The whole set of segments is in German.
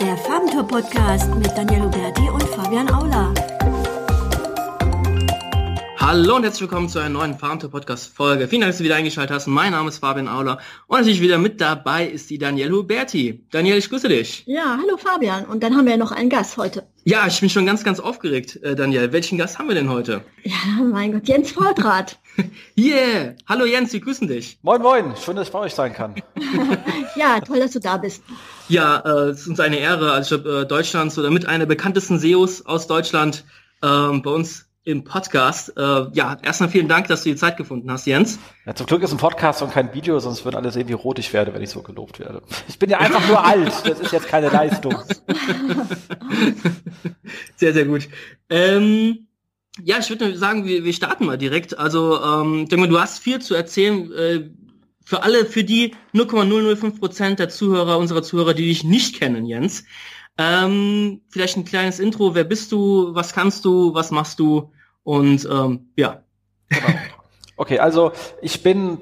Der Farbentour Podcast mit Daniel Huberti und Fabian Aula. Hallo und herzlich willkommen zu einer neuen Farbentour Podcast Folge. Vielen Dank, dass du wieder eingeschaltet hast. Mein Name ist Fabian Aula und natürlich wieder mit dabei ist die Daniel Huberti. Daniel, ich grüße dich. Ja, hallo Fabian. Und dann haben wir ja noch einen Gast heute. Ja, ich bin schon ganz, ganz aufgeregt, äh, Daniel. Welchen Gast haben wir denn heute? Ja, mein Gott, Jens Voltrat. yeah! Hallo Jens, wir grüßen dich. Moin, moin. Schön, dass ich bei euch sein kann. ja, toll, dass du da bist. Ja, äh, es ist uns eine Ehre. Also äh, Deutschlands oder mit einer bekanntesten SEOs aus Deutschland ähm, bei uns im Podcast. Äh, ja, erstmal vielen Dank, dass du die Zeit gefunden hast, Jens. Ja, zum Glück ist ein Podcast und kein Video, sonst würden alle sehen, wie rot ich werde, wenn ich so gelobt werde. Ich bin ja einfach nur alt. Das ist jetzt keine Leistung. sehr, sehr gut. Ähm, ja, ich würde sagen, wir, wir starten mal direkt. Also, ähm, denke mal, du hast viel zu erzählen. Äh, für alle, für die 0,005 Prozent der Zuhörer, unserer Zuhörer, die dich nicht kennen, Jens. Ähm, vielleicht ein kleines Intro. Wer bist du? Was kannst du? Was machst du? Und ähm, ja. Genau. Okay, also ich bin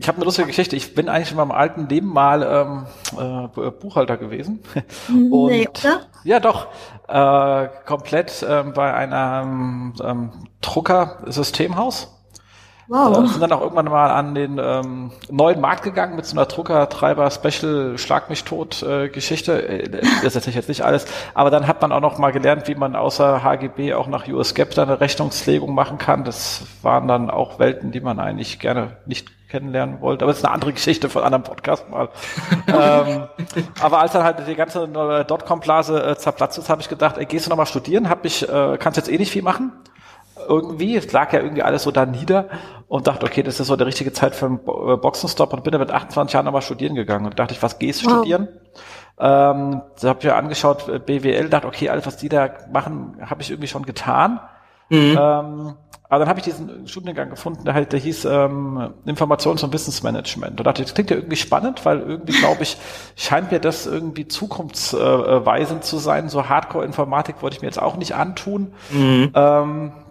ich habe eine lustige Geschichte. Ich bin eigentlich in meinem alten Leben mal ähm, äh, Buchhalter gewesen. Und, nee, oder? Ja, doch. Äh, komplett äh, bei einem ähm, Drucker-Systemhaus. Wow. Äh, sind dann auch irgendwann mal an den ähm, neuen Markt gegangen mit so einer Druckertreiber Special Schlag mich tot äh, Geschichte. Äh, das ich jetzt nicht alles. Aber dann hat man auch noch mal gelernt, wie man außer HGB auch nach US GAAP dann eine Rechnungslegung machen kann. Das waren dann auch Welten, die man eigentlich gerne nicht kennenlernen wollte. Aber es ist eine andere Geschichte von einem anderen Podcast mal. ähm, aber als dann halt die ganze Dotcom-Blase äh, zerplatzt ist, habe ich gedacht, ey, gehst du noch mal studieren? Hab ich, äh, kannst jetzt eh nicht viel machen irgendwie. Es lag ja irgendwie alles so da nieder und dachte, okay, das ist so die richtige Zeit für einen äh, Boxenstopp und bin dann mit 28 Jahren nochmal studieren gegangen und dachte ich, was gehst du wow. studieren? Ähm, da habe ich mir angeschaut, äh, BWL, dachte, okay, alles, was die da machen, habe ich irgendwie schon getan. Mhm. Ähm, aber dann habe ich diesen Studiengang gefunden, der halt, der hieß ähm, Informations- und Wissensmanagement. Da dachte ich, das klingt ja irgendwie spannend, weil irgendwie, glaube ich, scheint mir das irgendwie zukunftsweisend zu sein. So Hardcore-Informatik wollte ich mir jetzt auch nicht antun. Mhm. Ähm, und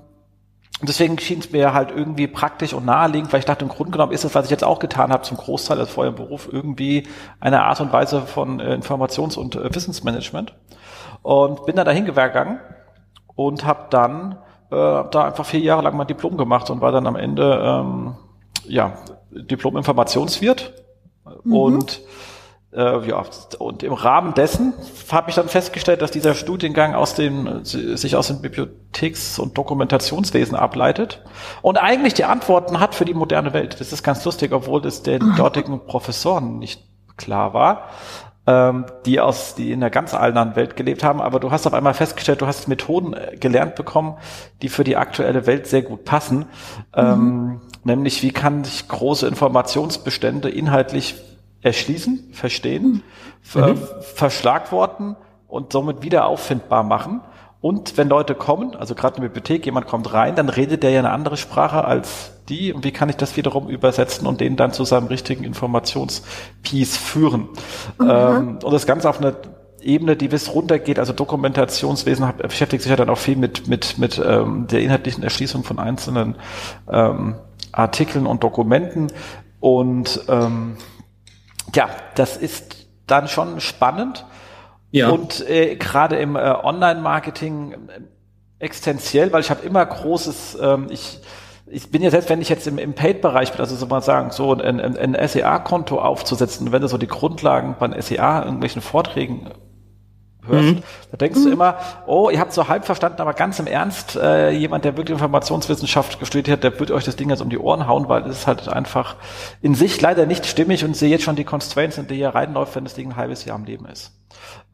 deswegen schien es mir halt irgendwie praktisch und naheliegend, weil ich dachte, im Grunde genommen ist es, was ich jetzt auch getan habe, zum Großteil als vorher im Beruf, irgendwie eine Art und Weise von äh, Informations- und äh, Wissensmanagement. Und bin dann dahin gegangen und habe dann äh, da einfach vier Jahre lang mein Diplom gemacht und war dann am Ende ähm, ja Diplom-Informationswirt. Mhm. Und äh, ja, und im Rahmen dessen habe ich dann festgestellt, dass dieser Studiengang aus dem, sich aus dem Bibliotheks- und Dokumentationswesen ableitet und eigentlich die Antworten hat für die moderne Welt. Das ist ganz lustig, obwohl es den dortigen Professoren nicht klar war, ähm, die aus, die in einer ganz anderen Welt gelebt haben. Aber du hast auf einmal festgestellt, du hast Methoden äh, gelernt bekommen, die für die aktuelle Welt sehr gut passen. Mhm. Ähm, nämlich, wie kann ich große Informationsbestände inhaltlich erschließen, verstehen, mhm. verschlagworten und somit wieder auffindbar machen. Und wenn Leute kommen, also gerade in der Bibliothek, jemand kommt rein, dann redet der ja eine andere Sprache als die. Und wie kann ich das wiederum übersetzen und den dann zu seinem richtigen Informationspiece führen? Mhm. Ähm, und das Ganze auf einer Ebene, die bis runtergeht, also Dokumentationswesen hat, beschäftigt sich ja dann auch viel mit, mit, mit ähm, der inhaltlichen Erschließung von einzelnen ähm, Artikeln und Dokumenten. Und ähm, ja, das ist dann schon spannend. Ja. Und äh, gerade im äh, Online-Marketing äh, existenziell, weil ich habe immer großes, ähm, ich, ich bin ja selbst, wenn ich jetzt im, im Paid-Bereich bin, also so mal sagen, so ein, ein, ein SEA-Konto aufzusetzen, wenn du so die Grundlagen bei SEA irgendwelchen Vorträgen hörst, mhm. da denkst du immer, oh, ihr habt so halb verstanden, aber ganz im Ernst, äh, jemand, der wirklich Informationswissenschaft studiert hat, der wird euch das Ding jetzt um die Ohren hauen, weil es ist halt einfach in sich leider nicht stimmig und sehe jetzt schon die Constraints, in die ihr reinläuft, wenn das Ding ein halbes Jahr am Leben ist.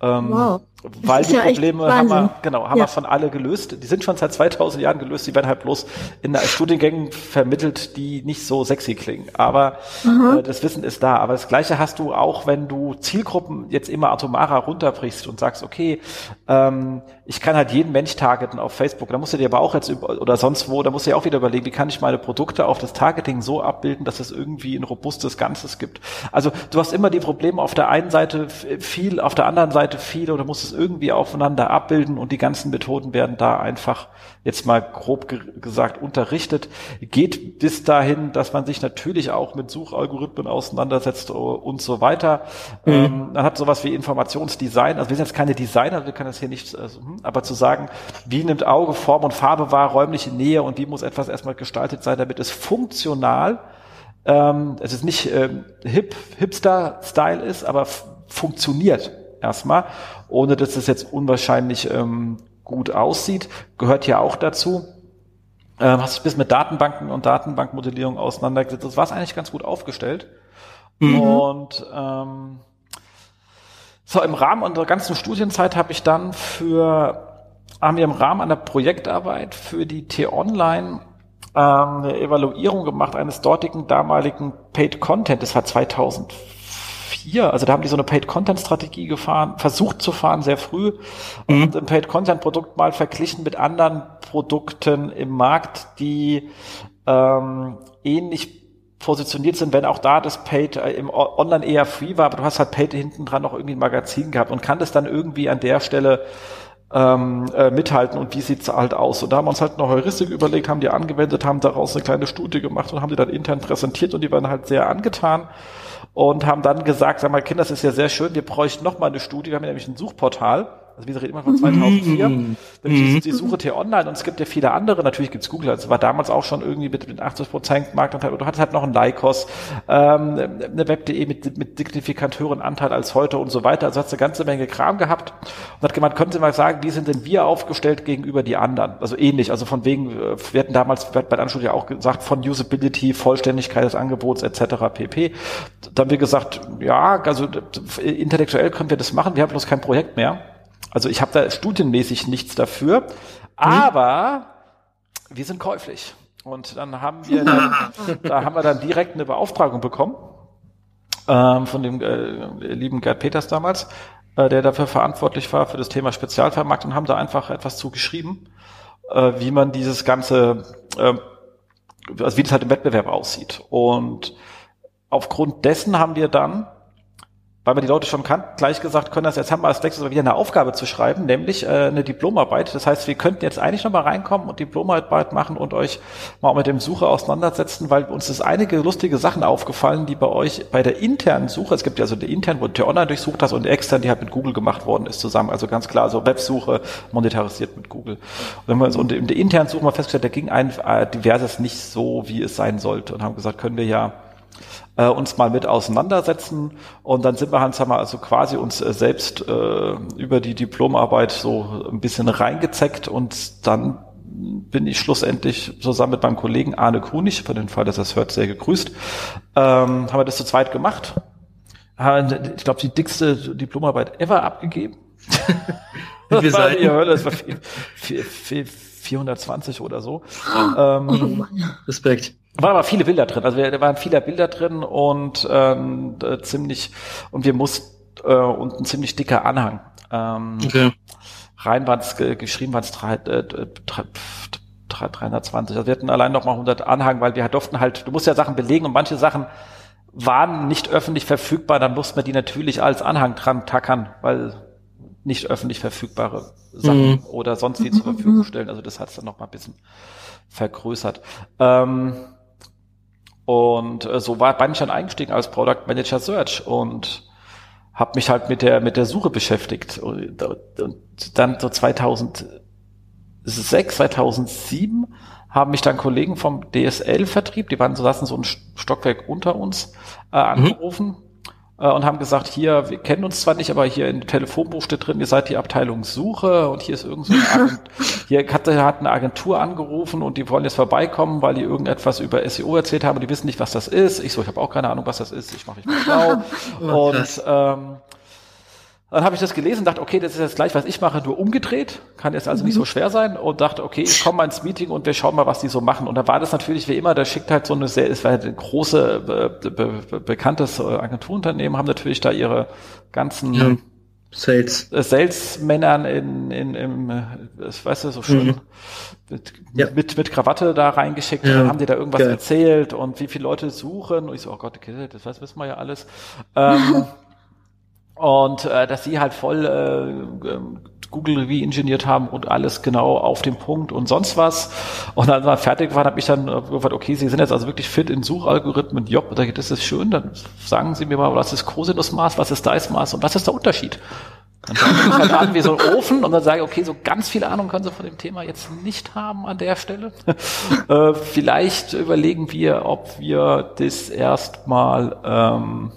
Ähm, wow. Weil die ja Probleme haben wir, genau, haben ja. wir von alle gelöst. Die sind schon seit 2000 Jahren gelöst. Die werden halt bloß in Studiengängen vermittelt, die nicht so sexy klingen. Aber äh, das Wissen ist da. Aber das Gleiche hast du auch, wenn du Zielgruppen jetzt immer atomarer runterbrichst und sagst, okay, ähm, ich kann halt jeden Mensch targeten auf Facebook. Da musst du dir aber auch jetzt über, oder sonst wo, da musst du dir auch wieder überlegen, wie kann ich meine Produkte auf das Targeting so abbilden, dass es irgendwie ein robustes Ganzes gibt. Also du hast immer die Probleme auf der einen Seite viel, auf der der anderen Seite viele oder muss es irgendwie aufeinander abbilden und die ganzen Methoden werden da einfach jetzt mal grob ge gesagt unterrichtet. Geht bis dahin, dass man sich natürlich auch mit Suchalgorithmen auseinandersetzt und so weiter. Mhm. Ähm, man hat sowas wie Informationsdesign. Also wir sind jetzt keine Designer, wir können das hier nicht, also, hm, aber zu sagen, wie nimmt Auge Form und Farbe wahr, räumliche Nähe und wie muss etwas erstmal gestaltet sein, damit es funktional ähm, es ist nicht ähm, hip, Hipster-Style ist, aber funktioniert erstmal, ohne dass es jetzt unwahrscheinlich ähm, gut aussieht, gehört ja auch dazu. Ähm, hast du dich bis mit Datenbanken und Datenbankmodellierung auseinandergesetzt? Das war eigentlich ganz gut aufgestellt. Mhm. Und ähm, so im Rahmen unserer ganzen Studienzeit habe ich dann für haben wir im Rahmen einer Projektarbeit für die T-Online ähm, eine Evaluierung gemacht eines dortigen damaligen Paid Content. Das war 2004. Also da haben die so eine Paid Content Strategie gefahren, versucht zu fahren sehr früh mhm. und ein Paid Content Produkt mal verglichen mit anderen Produkten im Markt, die ähm, ähnlich positioniert sind, wenn auch da das Paid äh, im Online eher free war, aber du hast halt Paid hinten dran noch irgendwie ein Magazin gehabt und kann das dann irgendwie an der Stelle ähm, äh, mithalten und wie sieht's halt aus. Und da haben wir uns halt eine Heuristik überlegt, haben die angewendet, haben daraus eine kleine Studie gemacht und haben die dann intern präsentiert und die waren halt sehr angetan und haben dann gesagt, sag mal, Kinder, das ist ja sehr schön, wir bräuchten noch mal eine Studie, wir haben nämlich ein Suchportal also wie gesagt, immer von 2004. Mhm. Wenn ich die, die suche T-Online und es gibt ja viele andere, natürlich gibt's Google, also war damals auch schon irgendwie mit, mit 80 Prozent Marktanteil, und du hattest halt noch einen Lycos, ähm, eine Web.de mit, mit signifikant höheren Anteil als heute und so weiter. Also hat eine ganze Menge Kram gehabt und hat gemeint, können Sie mal sagen, wie sind denn wir aufgestellt gegenüber die anderen? Also ähnlich, also von wegen, äh, wir hatten damals bei der Anstudie auch gesagt, von Usability, Vollständigkeit des Angebots etc. pp. Da haben wir gesagt, ja, also intellektuell können wir das machen, wir haben bloß kein Projekt mehr. Also ich habe da studienmäßig nichts dafür, mhm. aber wir sind käuflich. Und dann haben wir dann, da haben wir dann direkt eine Beauftragung bekommen ähm, von dem äh, lieben Gerd Peters damals, äh, der dafür verantwortlich war für das Thema Spezialvermarktung und haben da einfach etwas zugeschrieben, äh, wie man dieses ganze, äh, also wie das halt im Wettbewerb aussieht. Und aufgrund dessen haben wir dann weil man die Leute schon kannten, gleich gesagt, können das jetzt haben wir als nächstes wieder eine Aufgabe zu schreiben, nämlich äh, eine Diplomarbeit. Das heißt, wir könnten jetzt eigentlich nochmal reinkommen und Diplomarbeit machen und euch mal mit dem Suche auseinandersetzen, weil uns ist einige lustige Sachen aufgefallen, die bei euch bei der internen Suche, es gibt ja so die intern, wo du online durchsucht hast und extern, die halt mit Google gemacht worden ist zusammen. Also ganz klar, so Websuche monetarisiert mit Google. Und wenn wir und in der internen Suche mal festgestellt, da ging ein äh, diverses nicht so, wie es sein sollte und haben gesagt, können wir ja äh, uns mal mit auseinandersetzen. Und dann sind wir, Hans, haben wir also quasi uns äh, selbst äh, über die Diplomarbeit so ein bisschen reingezeckt und dann bin ich schlussendlich zusammen mit meinem Kollegen Arne Kunig, für den Fall, dass er es hört, sehr gegrüßt, ähm, haben wir das zu zweit gemacht. Ich glaube, die dickste Diplomarbeit ever abgegeben. das war, ihr hört, das war 420 oder so. ähm, Respekt waren aber viele Bilder drin. Also da waren viele Bilder drin und ähm, ziemlich und wir mussten äh, und ein ziemlich dicker Anhang. Ähm, okay. Rein waren es geschrieben waren es äh, 320. Also wir hatten allein noch mal 100 Anhang, weil wir durften halt, du musst ja Sachen belegen und manche Sachen waren nicht öffentlich verfügbar, dann musste man die natürlich als Anhang dran tackern, weil nicht öffentlich verfügbare Sachen mhm. oder sonst wie zur Verfügung stellen. Also das hat es dann noch mal ein bisschen vergrößert. Ähm, und äh, so war, bin ich dann eingestiegen als Product Manager Search und habe mich halt mit der mit der Suche beschäftigt. Und, und dann so 2006, 2007 haben mich dann Kollegen vom DSL-Vertrieb, die waren so saßen so ein Stockwerk unter uns, äh, mhm. angerufen. Mhm äh, und haben gesagt, hier, wir kennen uns zwar nicht, aber hier im Telefonbuch steht drin, ihr seid die Abteilung Suche und hier ist irgend so eine Agentur, hier hat, hat eine Agentur angerufen und die wollen jetzt vorbeikommen, weil die irgendetwas über SEO erzählt haben und die wissen nicht, was das ist. Ich so, ich habe auch keine Ahnung, was das ist, ich mache mich mal schlau. Oh, und ähm, dann habe ich das gelesen und dachte, okay, das ist jetzt gleich, was ich mache, nur umgedreht. Kann jetzt also nicht so mhm. schwer sein. Und dachte, okay, ich komme mal ins Meeting und wir schauen mal, was die so machen. Und da war das natürlich wie immer, da schickt halt so eine sehr, es war halt ein große, be, be, bekanntes Agenturunternehmen, haben natürlich da ihre ganzen ja. Sales. Äh, Salesmännern in, in, im, das weißt du, so schön mhm. mit, ja. mit, mit Krawatte da reingeschickt ja. haben die da irgendwas Geil. erzählt und wie viele Leute suchen. Und ich so, oh Gott, okay, das weiß, wissen wir ja alles. Ähm, Und äh, dass sie halt voll äh, Google re-engineert haben und alles genau auf dem Punkt und sonst was. Und dann war fertig war, habe ich dann äh, gefragt, okay, Sie sind jetzt also wirklich fit in Suchalgorithmen. Job, das ist schön. Dann sagen Sie mir mal, was ist Cosinus-Maß, was ist Dice-Maß und was ist der Unterschied? Dann ich halt an wie so ein Ofen und dann sage ich, okay, so ganz viele Ahnung können Sie von dem Thema jetzt nicht haben an der Stelle. äh, vielleicht überlegen wir, ob wir das erstmal ähm,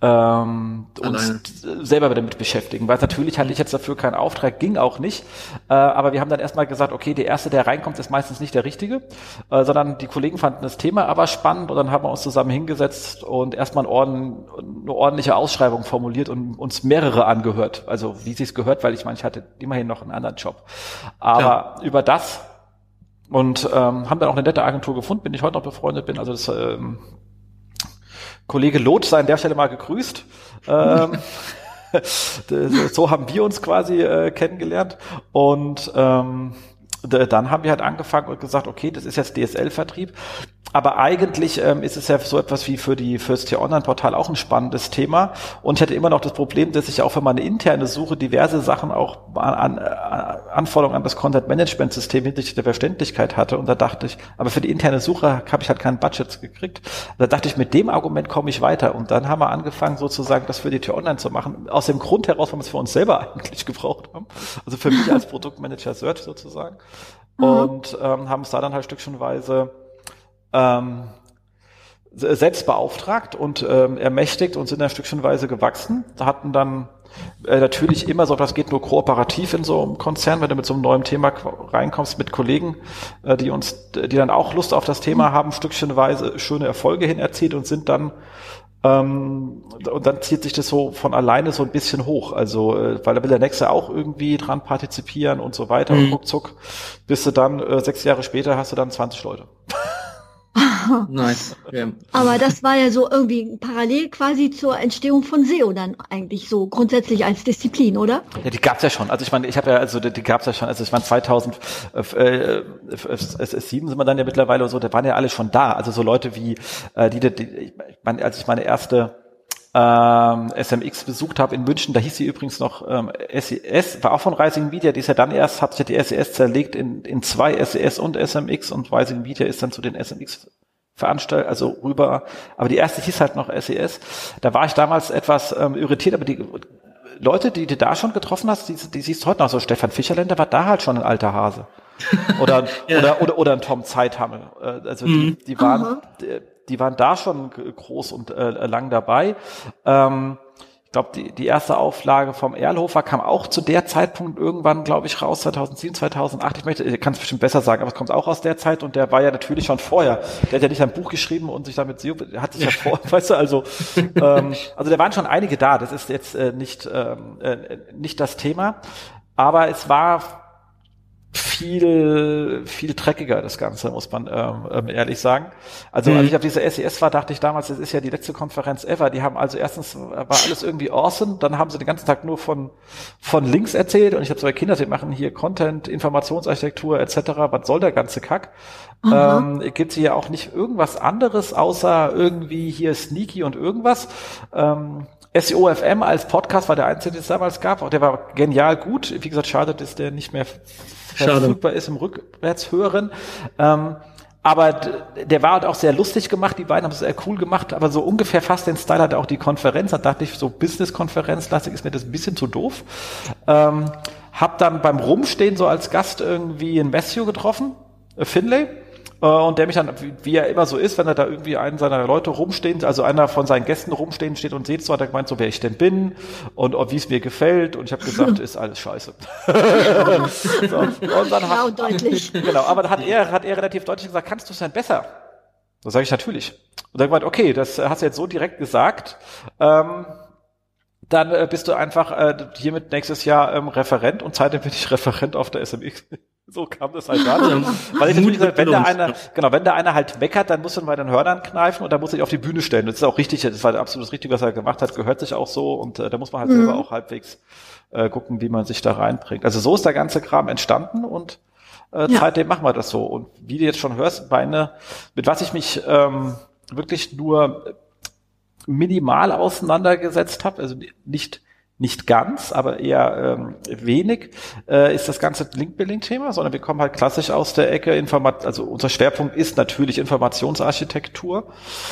ähm, uns selber damit beschäftigen. Weil natürlich hatte ich jetzt dafür keinen Auftrag, ging auch nicht. Äh, aber wir haben dann erstmal gesagt, okay, der Erste, der reinkommt, ist meistens nicht der Richtige, äh, sondern die Kollegen fanden das Thema aber spannend und dann haben wir uns zusammen hingesetzt und erstmal ein Orden, eine ordentliche Ausschreibung formuliert und uns mehrere angehört. Also wie sie es gehört, weil ich meine, ich hatte immerhin noch einen anderen Job. Aber ja. über das und ähm, haben dann auch eine nette Agentur gefunden, bin ich heute noch befreundet bin. Also das ähm, Kollege Loth sei an der Stelle mal gegrüßt. Ähm, so haben wir uns quasi äh, kennengelernt. Und ähm, dann haben wir halt angefangen und gesagt, okay, das ist jetzt DSL-Vertrieb. Aber eigentlich ähm, ist es ja so etwas wie für die First Tier Online Portal auch ein spannendes Thema. Und ich hatte immer noch das Problem, dass ich auch für meine interne Suche diverse Sachen auch an, an Anforderungen an das Content Management System hinsichtlich der Verständlichkeit hatte. Und da dachte ich, aber für die interne Suche habe ich halt kein Budget gekriegt. Da dachte ich, mit dem Argument komme ich weiter. Und dann haben wir angefangen, sozusagen das für die Tier Online zu machen. Aus dem Grund heraus, weil wir es für uns selber eigentlich gebraucht haben. Also für mich als Produktmanager Search sozusagen. Mhm. Und ähm, haben es da dann halt stückchenweise ähm, selbst beauftragt und ähm, ermächtigt und sind ein Stückchenweise gewachsen. Da hatten dann äh, natürlich immer so, das geht nur kooperativ in so einem Konzern, wenn du mit so einem neuen Thema reinkommst mit Kollegen, äh, die uns, die dann auch Lust auf das Thema haben, stückchenweise schöne Erfolge hin erzielt und sind dann ähm, und dann zieht sich das so von alleine so ein bisschen hoch. Also, äh, weil da will der Nächste auch irgendwie dran partizipieren und so weiter. Mhm. Und ruckzuck bist du dann, äh, sechs Jahre später hast du dann 20 Leute. Nice. Okay. Aber das war ja so irgendwie parallel quasi zur Entstehung von SEO dann eigentlich so grundsätzlich als Disziplin, oder? Ja, die gab's ja schon. Also ich meine, ich habe ja, also die, die gab's ja schon. Also ich meine 2007 äh, sind wir dann ja mittlerweile so, da waren ja alle schon da. Also so Leute wie äh, die, die ich meine, als ich meine erste ähm, SMX besucht habe in München, da hieß sie übrigens noch ähm, SES, war auch von Rising Media, die ist ja dann erst, hat sich ja die SES zerlegt in, in zwei SES und SMX und Rising Media ist dann zu den SMX veranstaltet, also rüber. Aber die erste hieß halt noch SES. Da war ich damals etwas ähm, irritiert, aber die Leute, die du da schon getroffen hast, die, die siehst du heute noch so. Stefan Fischerländer war da halt schon ein alter Hase. Oder, ja. oder, oder, oder ein Tom Zeithammel. Äh, also mhm. die, die waren, die, die, waren da schon groß und äh, lang dabei. Ähm, ich glaube, die, die erste Auflage vom Erlhofer kam auch zu der Zeitpunkt irgendwann, glaube ich, raus, 2007, 2008. Ich möchte, kann es bestimmt besser sagen, aber es kommt auch aus der Zeit und der war ja natürlich schon vorher. Der hat ja nicht ein Buch geschrieben und sich damit, hat sich ja vor, weißt du, also, ähm, also da waren schon einige da. Das ist jetzt äh, nicht, ähm, äh, nicht das Thema. Aber es war viel, viel dreckiger, das Ganze, muss man ähm, ähm ehrlich sagen. Also, mhm. als ich auf dieser SES war, dachte ich damals, das ist ja die letzte Konferenz ever. Die haben also erstens, war alles irgendwie awesome, dann haben sie den ganzen Tag nur von, von Links erzählt und ich habe zwei Kinder, die machen hier Content, Informationsarchitektur etc. Was soll der ganze Kack? Ähm, Gibt hier auch nicht irgendwas anderes, außer irgendwie hier Sneaky und irgendwas. Ähm, SEOFM als Podcast war der einzige, den es damals gab. Auch der war genial gut. Wie gesagt, schade, dass der nicht mehr verfügbar ist im Rückwärtshören. Ähm, aber der war halt auch sehr lustig gemacht, die beiden haben es sehr cool gemacht, aber so ungefähr fast den Style hatte auch die Konferenz. Da dachte ich, so Business-Konferenz-lastig ist mir das ein bisschen zu doof. Ähm, hab dann beim Rumstehen so als Gast irgendwie einen Matthew getroffen, äh, Finlay und der mich dann, wie er immer so ist, wenn er da irgendwie einen seiner Leute rumstehen, also einer von seinen Gästen rumstehen steht und sieht so, hat er gemeint, so wer ich denn bin und, und wie es mir gefällt. Und ich habe gesagt, ist alles scheiße. so, und dann hat, genau, deutlich. Genau, aber dann hat er, hat er relativ deutlich gesagt, kannst du es denn besser? Da sage ich natürlich. Und dann gemeint, okay, das hast du jetzt so direkt gesagt. Ähm, dann äh, bist du einfach äh, hiermit nächstes Jahr ähm, Referent und seitdem bin ich Referent auf der SMX. So kam das halt da. Weil ich natürlich gesagt, wenn da einer, genau, wenn da einer halt meckert, dann muss man bei den Hörnern kneifen und dann muss er sich auf die Bühne stellen. Das ist auch richtig, das war absolut das Richtige, was er gemacht hat, gehört sich auch so und äh, da muss man halt mhm. selber auch halbwegs äh, gucken, wie man sich da reinbringt. Also so ist der ganze Kram entstanden und äh, ja. seitdem machen wir das so. Und wie du jetzt schon hörst, meine, mit was ich mich ähm, wirklich nur minimal auseinandergesetzt habe, also nicht nicht ganz, aber eher ähm, wenig, äh, ist das ganze Link-Building-Thema, sondern wir kommen halt klassisch aus der Ecke Informat, also unser Schwerpunkt ist natürlich Informationsarchitektur,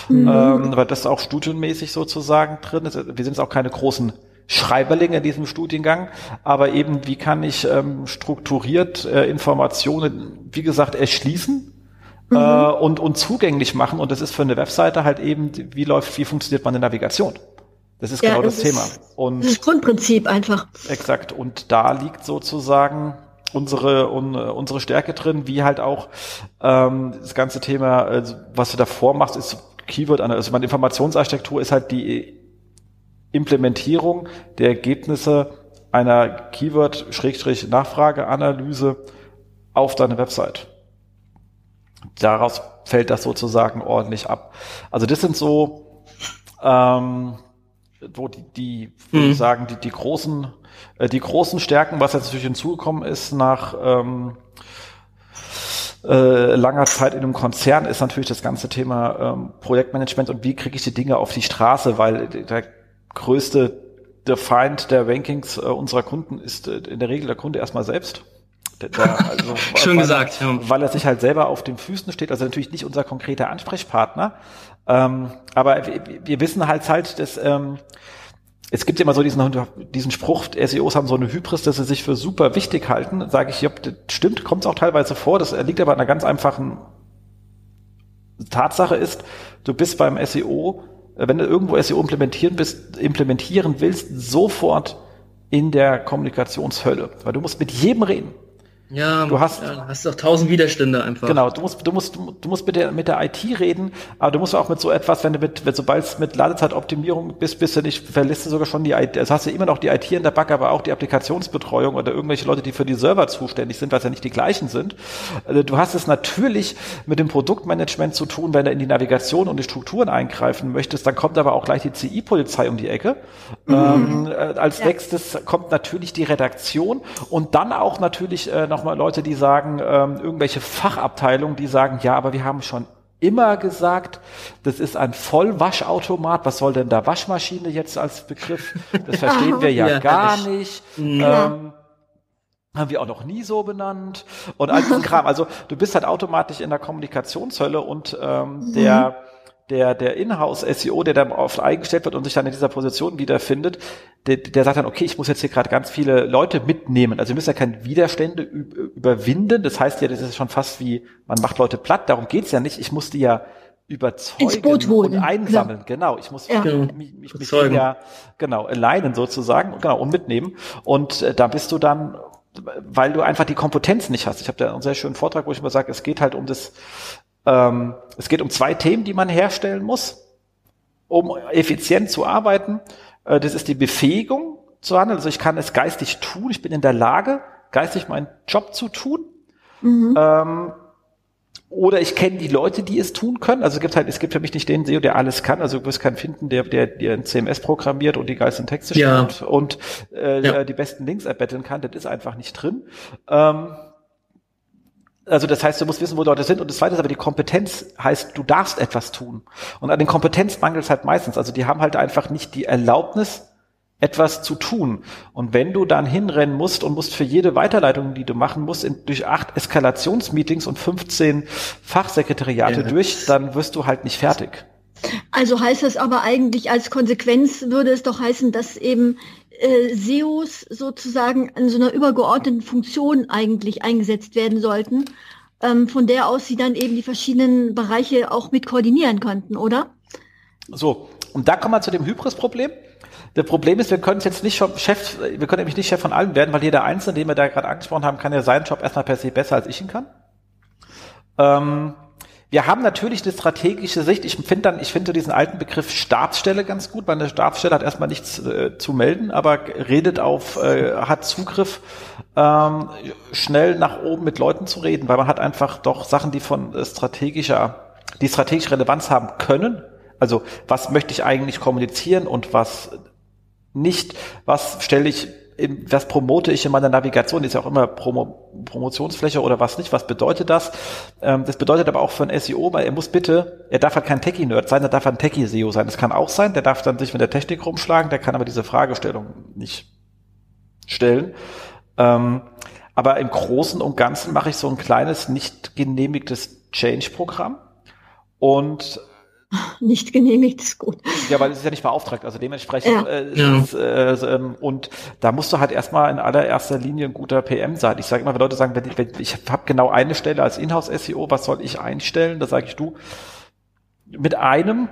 mhm. ähm, weil das auch studienmäßig sozusagen drin ist. Wir sind jetzt auch keine großen Schreiberlinge in diesem Studiengang, aber eben, wie kann ich ähm, strukturiert äh, Informationen, wie gesagt, erschließen mhm. äh, und, und zugänglich machen. Und das ist für eine Webseite halt eben, wie läuft, wie funktioniert meine Navigation? Das ist ja, genau das, das Thema. Und das Grundprinzip einfach. Exakt. Und da liegt sozusagen unsere un, unsere Stärke drin, wie halt auch ähm, das ganze Thema, also was du davor machst, ist Keyword, also meine Informationsarchitektur ist halt die Implementierung der Ergebnisse einer Keyword-Nachfrageanalyse auf deine Website. Daraus fällt das sozusagen ordentlich ab. Also das sind so ähm, wo die, die würde mhm. ich sagen, die, die großen, äh, die großen Stärken, was jetzt natürlich hinzugekommen ist nach ähm, äh, langer Zeit in einem Konzern, ist natürlich das ganze Thema ähm, Projektmanagement und wie kriege ich die Dinge auf die Straße, weil der größte der Feind der Rankings äh, unserer Kunden ist äh, in der Regel der Kunde erstmal selbst. Der, der, also, Schön weil gesagt. Ja. Weil er sich halt selber auf den Füßen steht, also natürlich nicht unser konkreter Ansprechpartner, ähm, aber wir, wissen halt halt, dass ähm, es gibt immer so diesen, diesen Spruch, SEOs haben so eine Hybris, dass sie sich für super wichtig halten. Sage ich, ja, das stimmt, kommt es auch teilweise vor. Das liegt aber an einer ganz einfachen Tatsache ist, du bist beim SEO, wenn du irgendwo SEO implementieren bist, implementieren willst, sofort in der Kommunikationshölle. Weil du musst mit jedem reden. Ja, du hast, ja, hast doch tausend Widerstände einfach. Genau, du musst, du musst, du musst mit der, mit der IT reden, aber du musst auch mit so etwas, wenn du mit, wenn, sobald es mit Ladezeitoptimierung bist, bist du nicht, verlässt du sogar schon die IT, also hast du immer noch die IT in der Backe, aber auch die Applikationsbetreuung oder irgendwelche Leute, die für die Server zuständig sind, was ja nicht die gleichen sind. Also du hast es natürlich mit dem Produktmanagement zu tun, wenn du in die Navigation und die Strukturen eingreifen möchtest, dann kommt aber auch gleich die CI-Polizei um die Ecke. Mhm. Ähm, äh, als ja. nächstes kommt natürlich die Redaktion und dann auch natürlich äh, nochmal Leute, die sagen, ähm, irgendwelche Fachabteilungen, die sagen, ja, aber wir haben schon immer gesagt, das ist ein Vollwaschautomat. Was soll denn da Waschmaschine jetzt als Begriff? Das verstehen wir ja, ja gar nicht. Ja. Ähm, haben wir auch noch nie so benannt und all diesen Kram. Also du bist halt automatisch in der Kommunikationshölle und ähm, mhm. der der, der Inhouse-SEO, der dann oft eingestellt wird und sich dann in dieser Position wiederfindet, der, der sagt dann, okay, ich muss jetzt hier gerade ganz viele Leute mitnehmen. Also wir müssen ja keine Widerstände überwinden. Das heißt ja, das ist schon fast wie, man macht Leute platt. Darum geht's ja nicht. Ich muss die ja überzeugen und einsammeln. Ja. Genau, ich muss ja. mich, mich, mich ja genau alleinen sozusagen genau und mitnehmen. Und äh, da bist du dann weil du einfach die Kompetenz nicht hast. Ich habe da einen sehr schönen Vortrag, wo ich immer sage, es geht halt um das ähm, es geht um zwei Themen, die man herstellen muss, um effizient zu arbeiten. Äh, das ist die Befähigung zu handeln. Also ich kann es geistig tun. Ich bin in der Lage, geistig meinen Job zu tun. Mhm. Ähm, oder ich kenne die Leute, die es tun können. Also es gibt halt, es gibt für mich nicht den SEO, der alles kann. Also du wirst keinen finden, der, der, der ein CMS programmiert und die geilsten Texte ja. schreibt und äh, ja. die besten Links erbetteln kann. Das ist einfach nicht drin. Ähm, also das heißt, du musst wissen, wo Leute sind. Und das Zweite ist aber die Kompetenz heißt, du darfst etwas tun. Und an den Kompetenz mangelt es halt meistens. Also die haben halt einfach nicht die Erlaubnis, etwas zu tun. Und wenn du dann hinrennen musst und musst für jede Weiterleitung, die du machen musst, in, durch acht Eskalationsmeetings und 15 Fachsekretariate ja. durch, dann wirst du halt nicht fertig. Also heißt das aber eigentlich als Konsequenz würde es doch heißen, dass eben äh, SEOs sozusagen in so einer übergeordneten Funktion eigentlich eingesetzt werden sollten, ähm, von der aus sie dann eben die verschiedenen Bereiche auch mit koordinieren könnten, oder? So, und da kommen wir zu dem Hybris-Problem. Der Problem ist, wir können jetzt nicht Chef, wir können nämlich nicht Chef von allen werden, weil jeder Einzelne, den wir da gerade angesprochen haben, kann ja seinen Job erstmal per se besser als ich ihn kann. Ähm, wir haben natürlich eine strategische Sicht. Ich finde dann, ich finde diesen alten Begriff Stabsstelle ganz gut, weil eine Stabsstelle hat erstmal nichts äh, zu melden, aber redet auf, äh, hat Zugriff, ähm, schnell nach oben mit Leuten zu reden, weil man hat einfach doch Sachen, die von äh, strategischer, die strategische Relevanz haben können. Also was möchte ich eigentlich kommunizieren und was nicht, was stelle ich was promote ich in meiner Navigation, ist ja auch immer Promo, Promotionsfläche oder was nicht, was bedeutet das? Ähm, das bedeutet aber auch für ein SEO, weil er muss bitte, er darf halt kein Techie-Nerd sein, er darf ein Techie-SEO sein. Das kann auch sein, der darf dann sich mit der Technik rumschlagen, der kann aber diese Fragestellung nicht stellen. Ähm, aber im Großen und Ganzen mache ich so ein kleines, nicht genehmigtes Change-Programm und nicht genehmigt ist gut. Ja, weil es ist ja nicht beauftragt, also dementsprechend ja. Äh, ja. Ist, äh, ähm, und da musst du halt erstmal in allererster Linie ein guter PM sein. Ich sage immer, wenn Leute sagen, wenn ich, wenn ich habe genau eine Stelle als Inhouse-SEO, was soll ich einstellen? Da sage ich du, mit einem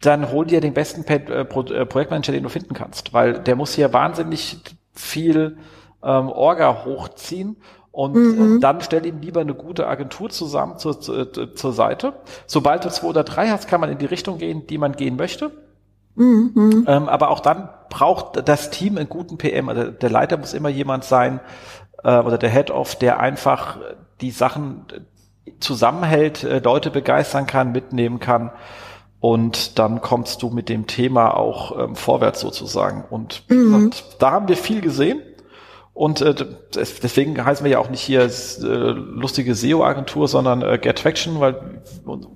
dann hol dir den besten äh, äh, Projektmanager, den du finden kannst, weil der muss hier wahnsinnig viel ähm, Orga hochziehen und mhm. dann stell ihm lieber eine gute Agentur zusammen zur, zur, zur Seite. Sobald du zwei oder drei hast, kann man in die Richtung gehen, die man gehen möchte. Mhm. Ähm, aber auch dann braucht das Team einen guten PM. Also der Leiter muss immer jemand sein äh, oder der Head-Off, der einfach die Sachen zusammenhält, äh, Leute begeistern kann, mitnehmen kann. Und dann kommst du mit dem Thema auch ähm, vorwärts sozusagen. Und mhm. gesagt, da haben wir viel gesehen. Und äh, deswegen heißen wir ja auch nicht hier äh, lustige SEO-Agentur, sondern äh, Get Traction, weil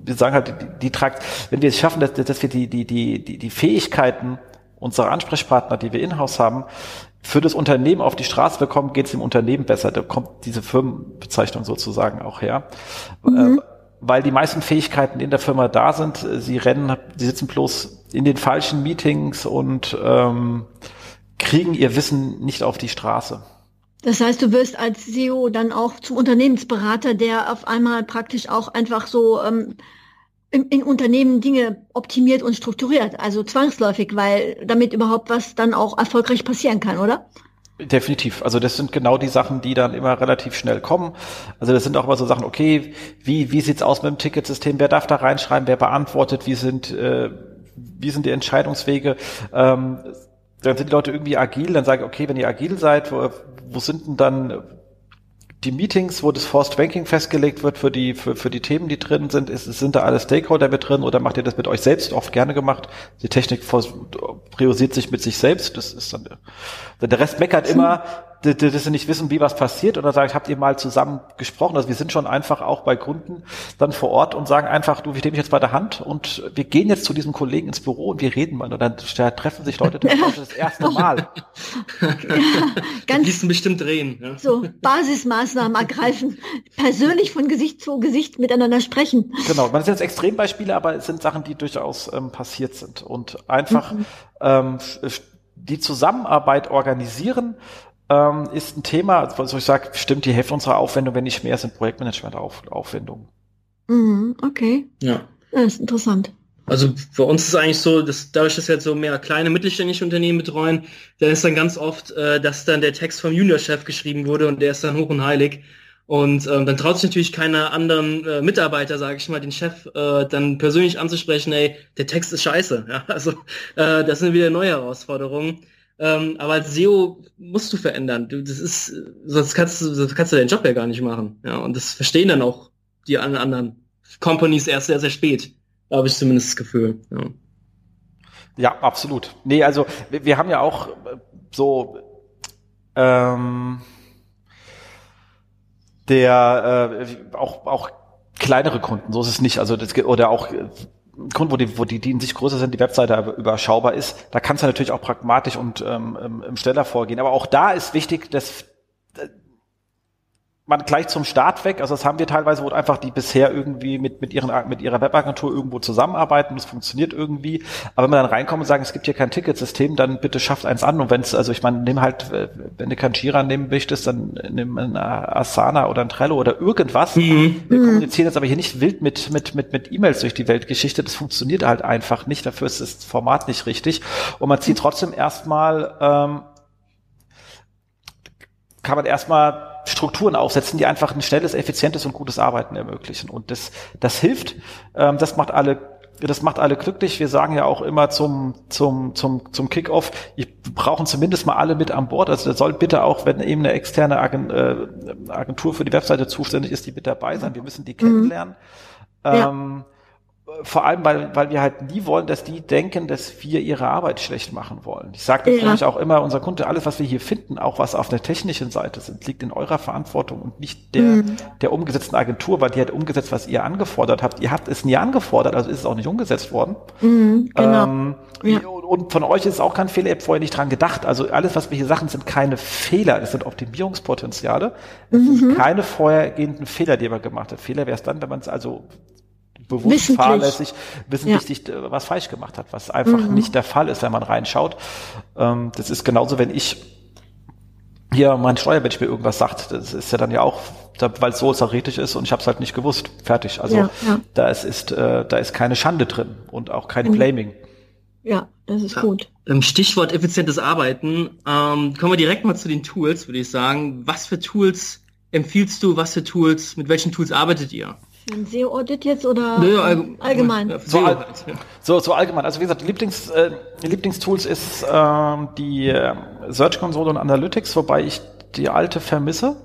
wir sagen halt, die, die tragt, wenn wir es schaffen, dass, dass wir die, die, die, die, die Fähigkeiten unserer Ansprechpartner, die wir in-house haben, für das Unternehmen auf die Straße bekommen, geht es dem Unternehmen besser. Da kommt diese Firmenbezeichnung sozusagen auch her. Mhm. Äh, weil die meisten Fähigkeiten in der Firma da sind. Sie rennen, sie sitzen bloß in den falschen Meetings und ähm, kriegen ihr Wissen nicht auf die Straße. Das heißt, du wirst als CEO dann auch zum Unternehmensberater, der auf einmal praktisch auch einfach so ähm, in, in Unternehmen Dinge optimiert und strukturiert, also zwangsläufig, weil damit überhaupt was dann auch erfolgreich passieren kann, oder? Definitiv. Also das sind genau die Sachen, die dann immer relativ schnell kommen. Also das sind auch immer so Sachen, okay, wie, wie sieht's aus mit dem Ticketsystem? Wer darf da reinschreiben? Wer beantwortet? Wie sind, äh, wie sind die Entscheidungswege? Ähm, dann sind die Leute irgendwie agil, dann sage ich, okay, wenn ihr agil seid, wo, wo sind denn dann die Meetings, wo das Forced Banking festgelegt wird für die, für, für die Themen, die drin sind, ist, sind da alle Stakeholder mit drin oder macht ihr das mit euch selbst? Oft gerne gemacht. Die Technik priorisiert sich mit sich selbst. Das ist dann, der Rest meckert immer, dass sie nicht wissen, wie was passiert oder sagen, habt ihr mal zusammen gesprochen? Also wir sind schon einfach auch bei Kunden dann vor Ort und sagen einfach, du, wir nehmen dich jetzt bei der Hand und wir gehen jetzt zu diesem Kollegen ins Büro und wir reden mal. Und dann da treffen sich Leute das erste Mal. ja, ganz die bestimmt drehen. Ja. So, Basismaßnahmen ergreifen, persönlich von Gesicht zu Gesicht miteinander sprechen. Genau, man sind jetzt Extrembeispiele, aber es sind Sachen, die durchaus ähm, passiert sind. Und einfach mhm. ähm, die Zusammenarbeit organisieren, ähm, ist ein Thema, also ich sage, stimmt die Hälfte unserer Aufwendung, wenn nicht mehr, sind Projektmanagement-Aufwendungen. Mhm, okay. Ja. Das ist interessant. Also für uns ist eigentlich so, dass dadurch, dass wir jetzt so mehr kleine mittelständische Unternehmen betreuen, dann ist dann ganz oft, äh, dass dann der Text vom Juniorchef geschrieben wurde und der ist dann hoch und heilig. Und ähm, dann traut sich natürlich keiner anderen äh, Mitarbeiter, sage ich mal, den Chef äh, dann persönlich anzusprechen, ey, der Text ist scheiße. Ja, also äh, das sind wieder neue Herausforderungen. Ähm, aber als SEO musst du verändern. Du, das ist, sonst kannst du, sonst kannst du deinen Job ja gar nicht machen. Ja, und das verstehen dann auch die anderen Companies erst sehr, sehr spät. Da habe ich zumindest das Gefühl. Ja. ja, absolut. Nee, also wir, wir haben ja auch äh, so ähm, der äh, auch auch kleinere Kunden, so ist es nicht. Also das, oder auch äh, Grund, wo die, wo die, die in sich größer sind, die Webseite überschaubar ist, da kannst du natürlich auch pragmatisch und ähm, ähm schneller vorgehen. Aber auch da ist wichtig, dass man gleich zum Start weg, also das haben wir teilweise, wo einfach die bisher irgendwie mit, mit, ihren, mit ihrer Webagentur irgendwo zusammenarbeiten, das funktioniert irgendwie, aber wenn wir dann reinkommen und sagen, es gibt hier kein Ticketsystem, dann bitte schafft eins an. Und wenn es, also ich meine, nimm halt, wenn du kein Jira nehmen möchtest, dann nimm ein Asana oder ein Trello oder irgendwas. Mhm. Wir kommunizieren jetzt aber hier nicht wild mit, mit, mit, mit E-Mails durch die Weltgeschichte, das funktioniert halt einfach nicht, dafür ist das Format nicht richtig. Und man zieht trotzdem erstmal, ähm, kann man erstmal Strukturen aufsetzen, die einfach ein schnelles, effizientes und gutes Arbeiten ermöglichen. Und das, das hilft, ähm, das macht alle das macht alle glücklich. Wir sagen ja auch immer zum, zum, zum, zum Kickoff, wir brauchen zumindest mal alle mit an Bord. Also da soll bitte auch, wenn eben eine externe äh, Agentur für die Webseite zuständig ist, die mit dabei sein. Wir müssen die kennenlernen. Mhm. Ja. Ähm, vor allem, weil, weil wir halt nie wollen, dass die denken, dass wir ihre Arbeit schlecht machen wollen. Ich sage das ja. nämlich auch immer, unser Kunde, alles, was wir hier finden, auch was auf der technischen Seite sind, liegt in eurer Verantwortung und nicht der, mhm. der umgesetzten Agentur, weil die hat umgesetzt, was ihr angefordert habt. Ihr habt es nie angefordert, also ist es auch nicht umgesetzt worden. Mhm, genau. Ähm, ja. Und von euch ist es auch kein Fehler, ihr habt vorher nicht dran gedacht. Also alles, was wir hier sagen, sind keine Fehler, das sind Optimierungspotenziale. Es mhm. sind keine vorhergehenden Fehler, die man gemacht hat. Fehler wäre es dann, wenn man es also bewusst fahrlässig, wissentlich ja. was falsch gemacht hat, was einfach mhm. nicht der Fall ist, wenn man reinschaut. Ähm, das ist genauso, wenn ich hier mein Steuermensch mir irgendwas sagt, das ist ja dann ja auch, weil es so theoretisch ist und ich habe es halt nicht gewusst. Fertig. Also ja, ja. da ist, ist äh, da ist keine Schande drin und auch kein mhm. Blaming. Ja, das ist gut. Im Stichwort effizientes Arbeiten ähm, kommen wir direkt mal zu den Tools, würde ich sagen. Was für Tools empfiehlst du? Was für Tools? Mit welchen Tools arbeitet ihr? Ein SEO-Audit jetzt oder Nö, allgemein? allgemein. Ja, so, all, so, so, allgemein. Also wie gesagt, Lieblings, äh, Lieblingstools ist äh, die äh, Search Console und Analytics, wobei ich die alte vermisse.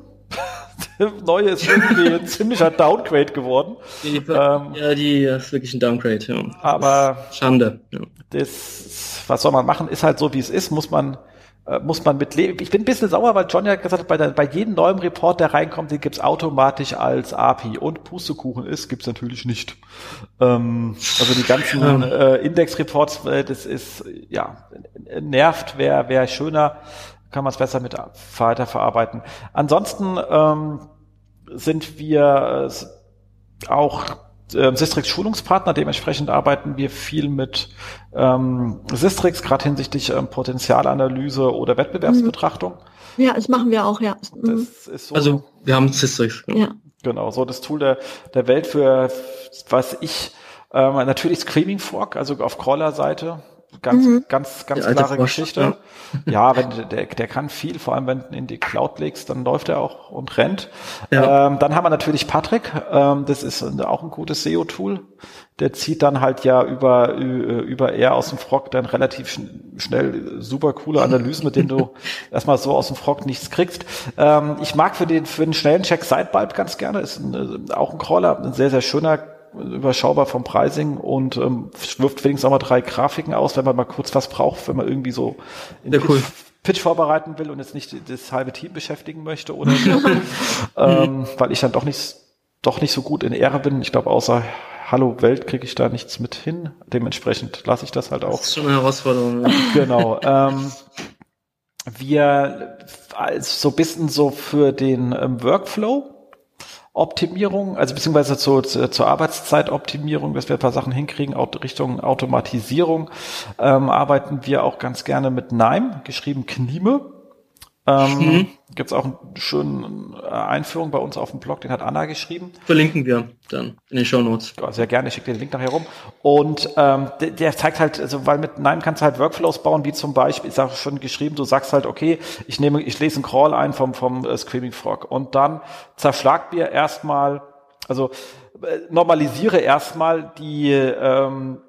Neue ist irgendwie ein ziemlicher Downgrade geworden. Die, ähm, ja, die ist wirklich ein Downgrade, ja. Aber Schande. Ja. Das, was soll man machen, ist halt so, wie es ist, muss man äh, muss man mit leben. Ich bin ein bisschen sauer, weil John ja gesagt hat, bei, der, bei jedem neuen Report, der reinkommt, den gibt's automatisch als API. Und Pustekuchen ist, gibt's natürlich nicht. Ähm, also die ganzen äh, Index-Reports, äh, das ist, ja, nervt, wäre wär schöner, kann man es besser mit weiter verarbeiten. Ansonsten ähm, sind wir äh, auch äh, Sistrix Schulungspartner, dementsprechend arbeiten wir viel mit ähm, Sistrix, gerade hinsichtlich ähm, Potenzialanalyse oder Wettbewerbsbetrachtung. Mhm. Ja, das machen wir auch, ja. Mhm. So, also wir haben Sistrix. Ja. Genau, so das Tool der, der Welt für, was ich, ähm, natürlich Screaming Fork, also auf Crawler-Seite, ganz, mhm. ganz, ganz klare Geschichte. Ja, ja wenn der, der kann viel, vor allem wenn du in die Cloud legst, dann läuft er auch und rennt. Ja. Ähm, dann haben wir natürlich Patrick, ähm, das ist auch ein gutes SEO-Tool. Der zieht dann halt ja über, über R aus dem Frog dann relativ schnell super coole Analysen, mit denen du erstmal so aus dem Frog nichts kriegst. Ähm, ich mag für den, für den schnellen Check Sidebulb ganz gerne, ist ein, auch ein Crawler, ein sehr, sehr schöner überschaubar vom Pricing und ähm, wirft wenigstens auch mal drei Grafiken aus, wenn man mal kurz was braucht, wenn man irgendwie so in ja, cool. Pitch, vorbereiten will und jetzt nicht das halbe Team beschäftigen möchte oder so, ähm, weil ich dann doch nicht, doch nicht so gut in Ehre bin. Ich glaube, außer Hallo Welt kriege ich da nichts mit hin. Dementsprechend lasse ich das halt auch. Das ist schon eine Herausforderung. Ja. Genau. Ähm, wir als so bisschen so für den ähm, Workflow Optimierung, also beziehungsweise zu, zu, zur Arbeitszeitoptimierung, dass wir ein paar Sachen hinkriegen, Richtung Automatisierung, ähm, arbeiten wir auch ganz gerne mit NIME, geschrieben Knime. Ähm, mhm. Gibt es auch eine schöne äh, Einführung bei uns auf dem Blog, den hat Anna geschrieben. Verlinken wir dann in den Show Notes. Ja, sehr gerne, ich schicke den Link nachher rum. Und ähm, der, der, zeigt halt, also weil mit Nime kannst du halt Workflows bauen, wie zum Beispiel, ich auch schon geschrieben, du sagst halt, okay, ich nehme, ich lese einen Crawl ein vom, vom äh, Screaming Frog und dann zerschlag mir erstmal, also äh, normalisiere erstmal die ähm,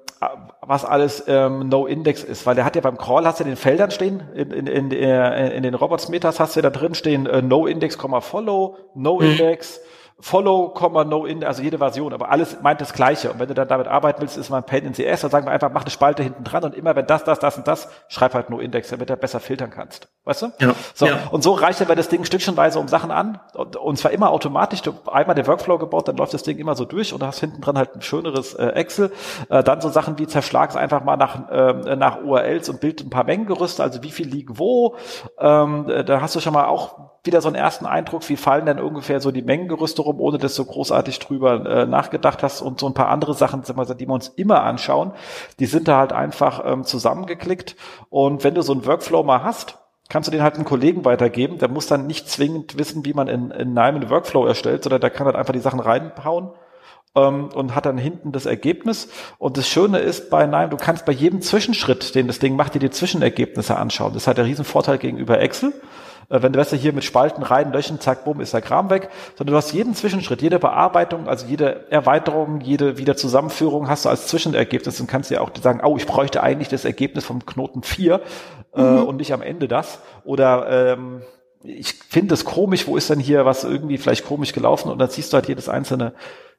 was alles ähm, No-Index ist, weil der hat ja beim Crawl hast du den Feldern stehen, in, in, in, äh, in den Robots-Meters hast du da drin stehen äh, No-Index, Follow, No-Index, mhm. Follow, No in, also jede Version, aber alles meint das Gleiche. Und wenn du dann damit arbeiten willst, ist man Paint in CS, dann sagen wir einfach, mach eine Spalte hinten dran und immer wenn das, das, das und das, schreib halt No Index, damit du besser filtern kannst. Weißt du? Ja. So. Ja. Und so reicht dann das Ding stückchenweise um Sachen an und, und zwar immer automatisch. Du einmal den Workflow gebaut, dann läuft das Ding immer so durch und du hast hinten dran halt ein schöneres äh, Excel. Äh, dann so Sachen wie zerschlag's einfach mal nach, äh, nach URLs und bild ein paar Mengengerüste, also wie viel liegen wo. Ähm, äh, da hast du schon mal auch wieder so einen ersten Eindruck, wie fallen denn ungefähr so die Mengengerüste rum, ohne dass du großartig drüber äh, nachgedacht hast und so ein paar andere Sachen, die wir uns immer anschauen, die sind da halt einfach ähm, zusammengeklickt und wenn du so einen Workflow mal hast, kannst du den halt einem Kollegen weitergeben, der muss dann nicht zwingend wissen, wie man in, in Nime einen Workflow erstellt, sondern der kann halt einfach die Sachen reinhauen ähm, und hat dann hinten das Ergebnis. Und das Schöne ist bei Nime, du kannst bei jedem Zwischenschritt, den das Ding macht, dir die Zwischenergebnisse anschauen. Das hat der Riesenvorteil gegenüber Excel. Äh, wenn du weißt, hier mit Spalten rein, löschen, zack, bumm, ist der Kram weg, sondern du hast jeden Zwischenschritt, jede Bearbeitung, also jede Erweiterung, jede Wiederzusammenführung hast du als Zwischenergebnis und kannst dir auch sagen, oh, ich bräuchte eigentlich das Ergebnis vom Knoten 4 äh, mhm. und nicht am Ende das. Oder ähm, ich finde es komisch, wo ist denn hier was irgendwie vielleicht komisch gelaufen und dann siehst du halt jedes einzelne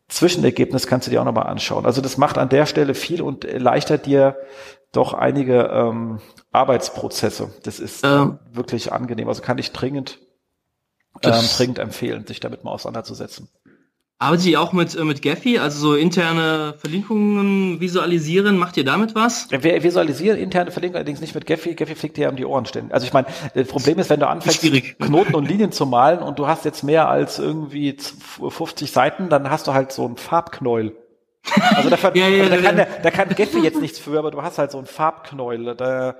Zwischenergebnis kannst du dir auch nochmal anschauen. Also das macht an der Stelle viel und erleichtert dir doch einige ähm, Arbeitsprozesse. Das ist ähm, wirklich angenehm. Also kann ich dringend, ähm, dringend empfehlen, sich damit mal auseinanderzusetzen. Arbeitet ihr auch mit, äh, mit Gephi, also so interne Verlinkungen visualisieren? Macht ihr damit was? Wir visualisieren interne Verlinkungen allerdings nicht mit Gephi. Gephi fliegt dir um die Ohren ständig. Also ich meine, das Problem ist, wenn du anfängst, Schwierig. Knoten und Linien zu malen und du hast jetzt mehr als irgendwie 50 Seiten, dann hast du halt so ein Farbknäuel. Also da, ja, ja, also da, kann der, da kann Gephi jetzt nichts für, aber du hast halt so ein Farbknäuel. Da,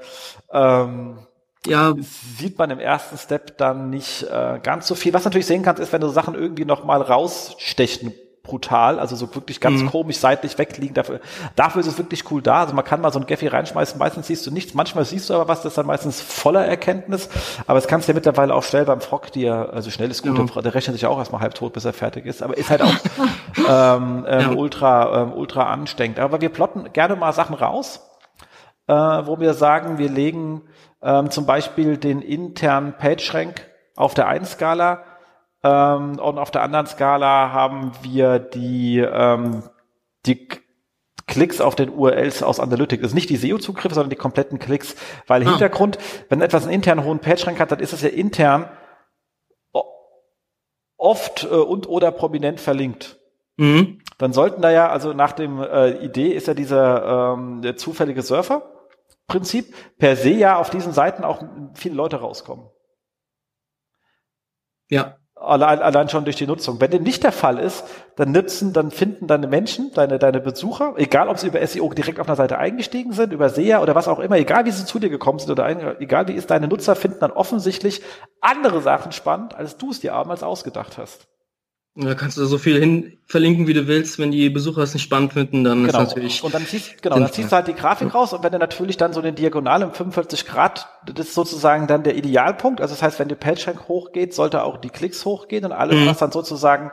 ähm, ja. sieht man im ersten Step dann nicht äh, ganz so viel. Was natürlich sehen kannst, ist, wenn du Sachen irgendwie noch mal rausstechen brutal, also so wirklich ganz mhm. komisch seitlich wegliegen. Dafür, dafür ist es wirklich cool da. Also man kann mal so ein Gaffi reinschmeißen, meistens siehst du nichts, manchmal siehst du aber was, das ist dann meistens voller Erkenntnis. Aber es kannst du ja mittlerweile auch schnell beim Frog dir, also schnell ist gut, ja. der rechnet sich auch erstmal halb tot, bis er fertig ist, aber ist halt auch ähm, ähm, ja. ultra, ähm, ultra anstrengend. Aber wir plotten gerne mal Sachen raus, äh, wo wir sagen, wir legen ähm, zum Beispiel den internen PageRank auf der 1-Skala ähm, und auf der anderen Skala haben wir die, ähm, die Klicks auf den URLs aus Analytics. Das ist nicht die SEO-Zugriffe, sondern die kompletten Klicks. Weil ah. Hintergrund, wenn etwas einen internen hohen PageRank hat, dann ist es ja intern oft äh, und oder prominent verlinkt. Mhm. Dann sollten da ja, also nach dem äh, Idee ist ja dieser ähm, der zufällige Surfer Prinzip per se ja auf diesen Seiten auch viele Leute rauskommen. Ja. Allein, allein schon durch die Nutzung. Wenn dem nicht der Fall ist, dann nutzen, dann finden deine Menschen, deine, deine Besucher, egal ob sie über SEO direkt auf einer Seite eingestiegen sind, über SEA oder was auch immer, egal wie sie zu dir gekommen sind oder ein, egal wie ist, deine Nutzer finden dann offensichtlich andere Sachen spannend, als du es dir damals ausgedacht hast. Da kannst du so viel hin verlinken, wie du willst. Wenn die Besucher es nicht spannend finden, dann genau. ist natürlich. Und dann ziehst, genau, dann ziehst du halt die Grafik raus und wenn du natürlich dann so eine Diagonale um 45 Grad, das ist sozusagen dann der Idealpunkt. Also das heißt, wenn die PageRank hochgeht, sollte auch die Klicks hochgehen und alles, mhm. was dann sozusagen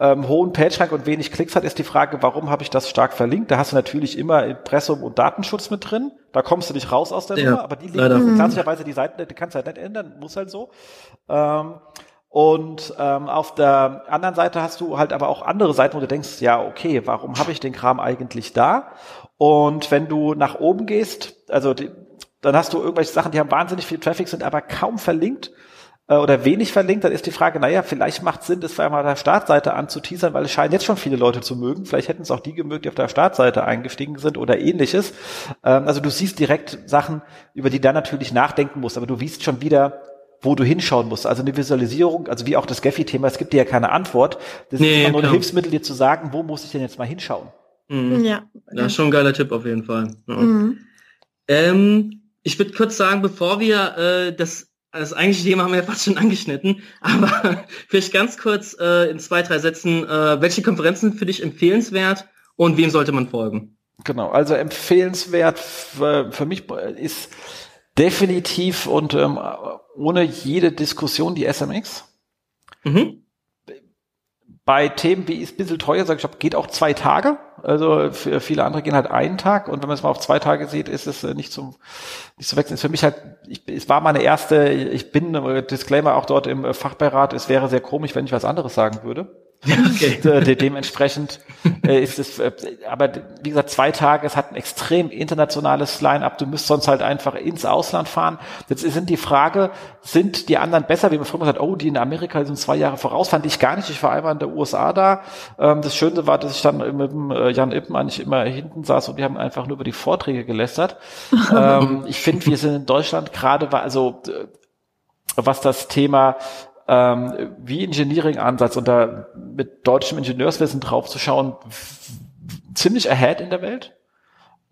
ähm, hohen PageRank und wenig Klicks hat, ist die Frage, warum habe ich das stark verlinkt? Da hast du natürlich immer Impressum und Datenschutz mit drin. Da kommst du nicht raus aus der ja, Nummer, aber die liegen klassischerweise die Seiten, die kannst du halt nicht ändern, muss halt so. Ähm, und ähm, auf der anderen Seite hast du halt aber auch andere Seiten, wo du denkst, ja, okay, warum habe ich den Kram eigentlich da? Und wenn du nach oben gehst, also die, dann hast du irgendwelche Sachen, die haben wahnsinnig viel Traffic, sind aber kaum verlinkt äh, oder wenig verlinkt, dann ist die Frage, naja, vielleicht macht Sinn, das einmal der Startseite anzuteasern, weil es scheinen jetzt schon viele Leute zu mögen. Vielleicht hätten es auch die gemögt, die auf der Startseite eingestiegen sind oder ähnliches. Ähm, also du siehst direkt Sachen, über die dann natürlich nachdenken musst, aber du siehst schon wieder, wo du hinschauen musst. Also eine Visualisierung, also wie auch das Gephi-Thema, es gibt dir ja keine Antwort. Das nee, ist immer nur ein Hilfsmittel, dir zu sagen, wo muss ich denn jetzt mal hinschauen. Mhm. Ja. Das ist schon ein geiler Tipp auf jeden Fall. Ja. Mhm. Ähm, ich würde kurz sagen, bevor wir äh, das das eigentliche Thema haben wir ja fast schon angeschnitten, aber vielleicht ganz kurz äh, in zwei, drei Sätzen, äh, welche Konferenzen für dich empfehlenswert und wem sollte man folgen? Genau, also empfehlenswert für, für mich ist definitiv und ähm, ohne jede Diskussion die SMX. Mhm. Bei Themen wie ist ein bisschen teuer, sage ich, geht auch zwei Tage. Also für viele andere gehen halt einen Tag und wenn man es mal auf zwei Tage sieht, ist es äh, nicht zum nicht zu wechseln. Ist für mich halt, ich, es war meine erste, ich bin äh, Disclaimer auch dort im Fachbeirat. Es wäre sehr komisch, wenn ich was anderes sagen würde. Okay. De dementsprechend äh, ist es, äh, aber wie gesagt, zwei Tage, es hat ein extrem internationales Line-up, du müsst sonst halt einfach ins Ausland fahren. Jetzt sind die Frage, sind die anderen besser? Wie man früher gesagt, oh, die in Amerika sind zwei Jahre voraus, fand ich gar nicht. Ich war einmal in der USA da. Ähm, das Schöne war, dass ich dann mit dem äh, Jan Ippen eigentlich immer hinten saß und wir haben einfach nur über die Vorträge gelästert. ähm, ich finde, wir sind in Deutschland gerade, also was das Thema ähm, wie Engineering-Ansatz und da mit deutschem Ingenieurswesen draufzuschauen, ziemlich ahead in der Welt.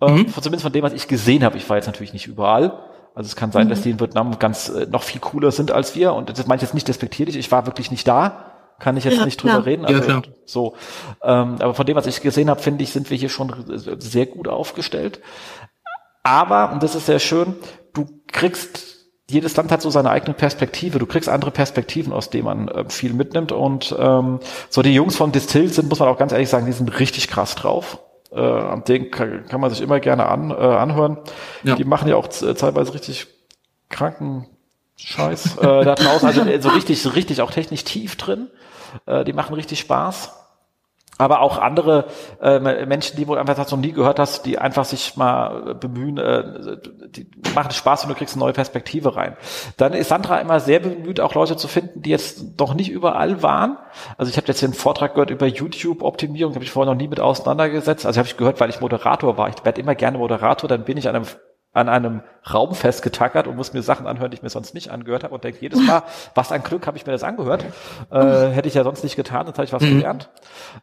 Ähm, mhm. Zumindest von dem, was ich gesehen habe. Ich war jetzt natürlich nicht überall. Also es kann sein, mhm. dass die in Vietnam ganz äh, noch viel cooler sind als wir. Und das meine ich jetzt nicht despektierlich. Ich war wirklich nicht da. Kann ich jetzt ja, nicht drüber klar. reden. Also, ja, so. Ähm, aber von dem, was ich gesehen habe, finde ich, sind wir hier schon sehr gut aufgestellt. Aber, und das ist sehr schön, du kriegst jedes Land hat so seine eigene Perspektive. Du kriegst andere Perspektiven, aus denen man äh, viel mitnimmt. Und ähm, so die Jungs von Distilled sind, muss man auch ganz ehrlich sagen, die sind richtig krass drauf. Äh, an denen kann, kann man sich immer gerne an, äh, anhören. Ja. Die machen ja auch teilweise richtig kranken Scheiß äh, da draußen. Also äh, so richtig, richtig auch technisch tief drin. Äh, die machen richtig Spaß. Aber auch andere äh, Menschen, die wohl einfach das noch nie gehört hast, die einfach sich mal bemühen, äh, die machen Spaß und du kriegst eine neue Perspektive rein. Dann ist Sandra immer sehr bemüht, auch Leute zu finden, die jetzt noch nicht überall waren. Also ich habe jetzt einen Vortrag gehört über YouTube-Optimierung, habe ich vorher noch nie mit auseinandergesetzt. Also habe ich gehört, weil ich Moderator war. Ich werde immer gerne Moderator, dann bin ich an einem an einem Raum festgetackert und muss mir Sachen anhören, die ich mir sonst nicht angehört habe und denke jedes Mal, was ein Glück habe ich mir das angehört. Äh, hätte ich ja sonst nicht getan, jetzt habe ich was mhm. gelernt.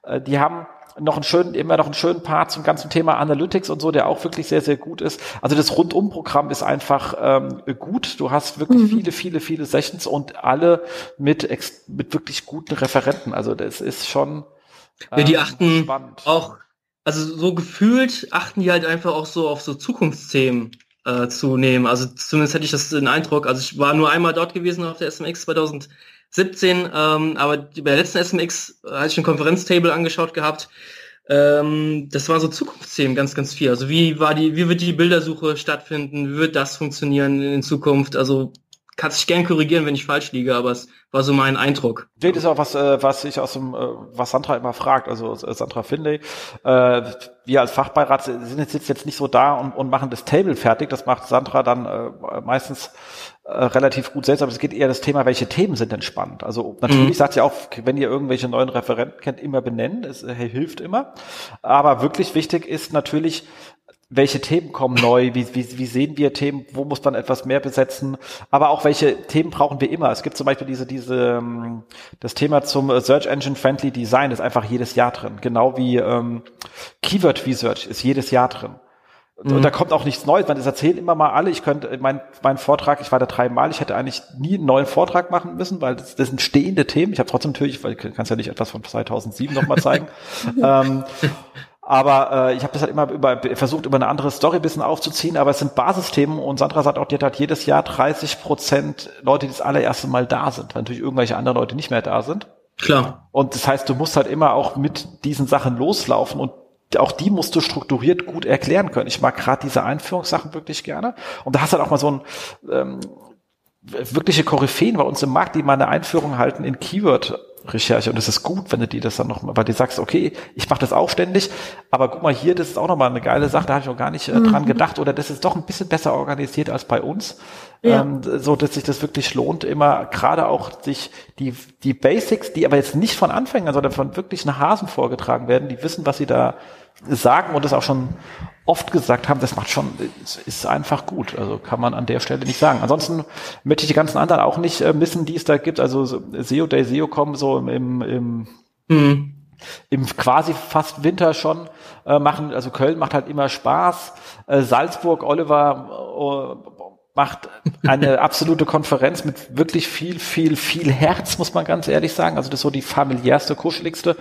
Äh, die haben noch einen schönen, immer noch einen schönen Part zum ganzen Thema Analytics und so, der auch wirklich sehr, sehr gut ist. Also das Rundumprogramm ist einfach ähm, gut. Du hast wirklich mhm. viele, viele, viele Sessions und alle mit, mit wirklich guten Referenten. Also das ist schon. Ähm, ja, die ähm, achten spannend. auch also so gefühlt achten die halt einfach auch so auf so Zukunftsthemen äh, zu nehmen. Also zumindest hätte ich das den Eindruck. Also ich war nur einmal dort gewesen auf der SMX 2017, ähm, aber bei der letzten SMX äh, hatte ich ein Konferenztable angeschaut gehabt. Ähm, das war so Zukunftsthemen ganz, ganz viel. Also wie war die, wie wird die Bildersuche stattfinden? Wie wird das funktionieren in Zukunft? Also kannst dich gern korrigieren, wenn ich falsch liege, aber es war so mein Eindruck. Das ist auch was, äh, was ich aus dem, äh, was Sandra immer fragt, also äh, Sandra Finlay, äh, wir als Fachbeirat sind jetzt, jetzt nicht so da und, und machen das Table fertig, das macht Sandra dann äh, meistens äh, relativ gut selbst, aber es geht eher das Thema, welche Themen sind denn spannend. Also natürlich mhm. sagt sie auch, wenn ihr irgendwelche neuen Referenten kennt, immer benennen, es äh, hilft immer, aber wirklich wichtig ist natürlich, welche Themen kommen neu, wie, wie, wie sehen wir Themen, wo muss man etwas mehr besetzen, aber auch welche Themen brauchen wir immer. Es gibt zum Beispiel diese, diese, ähm, das Thema zum Search Engine Friendly Design ist einfach jedes Jahr drin, genau wie ähm, Keyword Research ist jedes Jahr drin. Und mhm. da kommt auch nichts Neues, man das erzählen immer mal alle. Ich könnte, mein, mein Vortrag, ich war da dreimal, ich hätte eigentlich nie einen neuen Vortrag machen müssen, weil das, das sind stehende Themen. Ich habe trotzdem natürlich, weil du kannst ja nicht etwas von 2007 nochmal zeigen. ähm, aber äh, ich habe das halt immer über, versucht, über eine andere Story bisschen aufzuziehen, aber es sind Basisthemen und Sandra sagt auch, die hat halt jedes Jahr 30 Prozent Leute, die das allererste Mal da sind, weil natürlich irgendwelche anderen Leute nicht mehr da sind. Klar. Und das heißt, du musst halt immer auch mit diesen Sachen loslaufen und auch die musst du strukturiert gut erklären können. Ich mag gerade diese Einführungssachen wirklich gerne. Und da hast du halt auch mal so ein ähm, wirkliche Koryphäen bei uns im Markt, die mal eine Einführung halten in Keyword Recherche und es ist gut, wenn du dir das dann noch, weil du sagst, okay, ich mache das auch ständig, aber guck mal hier, das ist auch nochmal eine geile Sache, da habe ich auch gar nicht äh, dran mhm. gedacht oder das ist doch ein bisschen besser organisiert als bei uns, ja. ähm, so dass sich das wirklich lohnt, immer gerade auch sich die die Basics, die aber jetzt nicht von Anfängern, sondern von wirklichen Hasen vorgetragen werden, die wissen, was sie da sagen und das auch schon oft gesagt haben, das macht schon, ist einfach gut. Also kann man an der Stelle nicht sagen. Ansonsten möchte ich die ganzen anderen auch nicht äh, missen, die es da gibt. Also SEO Day, SEO kommen so im, im, mhm. im quasi fast Winter schon äh, machen. Also Köln macht halt immer Spaß. Äh, Salzburg, Oliver, äh, macht eine absolute Konferenz mit wirklich viel, viel, viel Herz, muss man ganz ehrlich sagen. Also das ist so die familiärste, kuscheligste.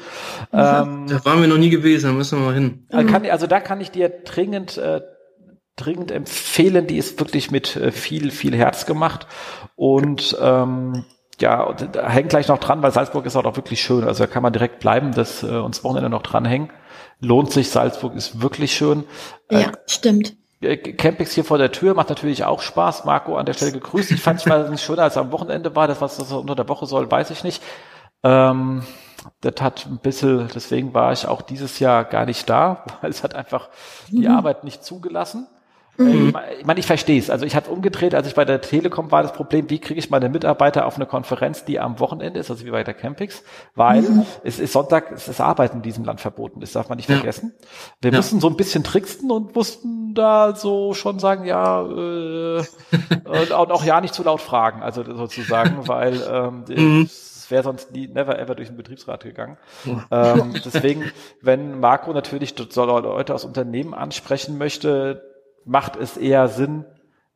Ähm, da waren wir noch nie gewesen, da müssen wir mal hin. Also, kann, also da kann ich dir dringend, äh, dringend empfehlen. Die ist wirklich mit äh, viel, viel Herz gemacht. Und ähm, ja, da hängt gleich noch dran, weil Salzburg ist auch wirklich schön. Also da kann man direkt bleiben, das äh, uns Wochenende noch dranhängen. Lohnt sich, Salzburg ist wirklich schön. Ja, äh, stimmt. Äh, Campings hier vor der Tür macht natürlich auch Spaß. Marco an der Stelle gegrüßt. Ich fand es mal nicht schöner als am Wochenende war. Das, was das unter der Woche soll, weiß ich nicht. Ähm, das hat ein bisschen, deswegen war ich auch dieses Jahr gar nicht da, weil es hat einfach die mhm. Arbeit nicht zugelassen. Mhm. Ich meine, ich verstehe es. Also ich habe umgedreht, als ich bei der Telekom war, das Problem, wie kriege ich meine Mitarbeiter auf eine Konferenz, die am Wochenende ist, also wie bei der Campix, weil mhm. es ist Sonntag, es ist Arbeiten in diesem Land verboten, das darf man nicht ja. vergessen. Wir ja. mussten so ein bisschen tricksten und mussten da so schon sagen, ja, äh, und auch ja nicht zu laut fragen, also sozusagen, weil ähm, mhm es wäre sonst nie, never ever durch den Betriebsrat gegangen. ähm, deswegen, wenn Marco natürlich Leute aus Unternehmen ansprechen möchte, macht es eher Sinn,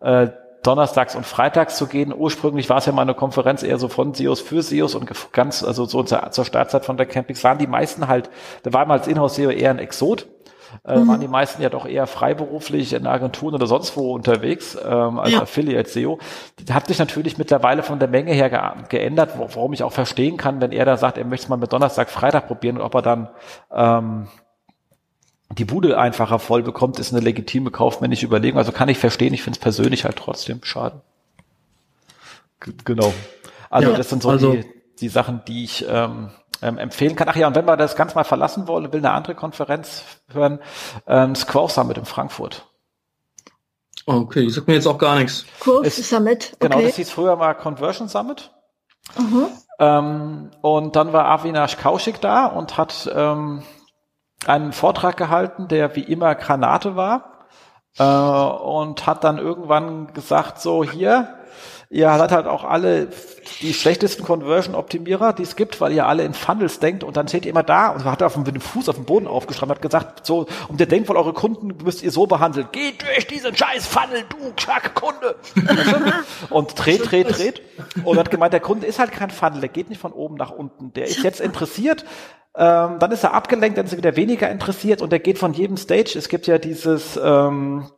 äh, donnerstags und freitags zu gehen. Ursprünglich war es ja mal eine Konferenz eher so von SEOs für SEOs und ganz, also so zur, zur Startzeit von der Campings waren die meisten halt, da war mal als Inhouse-SEO eher ein Exot. Äh, mhm. waren die meisten ja doch eher freiberuflich in Agenturen oder sonst wo unterwegs ähm, als ja. Affiliate SEO. Die hat sich natürlich mittlerweile von der Menge her ge geändert, warum ich auch verstehen kann, wenn er da sagt, er möchte es mal mit Donnerstag, Freitag probieren und ob er dann ähm, die Bude einfacher voll bekommt, ist eine legitime kaufmännische Überlegung. Also kann ich verstehen, ich finde es persönlich halt trotzdem schade. G genau. Also ja, das sind so also, die, die Sachen, die ich ähm, ähm, empfehlen kann. Ach ja, und wenn wir das ganz mal verlassen wollen, will eine andere Konferenz hören, ähm, Squaw Summit in Frankfurt. Okay, die sagt mir jetzt auch gar nichts. Growth Summit. Genau, okay. das hieß früher mal Conversion Summit. Mhm. Ähm, und dann war Avinash Kaushik da und hat ähm, einen Vortrag gehalten, der wie immer Granate war. Äh, und hat dann irgendwann gesagt, so hier, ihr seid halt auch alle die schlechtesten Conversion-Optimierer, die es gibt, weil ihr alle in Funnels denkt und dann steht ihr immer da und hat auf dem, mit dem Fuß auf dem Boden aufgeschrieben, hat gesagt, so, und ihr denkt wohl, eure Kunden müsst ihr so behandeln. Geht durch diesen scheiß Funnel, du Kack-Kunde. und dreht, dreht, dreht. Und hat gemeint, der Kunde ist halt kein Funnel, der geht nicht von oben nach unten. Der ist jetzt interessiert, ähm, dann ist er abgelenkt, dann ist er wieder weniger interessiert und der geht von jedem Stage. Es gibt ja dieses ähm,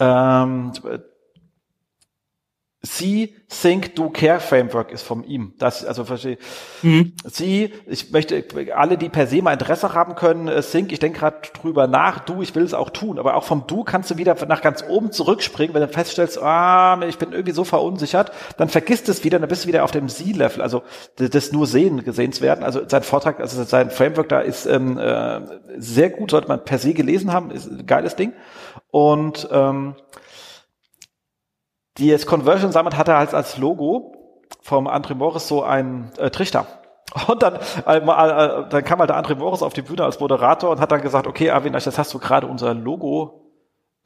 ähm, Sie, Think, Do, Care Framework ist von ihm. Das, also verstehe. Mhm. Sie, ich möchte alle, die per se mal Interesse haben können, äh, Think, ich denke gerade drüber nach, Du, ich will es auch tun. Aber auch vom Du kannst du wieder nach ganz oben zurückspringen, wenn du feststellst, ah, ich bin irgendwie so verunsichert, dann vergisst es wieder, dann bist du wieder auf dem Sie-Level. Also das nur sehen, gesehen zu werden. Also sein Vortrag, also sein Framework da ist ähm, äh, sehr gut, sollte man per se gelesen haben, ist ein geiles Ding. Und ähm, die jetzt Conversion Summit hatte halt als Logo vom André Morris so ein äh, Trichter. Und dann, äh, äh, dann kam halt der André Morris auf die Bühne als Moderator und hat dann gesagt, okay, Avinash, das hast du gerade unser Logo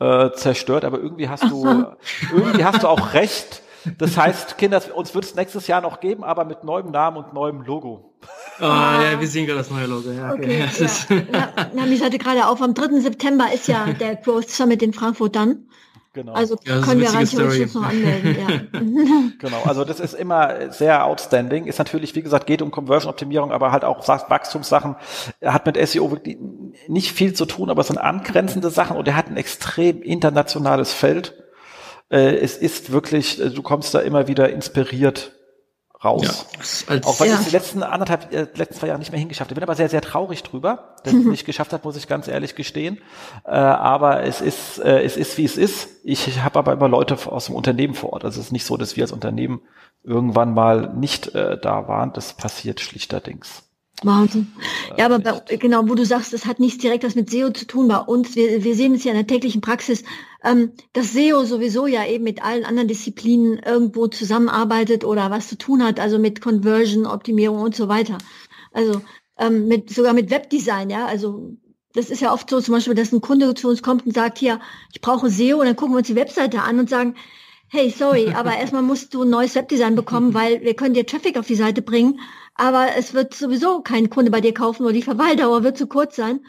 äh, zerstört, aber irgendwie hast du, irgendwie hast du auch recht. Das heißt, Kinder, uns wird es nächstes Jahr noch geben, aber mit neuem Namen und neuem Logo. Oh, ja, wir sehen gerade das neue Logo. Ja, okay. okay ja. ja, ja, mich hatte gerade auf, am 3. September ist ja der Growth Summit in Frankfurt dann. Genau. Also ja, können wir rein theoretisch noch anmelden, ja. genau, also das ist immer sehr outstanding. Ist natürlich, wie gesagt, geht um Conversion-Optimierung, aber halt auch Wachstumssachen. Er hat mit SEO wirklich nicht viel zu tun, aber es sind angrenzende Sachen und er hat ein extrem internationales Feld. Äh, es ist wirklich, äh, du kommst da immer wieder inspiriert raus. Ja, auch weil ja. ich die letzten anderthalb, äh, letzten zwei Jahre nicht mehr hingeschafft habe. Ich bin aber sehr, sehr traurig drüber, dass ich nicht geschafft habe, muss ich ganz ehrlich gestehen. Äh, aber es ist, äh, es ist, wie es ist. Ich habe aber immer Leute aus dem Unternehmen vor Ort. Also es ist nicht so, dass wir als Unternehmen irgendwann mal nicht äh, da waren. Das passiert schlichterdings. Wahnsinn. Ja, aber bei, genau, wo du sagst, das hat nichts direkt was mit SEO zu tun bei uns. Wir, wir sehen es ja in der täglichen Praxis, ähm, dass SEO sowieso ja eben mit allen anderen Disziplinen irgendwo zusammenarbeitet oder was zu tun hat, also mit Conversion, Optimierung und so weiter. Also ähm, mit, sogar mit Webdesign, ja. Also das ist ja oft so zum Beispiel, dass ein Kunde zu uns kommt und sagt, hier, ich brauche SEO und dann gucken wir uns die Webseite an und sagen, hey, sorry, aber erstmal musst du ein neues Webdesign bekommen, weil wir können dir Traffic auf die Seite bringen aber es wird sowieso kein Kunde bei dir kaufen oder die Verweildauer wird zu kurz sein,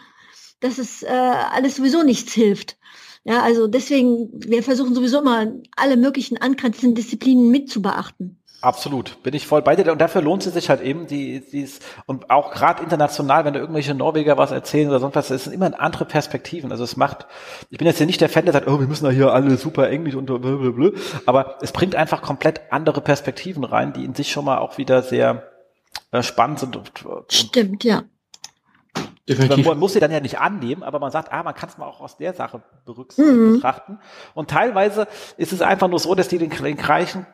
dass es äh, alles sowieso nichts hilft. Ja, also deswegen, wir versuchen sowieso immer alle möglichen angrenzenden Disziplinen mit zu beachten. Absolut, bin ich voll bei dir und dafür lohnt es sich halt eben die dies und auch gerade international, wenn da irgendwelche Norweger was erzählen oder sonst was, es sind immer andere Perspektiven. Also es macht, ich bin jetzt hier nicht der Fan, der sagt, oh, wir müssen da hier alle super Englisch und blablabla, aber es bringt einfach komplett andere Perspektiven rein, die in sich schon mal auch wieder sehr äh, spannend sind. Und, und Stimmt, ja. Definitiv. Man muss sie dann ja nicht annehmen, aber man sagt, ah, man kann es mal auch aus der Sache berücksichtigen, mhm. betrachten. Und teilweise ist es einfach nur so, dass die den, den gleichen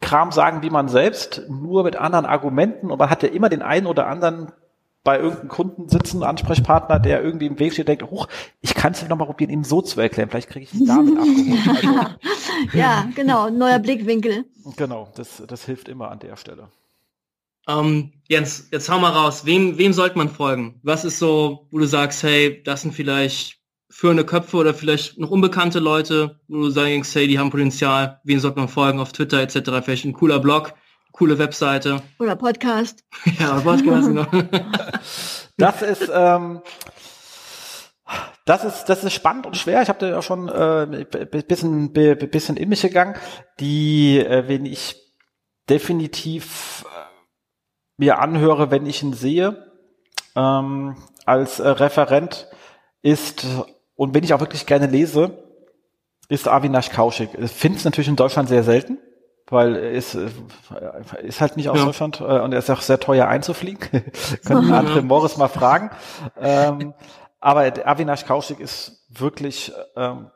Kram sagen wie man selbst, nur mit anderen Argumenten. Und man hat ja immer den einen oder anderen bei irgendeinem Kunden sitzen, Ansprechpartner, der irgendwie im Weg steht, denkt, huch, ich kann es ja nochmal probieren, ihm so zu erklären. Vielleicht kriege ich ihn damit abgeholt. Also, ja, genau, neuer Blickwinkel. Genau, das, das hilft immer an der Stelle. Ähm, Jens, jetzt hau mal raus. Wem, wem sollte man folgen? Was ist so, wo du sagst, hey, das sind vielleicht führende Köpfe oder vielleicht noch unbekannte Leute, wo du sagst, hey, die haben Potenzial. Wem sollte man folgen auf Twitter etc. Vielleicht ein cooler Blog, coole Webseite. Oder Podcast. ja, Podcast, genau. Das ist, ähm, das ist, das ist spannend und schwer. Ich habe da ja schon äh, bisschen, bisschen in mich gegangen. Die, äh, wenn ich definitiv mir anhöre, wenn ich ihn sehe, ähm, als äh, Referent ist, und wenn ich auch wirklich gerne lese, ist Avinash Kaushik. Ich finde es natürlich in Deutschland sehr selten, weil er ist, äh, ist halt nicht aus ja. Deutschland äh, und er ist auch sehr teuer einzufliegen. Können andere ja. Morris mal fragen. Ähm, aber Avinash Kaushik ist wirklich ähm,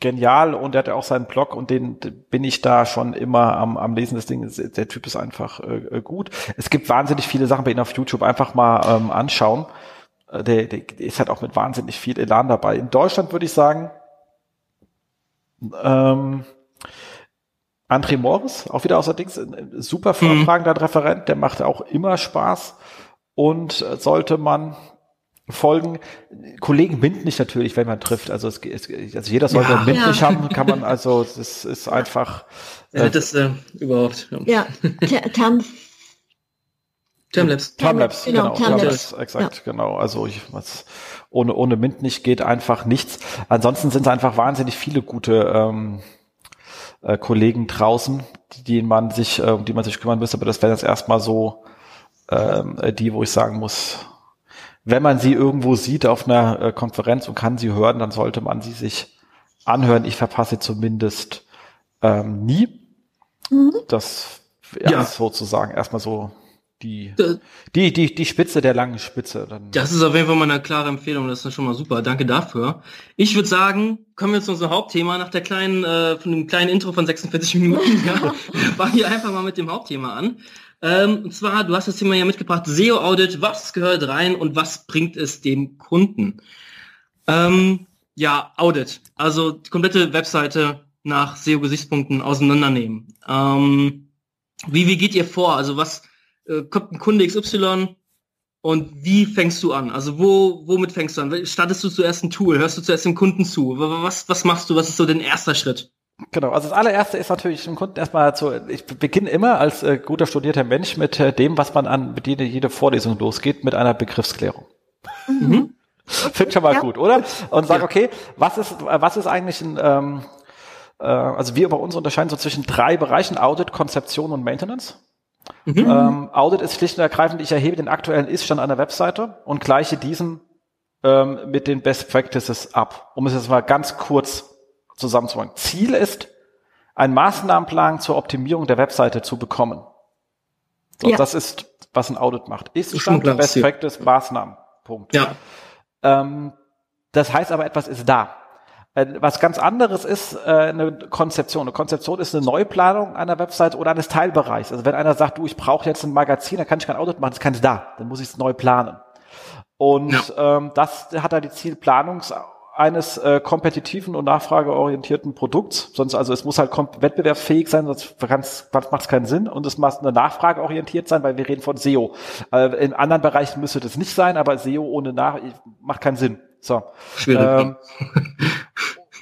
genial und er hat ja auch seinen Blog und den bin ich da schon immer am, am Lesen des Ding. Der Typ ist einfach äh, gut. Es gibt wahnsinnig viele Sachen bei ihm auf YouTube. Einfach mal ähm, anschauen. Äh, der, der ist halt auch mit wahnsinnig viel Elan dabei. In Deutschland würde ich sagen, ähm, André Morris, auch wieder außerdings ein super mhm. vortragender mhm. Referent, der macht auch immer Spaß und äh, sollte man folgen. Kollegen nicht natürlich, wenn man trifft. Also, es, es, also jeder sollte ja, mündlich ja. haben, kann man also, das ist einfach. Äh, das äh, überhaupt. Ja, ja Term Termlabs. Termlabs, genau. genau Termlabs, exakt, ja. genau. Also ich, was, ohne, ohne Mint nicht geht einfach nichts. Ansonsten sind es einfach wahnsinnig viele gute ähm, äh, Kollegen draußen, die, die man sich, äh, um die man sich kümmern müsste. Aber das wäre jetzt erstmal so ähm, äh, die, wo ich sagen muss, wenn man sie irgendwo sieht auf einer äh, Konferenz und kann sie hören, dann sollte man sie sich anhören. Ich verpasse zumindest ähm, nie. Mhm. Das ja, ja. sozusagen erstmal so die, die, die, die Spitze der langen Spitze. Dann. Das ist auf jeden Fall mal eine klare Empfehlung, das ist schon mal super. Danke dafür. Ich würde sagen, kommen wir zu unserem Hauptthema nach der kleinen, äh, von dem kleinen Intro von 46 Minuten. ja, fangen wir einfach mal mit dem Hauptthema an. Ähm, und zwar, du hast das Thema ja mitgebracht, SEO-Audit, was gehört rein und was bringt es dem Kunden? Ähm, ja, Audit, also die komplette Webseite nach SEO-Gesichtspunkten auseinandernehmen. Ähm, wie, wie geht ihr vor? Also was äh, kommt ein Kunde XY und wie fängst du an? Also wo, womit fängst du an? Startest du zuerst ein Tool? Hörst du zuerst dem Kunden zu? Was, was machst du? Was ist so dein erster Schritt? Genau, also das allererste ist natürlich dem Kunden erstmal zu, ich beginne immer als äh, guter studierter Mensch mit äh, dem, was man an mit jede, jede Vorlesung losgeht, mit einer Begriffsklärung. Mhm. Finde schon mal ja. gut, oder? Und sag, okay, was ist, was ist eigentlich ein, ähm, äh, also wir bei uns unterscheiden so zwischen drei Bereichen, Audit, Konzeption und Maintenance. Mhm. Ähm, Audit ist schlicht und ergreifend, ich erhebe den aktuellen Ist-Stand einer Webseite und gleiche diesen ähm, mit den Best Practices ab. Um es jetzt mal ganz kurz zusammenzufassen. Ziel ist, einen Maßnahmenplan zur Optimierung der Webseite zu bekommen. So, ja. Das ist, was ein Audit macht. Ist Stand, Best Practice, Maßnahmen. Punkt. Ja. Ähm, das heißt aber, etwas ist da. Äh, was ganz anderes ist äh, eine Konzeption. Eine Konzeption ist eine Neuplanung einer Website oder eines Teilbereichs. Also wenn einer sagt, du, ich brauche jetzt ein Magazin, dann kann ich kein Audit machen, das kann ich da. Dann muss ich es neu planen. Und ja. ähm, das hat er die Zielplanungs eines äh, kompetitiven und nachfrageorientierten Produkts. Sonst, also es muss halt wettbewerbsfähig sein, sonst macht es keinen Sinn. Und es muss eine Nachfrage orientiert sein, weil wir reden von SEO. Äh, in anderen Bereichen müsste das nicht sein, aber SEO ohne Nach macht keinen Sinn. So. Schwierig. Ähm,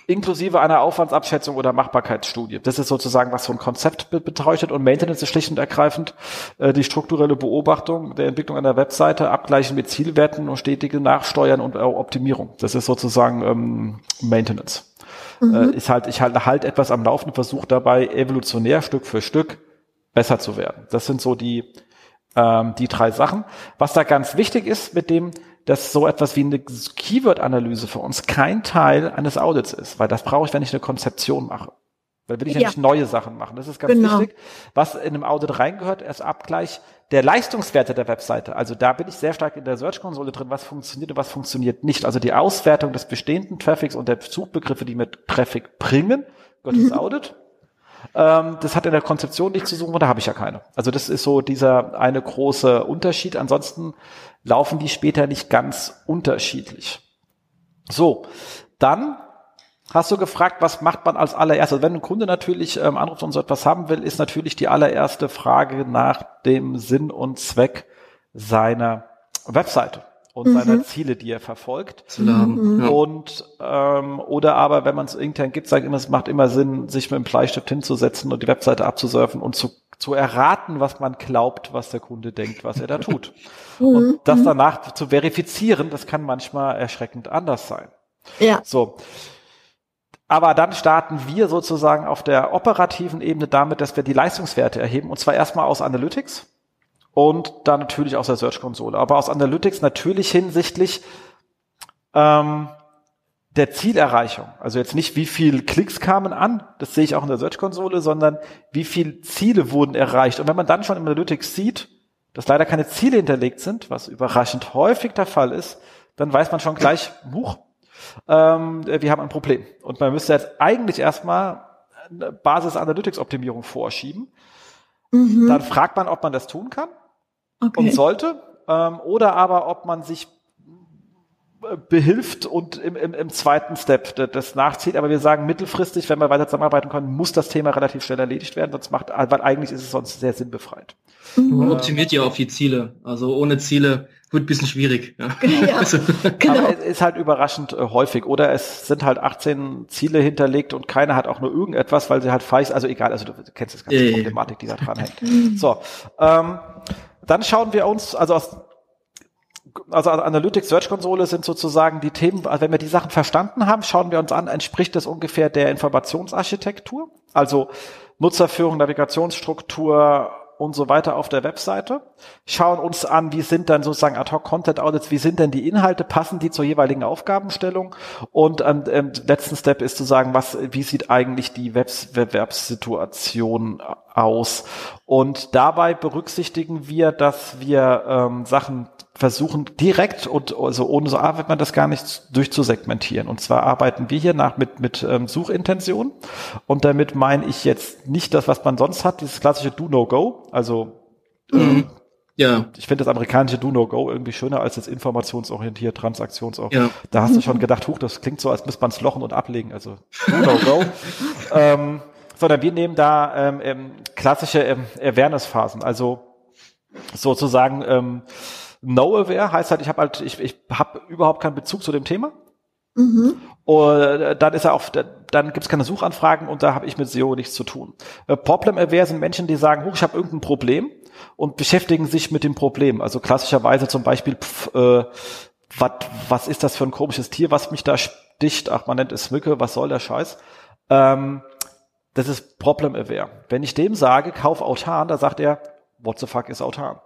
inklusive einer Aufwandsabschätzung oder Machbarkeitsstudie. Das ist sozusagen, was so ein Konzept betreuchtet und Maintenance ist schlicht und ergreifend äh, die strukturelle Beobachtung der Entwicklung einer Webseite, Abgleichen mit Zielwerten und stetige Nachsteuern und Optimierung. Das ist sozusagen ähm, Maintenance. Mhm. Äh, ist halt, ich halte halt etwas am Laufen, versuche dabei evolutionär Stück für Stück besser zu werden. Das sind so die, ähm, die drei Sachen. Was da ganz wichtig ist mit dem, dass so etwas wie eine Keyword-Analyse für uns kein Teil eines Audits ist, weil das brauche ich, wenn ich eine Konzeption mache. Weil will ich ja, ja nicht neue Sachen machen. Das ist ganz genau. wichtig. Was in einem Audit reingehört, ist Abgleich der Leistungswerte der Webseite. Also da bin ich sehr stark in der Search-Konsole drin, was funktioniert und was funktioniert nicht. Also die Auswertung des bestehenden Traffics und der Suchbegriffe, die mit Traffic bringen, gehört ins mhm. Audit. Ähm, das hat in der Konzeption nicht zu suchen, da habe ich ja keine. Also das ist so dieser eine große Unterschied. Ansonsten laufen die später nicht ganz unterschiedlich. So, dann hast du gefragt, was macht man als allererstes? Also wenn ein Kunde natürlich ähm, anruft und so etwas haben will, ist natürlich die allererste Frage nach dem Sinn und Zweck seiner Webseite und mhm. seiner Ziele, die er verfolgt. Mhm. Ja. Und ähm, oder aber, wenn man es intern gibt, sagt immer, es macht immer Sinn, sich mit dem Bleistift hinzusetzen und die Webseite abzusurfen und zu, zu erraten, was man glaubt, was der Kunde denkt, was er da tut. Mhm. Und das mhm. danach zu verifizieren, das kann manchmal erschreckend anders sein. Ja. So. Aber dann starten wir sozusagen auf der operativen Ebene damit, dass wir die Leistungswerte erheben, und zwar erstmal aus Analytics und dann natürlich aus der Search-Konsole. Aber aus Analytics natürlich hinsichtlich ähm, der Zielerreichung. Also jetzt nicht, wie viel Klicks kamen an, das sehe ich auch in der Search-Konsole, sondern wie viel Ziele wurden erreicht. Und wenn man dann schon im Analytics sieht, dass leider keine Ziele hinterlegt sind, was überraschend häufig der Fall ist, dann weiß man schon gleich, huch, ähm, wir haben ein Problem. Und man müsste jetzt eigentlich erstmal eine Basis-Analytics-Optimierung vorschieben. Mhm. Dann fragt man, ob man das tun kann okay. und sollte, ähm, oder aber ob man sich behilft und im, im, im zweiten Step das nachzieht. Aber wir sagen mittelfristig, wenn wir weiter zusammenarbeiten können, muss das Thema relativ schnell erledigt werden, sonst macht, weil eigentlich ist es sonst sehr sinnbefreit. Man optimiert ja auf die Ziele. Also ohne Ziele wird ein bisschen schwierig. Ja. ja also. genau. Aber es ist halt überraschend äh, häufig. Oder es sind halt 18 Ziele hinterlegt und keiner hat auch nur irgendetwas, weil sie halt falsch, also egal, also du kennst das ganze Problematik, die da dran hängt. So, ähm, dann schauen wir uns, also aus also Analytics Search Konsole sind sozusagen die Themen, also wenn wir die Sachen verstanden haben, schauen wir uns an, entspricht das ungefähr der Informationsarchitektur, also Nutzerführung, Navigationsstruktur und so weiter auf der Webseite, schauen uns an, wie sind dann sozusagen Ad-Hoc-Content-Audits, wie sind denn die Inhalte, passen die zur jeweiligen Aufgabenstellung? Und ähm, ähm, letzten Step ist zu sagen, was, wie sieht eigentlich die Wettbewerbssituation aus? Und dabei berücksichtigen wir, dass wir ähm, Sachen versuchen direkt und also ohne so arbeitet man das gar nicht durchzusegmentieren. Und zwar arbeiten wir hier nach mit mit ähm, Suchintention und damit meine ich jetzt nicht das, was man sonst hat, dieses klassische Do No Go. Also mhm. ähm, ja. Ich finde das amerikanische Do No Go irgendwie schöner als das informationsorientiert, transaktionsorientiert. Ja. Da hast du schon gedacht, huch, das klingt so, als müsste man es lochen und ablegen. Also Do No Go. ähm, sondern wir nehmen da ähm, ähm, klassische ähm, Awareness-Phasen, also sozusagen ähm, Know-aware heißt halt, ich habe halt, ich, ich habe überhaupt keinen Bezug zu dem Thema. Mhm. Und dann ist er auf, dann gibt es keine Suchanfragen und da habe ich mit SEO nichts zu tun. Äh, Problem-aware sind Menschen, die sagen, huch, ich habe irgendein Problem und beschäftigen sich mit dem Problem. Also klassischerweise zum Beispiel, pf, äh, wat, was ist das für ein komisches Tier, was mich da sticht? Ach, man nennt es Mücke, was soll der Scheiß? Ähm, das ist Problem-aware. Wenn ich dem sage, kauf Autan, da sagt er, what the fuck ist Autan?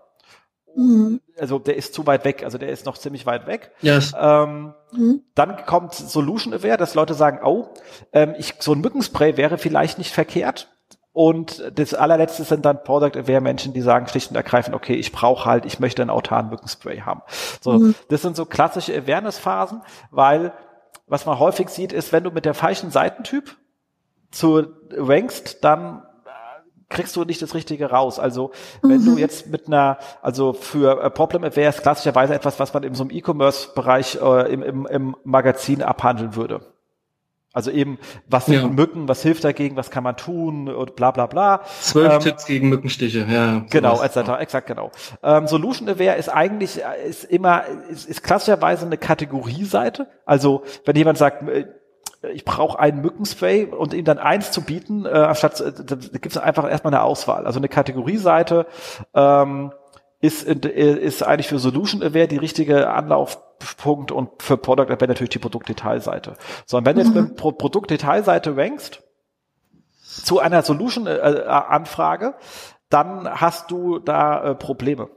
Mhm. Also der ist zu weit weg, also der ist noch ziemlich weit weg. Yes. Ähm, mhm. Dann kommt Solution Aware, dass Leute sagen, oh, ähm, ich, so ein Mückenspray wäre vielleicht nicht verkehrt. Und das allerletzte sind dann Product Aware Menschen, die sagen schlicht und ergreifend, okay, ich brauche halt, ich möchte einen autarken Mückenspray haben. So, mhm. das sind so klassische Awareness-Phasen, weil was man häufig sieht, ist, wenn du mit der falschen Seitentyp zu rankst, dann kriegst du nicht das Richtige raus. Also wenn mhm. du jetzt mit einer, also für äh, Problem Aware ist klassischerweise etwas, was man in so einem E-Commerce-Bereich äh, im, im, im Magazin abhandeln würde. Also eben, was sind ja. Mücken, was hilft dagegen, was kann man tun und bla bla bla. Zwölf ähm, Tipps gegen Mückenstiche, ja. Genau, etc., exakt genau. Ähm, Solution Aware ist eigentlich, ist immer, ist, ist klassischerweise eine Kategorieseite. Also wenn jemand sagt, äh, ich brauche einen Mückenspray und ihm dann eins zu bieten, äh, anstatt äh, da gibt es einfach erstmal eine Auswahl. Also eine Kategorieseite ähm, ist, ist eigentlich für Solution Aware die richtige Anlaufpunkt und für Product Aware natürlich die Produktdetailseite. So, und wenn du jetzt mhm. mit Pro Produktdetailseite rankst, zu einer Solution-Anfrage, äh, dann hast du da äh, Probleme.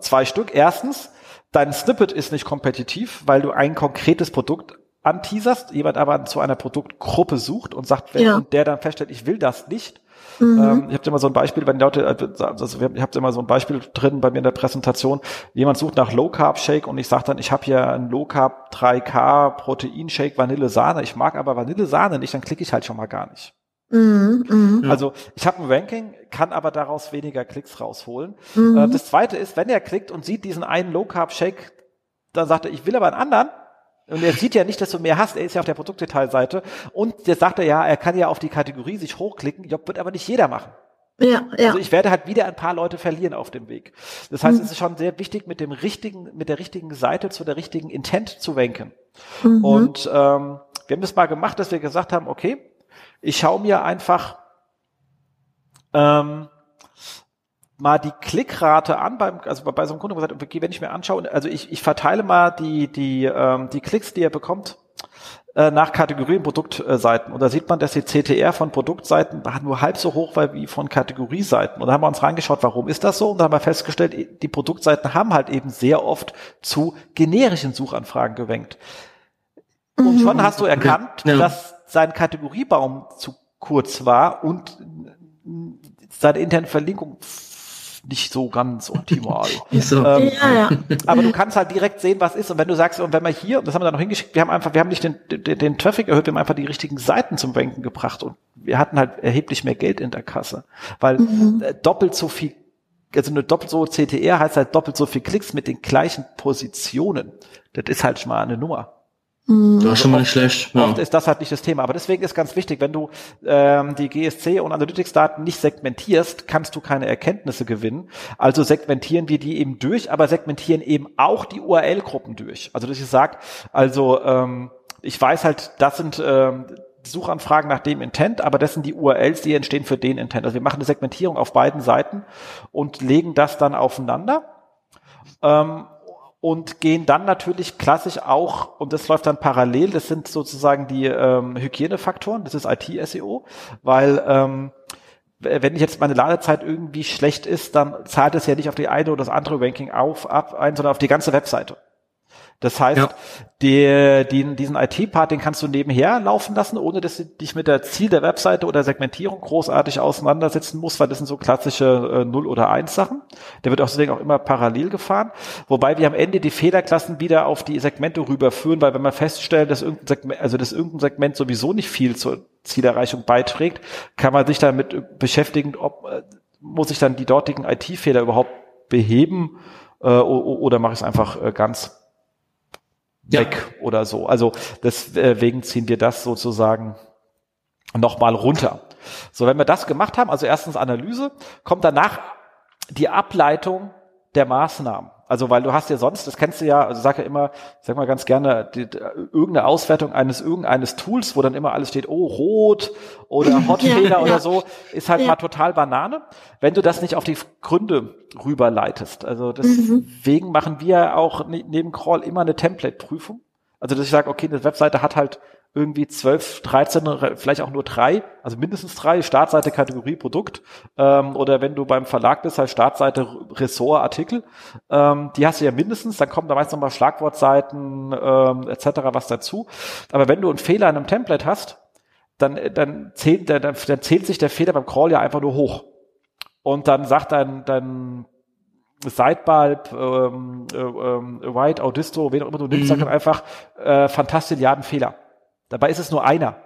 Zwei Stück. Erstens, dein Snippet ist nicht kompetitiv, weil du ein konkretes Produkt anteaserst, jemand aber zu einer Produktgruppe sucht und sagt, wenn ja. und der dann feststellt, ich will das nicht. Mhm. Ähm, ich habe immer so ein Beispiel, wenn die Leute, äh, also ich habe immer so ein Beispiel drin bei mir in der Präsentation, jemand sucht nach Low Carb Shake und ich sage dann, ich habe hier einen Low Carb 3K Protein Shake Vanille Sahne, ich mag aber Vanille Sahne nicht, dann klicke ich halt schon mal gar nicht. Mhm, mh. Also ich habe ein Ranking, kann aber daraus weniger Klicks rausholen. Mhm. Äh, das zweite ist, wenn er klickt und sieht diesen einen Low Carb Shake, dann sagt er, ich will aber einen anderen, und er sieht ja nicht, dass du mehr hast. Er ist ja auf der Produktdetailseite. Und jetzt sagt er ja, er kann ja auf die Kategorie sich hochklicken. Ja, wird aber nicht jeder machen. Ja, ja. Also ich werde halt wieder ein paar Leute verlieren auf dem Weg. Das heißt, mhm. es ist schon sehr wichtig, mit dem richtigen, mit der richtigen Seite zu der richtigen Intent zu wenken. Mhm. Und ähm, wir haben das mal gemacht, dass wir gesagt haben, okay, ich schaue mir einfach ähm, mal die Klickrate an beim, also bei so einem Kunden gesagt, okay, wenn ich mir anschaue, also ich, ich verteile mal die, die, ähm, die Klicks, die er bekommt, äh, nach Kategorien Produktseiten. Und da sieht man, dass die CTR von Produktseiten nur halb so hoch war wie von Kategorieseiten. Und da haben wir uns reingeschaut, warum ist das so? Und da haben wir festgestellt, die Produktseiten haben halt eben sehr oft zu generischen Suchanfragen gewenkt. Und schon hast du erkannt, ja. dass sein Kategoriebaum zu kurz war und seine interne Verlinkung nicht so ganz optimal. so. ähm, ja, ja. Aber du kannst halt direkt sehen, was ist. Und wenn du sagst, und wenn wir hier, und das haben wir da noch hingeschickt, wir haben einfach, wir haben nicht den, den, den Traffic erhöht, wir haben einfach die richtigen Seiten zum Banken gebracht und wir hatten halt erheblich mehr Geld in der Kasse. Weil mhm. äh, doppelt so viel also eine doppelt so CTR heißt halt doppelt so viel Klicks mit den gleichen Positionen. Das ist halt schon mal eine Nummer. Mhm. Das ist schon mal nicht schlecht. Ja. Oft ist das halt nicht das Thema. Aber deswegen ist ganz wichtig, wenn du ähm, die GSC und Analytics-Daten nicht segmentierst, kannst du keine Erkenntnisse gewinnen. Also segmentieren wir die eben durch, aber segmentieren eben auch die URL-Gruppen durch. Also dass ich sage, also ähm, ich weiß halt, das sind ähm, Suchanfragen nach dem Intent, aber das sind die URLs, die entstehen für den Intent. Also wir machen eine Segmentierung auf beiden Seiten und legen das dann aufeinander. Ähm, und gehen dann natürlich klassisch auch, und das läuft dann parallel, das sind sozusagen die ähm, Hygienefaktoren, das ist IT-SEO, weil ähm, wenn jetzt meine Ladezeit irgendwie schlecht ist, dann zahlt es ja nicht auf die eine oder das andere Ranking auf, ab ein, sondern auf die ganze Webseite. Das heißt, ja. die, die, diesen IT-Part, den kannst du nebenher laufen lassen, ohne dass du dich mit der Ziel der Webseite oder Segmentierung großartig auseinandersetzen musst, weil das sind so klassische äh, 0 oder 1 Sachen. Der wird auch deswegen auch immer parallel gefahren. Wobei wir am Ende die Fehlerklassen wieder auf die Segmente rüberführen, weil wenn man feststellt, dass irgendein Segment, also dass irgendein Segment sowieso nicht viel zur Zielerreichung beiträgt, kann man sich damit beschäftigen, ob äh, muss ich dann die dortigen IT-Fehler überhaupt beheben äh, oder mache ich es einfach äh, ganz weg oder so. Also deswegen ziehen wir das sozusagen nochmal runter. So, wenn wir das gemacht haben, also erstens Analyse, kommt danach die Ableitung der Maßnahmen. Also weil du hast ja sonst, das kennst du ja, also sag ja immer, sag mal ganz gerne, die, die, irgendeine Auswertung eines irgendeines Tools, wo dann immer alles steht, oh, rot oder Hotfehler ja, oder ja. so, ist halt ja. mal total Banane, wenn du das nicht auf die Gründe rüberleitest. Also deswegen mhm. machen wir auch ne, neben Crawl immer eine Template-Prüfung. Also dass ich sage, okay, eine Webseite hat halt irgendwie 12, 13, vielleicht auch nur drei, also mindestens drei, Startseite, Kategorie, Produkt. Ähm, oder wenn du beim Verlag bist, halt Startseite, Ressort, Artikel. Ähm, die hast du ja mindestens, dann kommen da meist nochmal Schlagwortseiten ähm, etc. was dazu. Aber wenn du einen Fehler in einem Template hast, dann, dann, zählt, dann, dann zählt sich der Fehler beim Crawl ja einfach nur hoch. Und dann sagt dein, dein Sidebulb, ähm, äh, ähm, White, Audisto, wen auch immer du nimmst, mhm. sagt dann einfach äh, Fantastilliarden Fehler. Dabei ist es nur einer.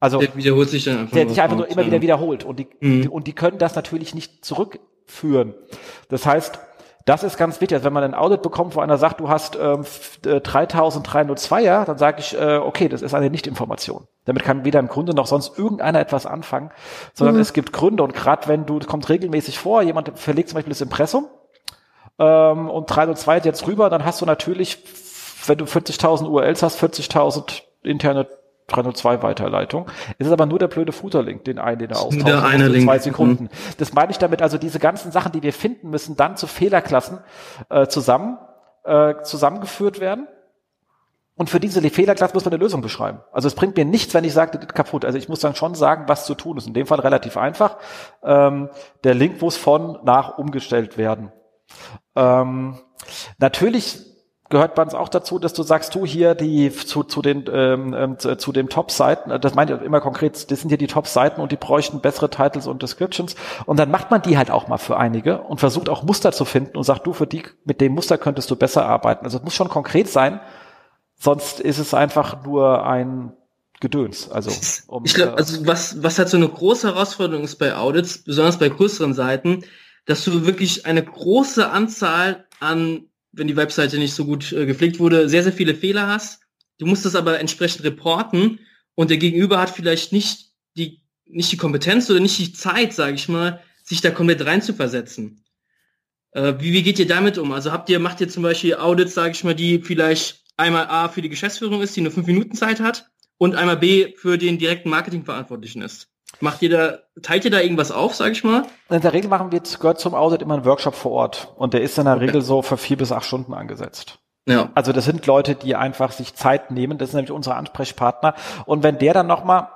Also der wiederholt sich dann einfach. Der sich einfach nur immer wieder wiederholt. Und die, mhm. und die können das natürlich nicht zurückführen. Das heißt, das ist ganz wichtig. Also wenn man ein Audit bekommt, wo einer sagt, du hast ähm, 3302er, dann sage ich, äh, okay, das ist eine Nichtinformation. Damit kann weder im Grunde noch sonst irgendeiner etwas anfangen, sondern mhm. es gibt Gründe. Und gerade wenn du, kommt regelmäßig vor, jemand verlegt zum Beispiel das Impressum ähm, und 302 jetzt rüber, dann hast du natürlich, wenn du 40.000 URLs hast, 40.000 interne 302 Weiterleitung. Es ist aber nur der blöde Footerlink, den einen, den er austauscht. Der eine Link. Zwei Sekunden. Mhm. Das meine ich damit, also diese ganzen Sachen, die wir finden müssen, dann zu Fehlerklassen äh, zusammen äh, zusammengeführt werden. Und für diese Fehlerklasse muss man eine Lösung beschreiben. Also es bringt mir nichts, wenn ich sage, das ist kaputt. Also ich muss dann schon sagen, was zu tun ist. In dem Fall relativ einfach. Ähm, der Link muss von nach umgestellt werden. Ähm, natürlich gehört bei uns auch dazu, dass du sagst, du hier die zu, zu den ähm, ähm zu, zu dem Top-Seiten, das meint ihr immer konkret, das sind hier die Top-Seiten und die bräuchten bessere Titles und Descriptions und dann macht man die halt auch mal für einige und versucht auch Muster zu finden und sagt, du für die mit dem Muster könntest du besser arbeiten. Also es muss schon konkret sein, sonst ist es einfach nur ein Gedöns. Also, um, ich glaube, also was was halt so eine große Herausforderung ist bei Audits, besonders bei größeren Seiten, dass du wirklich eine große Anzahl an wenn die Webseite nicht so gut äh, gepflegt wurde, sehr, sehr viele Fehler hast. Du musst das aber entsprechend reporten und der Gegenüber hat vielleicht nicht die, nicht die Kompetenz oder nicht die Zeit, sage ich mal, sich da komplett reinzuversetzen. Äh, wie, wie geht ihr damit um? Also habt ihr, macht ihr zum Beispiel Audits, sage ich mal, die vielleicht einmal A für die Geschäftsführung ist, die nur fünf Minuten Zeit hat und einmal B für den direkten Marketingverantwortlichen ist? Macht ihr da, teilt ihr da irgendwas auf, sag ich mal? In der Regel machen wir, gehört zum Audit immer ein Workshop vor Ort. Und der ist in der okay. Regel so für vier bis acht Stunden angesetzt. Ja. Also das sind Leute, die einfach sich Zeit nehmen. Das sind nämlich unsere Ansprechpartner. Und wenn der dann nochmal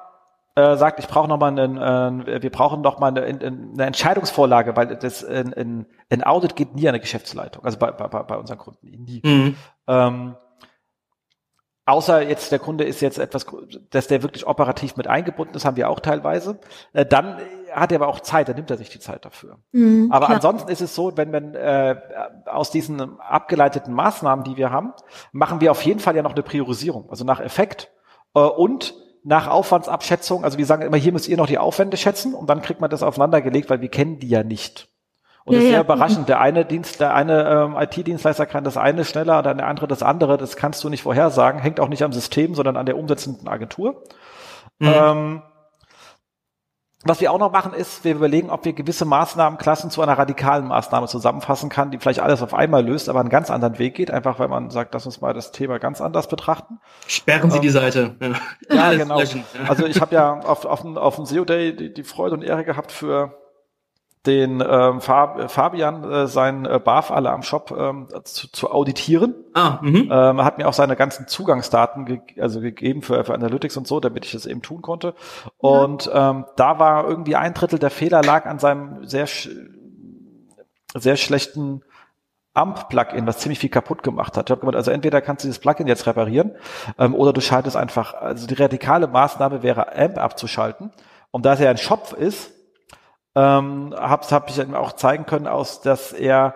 äh, sagt, ich brauche nochmal einen, äh, wir brauchen nochmal eine, eine Entscheidungsvorlage, weil das in, in, in Audit geht nie an eine Geschäftsleitung. Also bei, bei, bei unseren Kunden nie. Mhm. Ähm, Außer jetzt der Kunde ist jetzt etwas, dass der wirklich operativ mit eingebunden ist, haben wir auch teilweise. Äh, dann hat er aber auch Zeit, dann nimmt er sich die Zeit dafür. Mhm, aber klar. ansonsten ist es so, wenn man äh, aus diesen abgeleiteten Maßnahmen, die wir haben, machen wir auf jeden Fall ja noch eine Priorisierung, also nach Effekt äh, und nach Aufwandsabschätzung. Also wir sagen immer, hier müsst ihr noch die Aufwände schätzen und dann kriegt man das aufeinandergelegt, weil wir kennen die ja nicht. Und ja, ist sehr ja. überraschend. Der eine Dienst, der eine ähm, IT-Dienstleister kann das eine schneller, dann der andere das andere. Das kannst du nicht vorhersagen. Hängt auch nicht am System, sondern an der umsetzenden Agentur. Mhm. Ähm, was wir auch noch machen ist, wir überlegen, ob wir gewisse Maßnahmenklassen zu einer radikalen Maßnahme zusammenfassen kann, die vielleicht alles auf einmal löst, aber einen ganz anderen Weg geht, einfach weil man sagt, lass uns mal das Thema ganz anders betrachten. Sperren Sie ähm, die Seite. Ja, ja genau. Also ich habe ja auf, auf, auf dem SEO Day die, die Freude und Ehre gehabt für den ähm, Fab, Fabian äh, seinen äh, BAF alle am Shop ähm, zu, zu auditieren. Ah, mhm. ähm, er hat mir auch seine ganzen Zugangsdaten ge also gegeben für, für Analytics und so, damit ich das eben tun konnte. Und ja. ähm, da war irgendwie ein Drittel der Fehler lag an seinem sehr sch sehr schlechten AMP-Plugin, was ziemlich viel kaputt gemacht hat. Ich habe gemeint, also entweder kannst du dieses Plugin jetzt reparieren ähm, oder du schaltest einfach, also die radikale Maßnahme wäre AMP abzuschalten. Und da es ja ein Shop ist, ähm, habe hab ich auch zeigen können, aus, dass er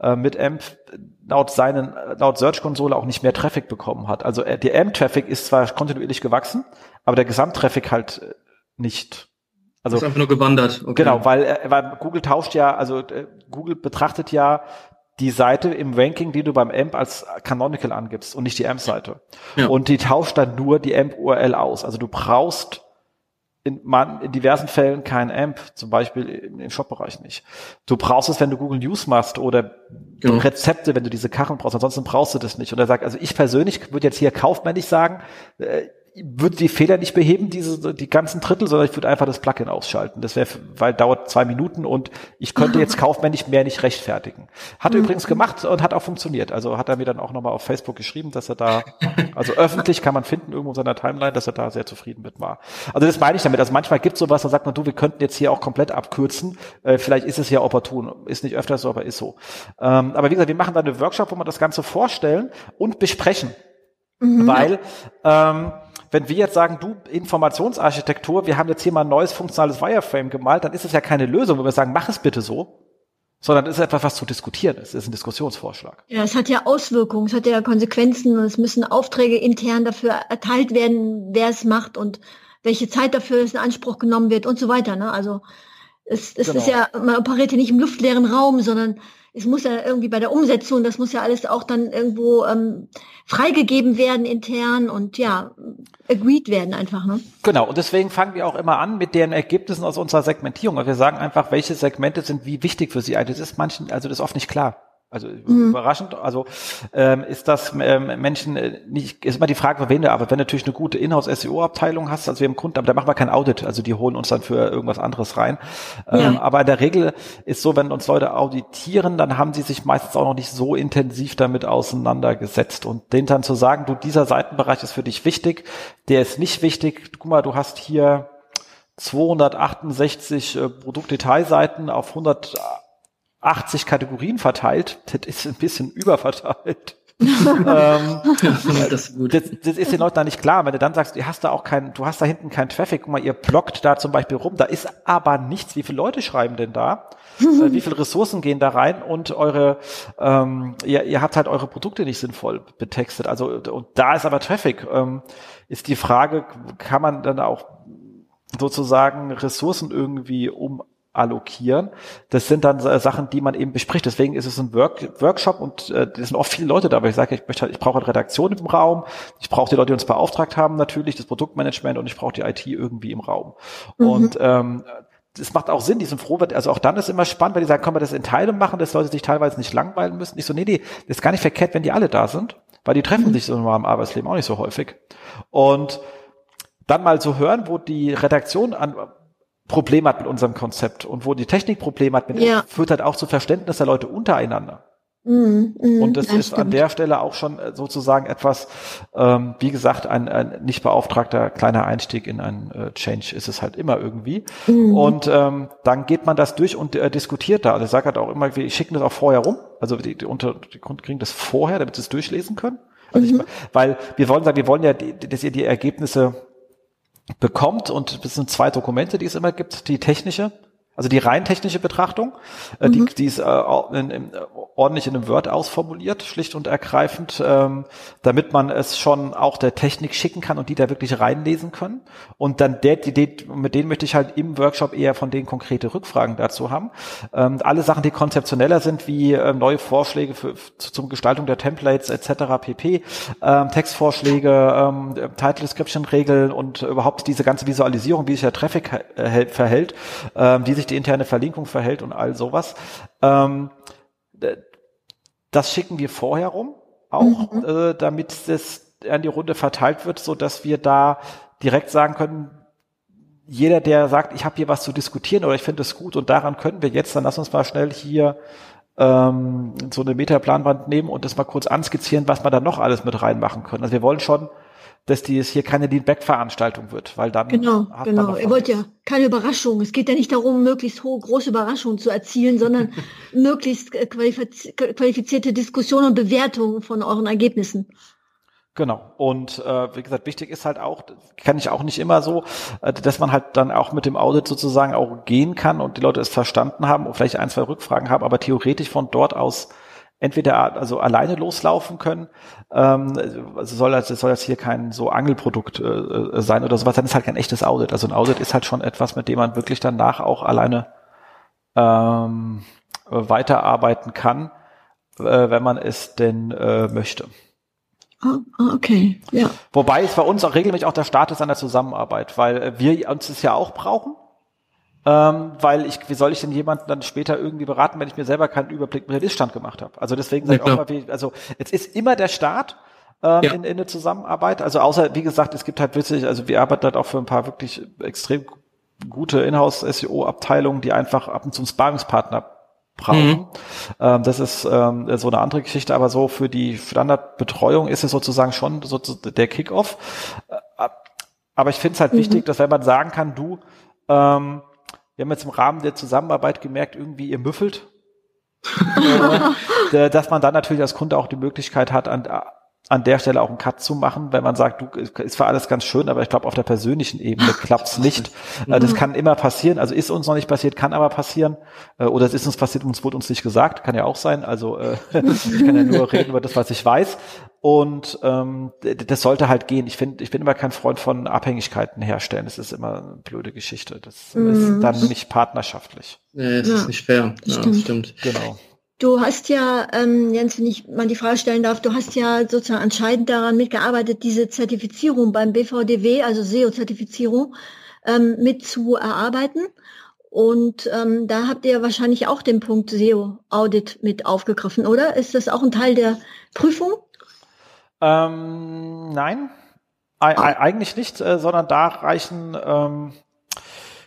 äh, mit AMP laut seinen laut Search Konsole auch nicht mehr Traffic bekommen hat. Also äh, der AMP Traffic ist zwar kontinuierlich gewachsen, aber der Gesamttraffic halt äh, nicht. Also ist einfach nur gewandert. Okay. Genau, weil, äh, weil Google tauscht ja, also Google betrachtet ja die Seite im Ranking, die du beim AMP als Canonical angibst und nicht die AMP-Seite. Ja. Und die tauscht dann nur die AMP-URL aus. Also du brauchst in, man, in diversen Fällen kein AMP, zum Beispiel im Shop-Bereich nicht. Du brauchst es, wenn du Google News machst oder genau. Rezepte, wenn du diese Karren brauchst, ansonsten brauchst du das nicht. Und er sagt, also ich persönlich würde jetzt hier kaufmännisch sagen, äh, würde die Fehler nicht beheben, diese, die ganzen Drittel, sondern ich würde einfach das Plugin ausschalten. Das wäre, weil dauert zwei Minuten und ich könnte jetzt kaufmännisch mehr nicht rechtfertigen. Hat er mhm. übrigens gemacht und hat auch funktioniert. Also hat er mir dann auch nochmal auf Facebook geschrieben, dass er da, also öffentlich kann man finden irgendwo in seiner Timeline, dass er da sehr zufrieden mit war. Also das meine ich damit. Also manchmal gibt es sowas, da sagt man, du, wir könnten jetzt hier auch komplett abkürzen. Äh, vielleicht ist es ja opportun. Ist nicht öfter so, aber ist so. Ähm, aber wie gesagt, wir machen da eine Workshop, wo wir das Ganze vorstellen und besprechen. Mhm. Weil ähm, wenn wir jetzt sagen, du Informationsarchitektur, wir haben jetzt hier mal ein neues funktionales Wireframe gemalt, dann ist es ja keine Lösung, wenn wir sagen, mach es bitte so, sondern es ist etwas, was zu diskutieren ist. Es ist ein Diskussionsvorschlag. Ja, es hat ja Auswirkungen, es hat ja Konsequenzen und es müssen Aufträge intern dafür erteilt werden, wer es macht und welche Zeit dafür in Anspruch genommen wird und so weiter. Ne? Also es, es genau. ist ja, man operiert ja nicht im luftleeren Raum, sondern es muss ja irgendwie bei der Umsetzung, das muss ja alles auch dann irgendwo ähm, freigegeben werden intern und ja, agreed werden einfach. Ne? Genau, und deswegen fangen wir auch immer an mit den Ergebnissen aus unserer Segmentierung. Also wir sagen einfach, welche Segmente sind wie wichtig für Sie. Also das ist manchen, also das ist oft nicht klar. Also mhm. überraschend. Also ähm, ist das ähm, Menschen äh, nicht, ist immer die Frage, für wen du aber wenn du natürlich eine gute Inhouse-SEO-Abteilung hast, also wir haben Kunden, aber da machen wir kein Audit, also die holen uns dann für irgendwas anderes rein. Ähm, Aber in der Regel ist so, wenn uns Leute auditieren, dann haben sie sich meistens auch noch nicht so intensiv damit auseinandergesetzt. Und denen dann zu sagen, du, dieser Seitenbereich ist für dich wichtig, der ist nicht wichtig, guck mal, du hast hier 268 äh, Produktdetailseiten auf 100 80 Kategorien verteilt. Das ist ein bisschen überverteilt. ähm, das, das, das, ist den Leuten da nicht klar. Wenn du dann sagst, du hast da auch kein, du hast da hinten keinen Traffic, guck mal, ihr blockt da zum Beispiel rum, da ist aber nichts. Wie viele Leute schreiben denn da? äh, wie viele Ressourcen gehen da rein und eure, ähm, ihr, ihr habt halt eure Produkte nicht sinnvoll betextet. Also und da ist aber Traffic. Ähm, ist die Frage, kann man dann auch sozusagen Ressourcen irgendwie um allokieren. Das sind dann äh, Sachen, die man eben bespricht. Deswegen ist es ein Work Workshop und äh, das sind oft viele Leute da, weil ich sage, ich möchte, halt, ich brauche eine Redaktion im Raum, ich brauche die Leute, die uns beauftragt haben, natürlich das Produktmanagement und ich brauche die IT irgendwie im Raum. Mhm. Und ähm, das macht auch Sinn, die sind froh, also auch dann ist immer spannend, weil die sagen, können wir das in Teilen machen, dass Leute sich teilweise nicht langweilen müssen. Ich so, nee, nee, das ist gar nicht verkehrt, wenn die alle da sind, weil die treffen mhm. sich so normal im Arbeitsleben auch nicht so häufig. Und dann mal zu so hören, wo die Redaktion an Problem hat mit unserem Konzept und wo die Technik Probleme hat, mit ja. führt halt auch zu Verständnis der Leute untereinander. Mm, mm, und das, das ist stimmt. an der Stelle auch schon äh, sozusagen etwas, ähm, wie gesagt, ein, ein nicht beauftragter kleiner Einstieg in ein äh, Change ist es halt immer irgendwie. Mm. Und ähm, dann geht man das durch und äh, diskutiert da. Also ich sage halt auch immer, wir schicken das auch vorher rum. Also die, die, unter, die Kunden kriegen das vorher, damit sie es durchlesen können. Also mhm. ich, weil wir wollen sagen, wir wollen ja, dass ihr die Ergebnisse bekommt und das sind zwei Dokumente, die es immer gibt, die technische also die rein technische Betrachtung, äh, mhm. die, die ist äh, in, in, ordentlich in einem Word ausformuliert, schlicht und ergreifend, ähm, damit man es schon auch der Technik schicken kann und die da wirklich reinlesen können. Und dann der, die, die, mit denen möchte ich halt im Workshop eher von denen konkrete Rückfragen dazu haben. Ähm, alle Sachen, die konzeptioneller sind, wie äh, neue Vorschläge für, zum Gestaltung der Templates etc. pp, ähm, Textvorschläge, ähm, Title Description Regeln und überhaupt diese ganze Visualisierung, wie sich der Traffic äh, verhält, ähm, die sich sich die interne Verlinkung verhält und all sowas. Ähm, das schicken wir vorher rum, auch mhm. äh, damit das an die Runde verteilt wird, so dass wir da direkt sagen können, jeder, der sagt, ich habe hier was zu diskutieren oder ich finde es gut und daran können wir jetzt, dann lass uns mal schnell hier ähm, so eine Metaplanwand nehmen und das mal kurz anskizzieren, was wir da noch alles mit reinmachen können. Also wir wollen schon dass die es hier keine Lead-Back-Veranstaltung wird, weil dann genau, genau. Ihr wollt ja keine Überraschung. Es geht ja nicht darum, möglichst hohe, große Überraschungen zu erzielen, sondern möglichst qualifizierte Diskussionen und Bewertungen von euren Ergebnissen. Genau. Und äh, wie gesagt, wichtig ist halt auch, kann ich auch nicht immer so, äh, dass man halt dann auch mit dem Audit sozusagen auch gehen kann und die Leute es verstanden haben und vielleicht ein, zwei Rückfragen haben, aber theoretisch von dort aus entweder also alleine loslaufen können, ähm, also soll das, soll das hier kein so Angelprodukt äh, äh, sein oder sowas, dann ist halt kein echtes Audit. Also ein Audit ist halt schon etwas, mit dem man wirklich danach auch alleine ähm, weiterarbeiten kann, äh, wenn man es denn äh, möchte. Ah, ah, okay, ja. Wobei es bei uns auch regelmäßig auch der Start ist an der Zusammenarbeit, weil wir uns es ja auch brauchen ähm, weil ich, wie soll ich denn jemanden dann später irgendwie beraten, wenn ich mir selber keinen Überblick mit dem Iststand gemacht habe? Also deswegen sage ich auch mal, wie, also es ist immer der Start ähm, ja. in, in der Zusammenarbeit. Also außer, wie gesagt, es gibt halt witzig, also wir arbeiten halt auch für ein paar wirklich extrem gute Inhouse-SEO-Abteilungen, die einfach ab und zu einen Sparringspartner brauchen. Mhm. Ähm, das ist ähm, so eine andere Geschichte, aber so für die Standardbetreuung ist es sozusagen schon so der Kickoff. Äh, aber ich finde es halt mhm. wichtig, dass wenn man sagen kann, du, ähm, wir haben jetzt im Rahmen der Zusammenarbeit gemerkt, irgendwie ihr müffelt. äh, dass man dann natürlich als Kunde auch die Möglichkeit hat, an, an der Stelle auch einen Cut zu machen, wenn man sagt, du, ist zwar alles ganz schön, aber ich glaube, auf der persönlichen Ebene klappt's nicht. Äh, das kann immer passieren, also ist uns noch nicht passiert, kann aber passieren. Äh, oder es ist uns passiert, uns wurde uns nicht gesagt, kann ja auch sein. Also äh, ich kann ja nur reden über das, was ich weiß. Und ähm, das sollte halt gehen. Ich finde, ich bin immer kein Freund von Abhängigkeiten herstellen. Das ist immer eine blöde Geschichte. Das mm. ist dann nicht partnerschaftlich. Nee, es ja. ist nicht fair. Ja, stimmt. stimmt. Genau. Du hast ja, ähm, Jens, wenn ich mal die Frage stellen darf, du hast ja sozusagen entscheidend daran mitgearbeitet, diese Zertifizierung beim BVDW, also SEO-Zertifizierung, ähm, mit zu erarbeiten. Und ähm, da habt ihr wahrscheinlich auch den Punkt SEO-Audit mit aufgegriffen, oder? Ist das auch ein Teil der Prüfung? Ähm, nein, e ah. eigentlich nicht, äh, sondern da reichen ähm,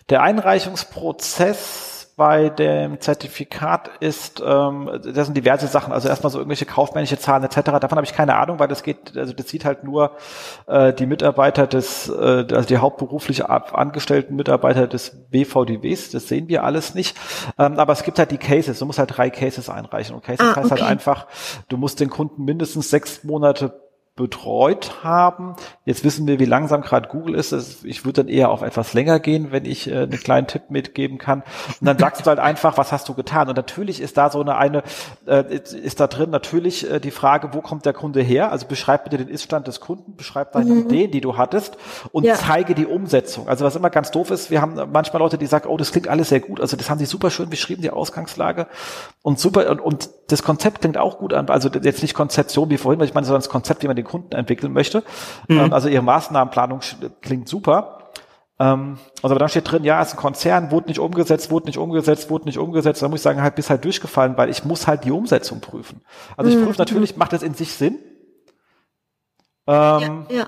der Einreichungsprozess bei dem Zertifikat ist, ähm, das sind diverse Sachen, also erstmal so irgendwelche kaufmännische Zahlen etc. Davon habe ich keine Ahnung, weil das geht, also das sieht halt nur äh, die Mitarbeiter des, äh, also die hauptberuflich angestellten Mitarbeiter des BVDWs, das sehen wir alles nicht. Ähm, aber es gibt halt die Cases, du musst halt drei Cases einreichen. Und Cases ah, heißt halt einfach, du musst den Kunden mindestens sechs Monate betreut haben. Jetzt wissen wir, wie langsam gerade Google ist. Ich würde dann eher auf etwas länger gehen, wenn ich äh, einen kleinen Tipp mitgeben kann. Und dann sagst du halt einfach, was hast du getan? Und natürlich ist da so eine, eine äh, ist da drin natürlich äh, die Frage, wo kommt der Kunde her? Also beschreib bitte den Iststand des Kunden, beschreib deine mhm. Ideen, die du hattest und ja. zeige die Umsetzung. Also was immer ganz doof ist, wir haben manchmal Leute, die sagen, oh, das klingt alles sehr gut. Also das haben sie super schön beschrieben, die Ausgangslage und super und, und das Konzept klingt auch gut an. Also jetzt nicht Konzeption wie vorhin, weil ich meine, sondern das Konzept, wie man den Kunden entwickeln möchte. Mhm. Ähm, also ihre Maßnahmenplanung klingt super. Ähm, also da steht drin, ja, ist ein Konzern, wurde nicht umgesetzt, wurde nicht umgesetzt, wurde nicht umgesetzt. Da muss ich sagen, halt bis halt durchgefallen, weil ich muss halt die Umsetzung prüfen. Also ich mhm. prüfe natürlich, macht das in sich Sinn? Ähm, ja, ja.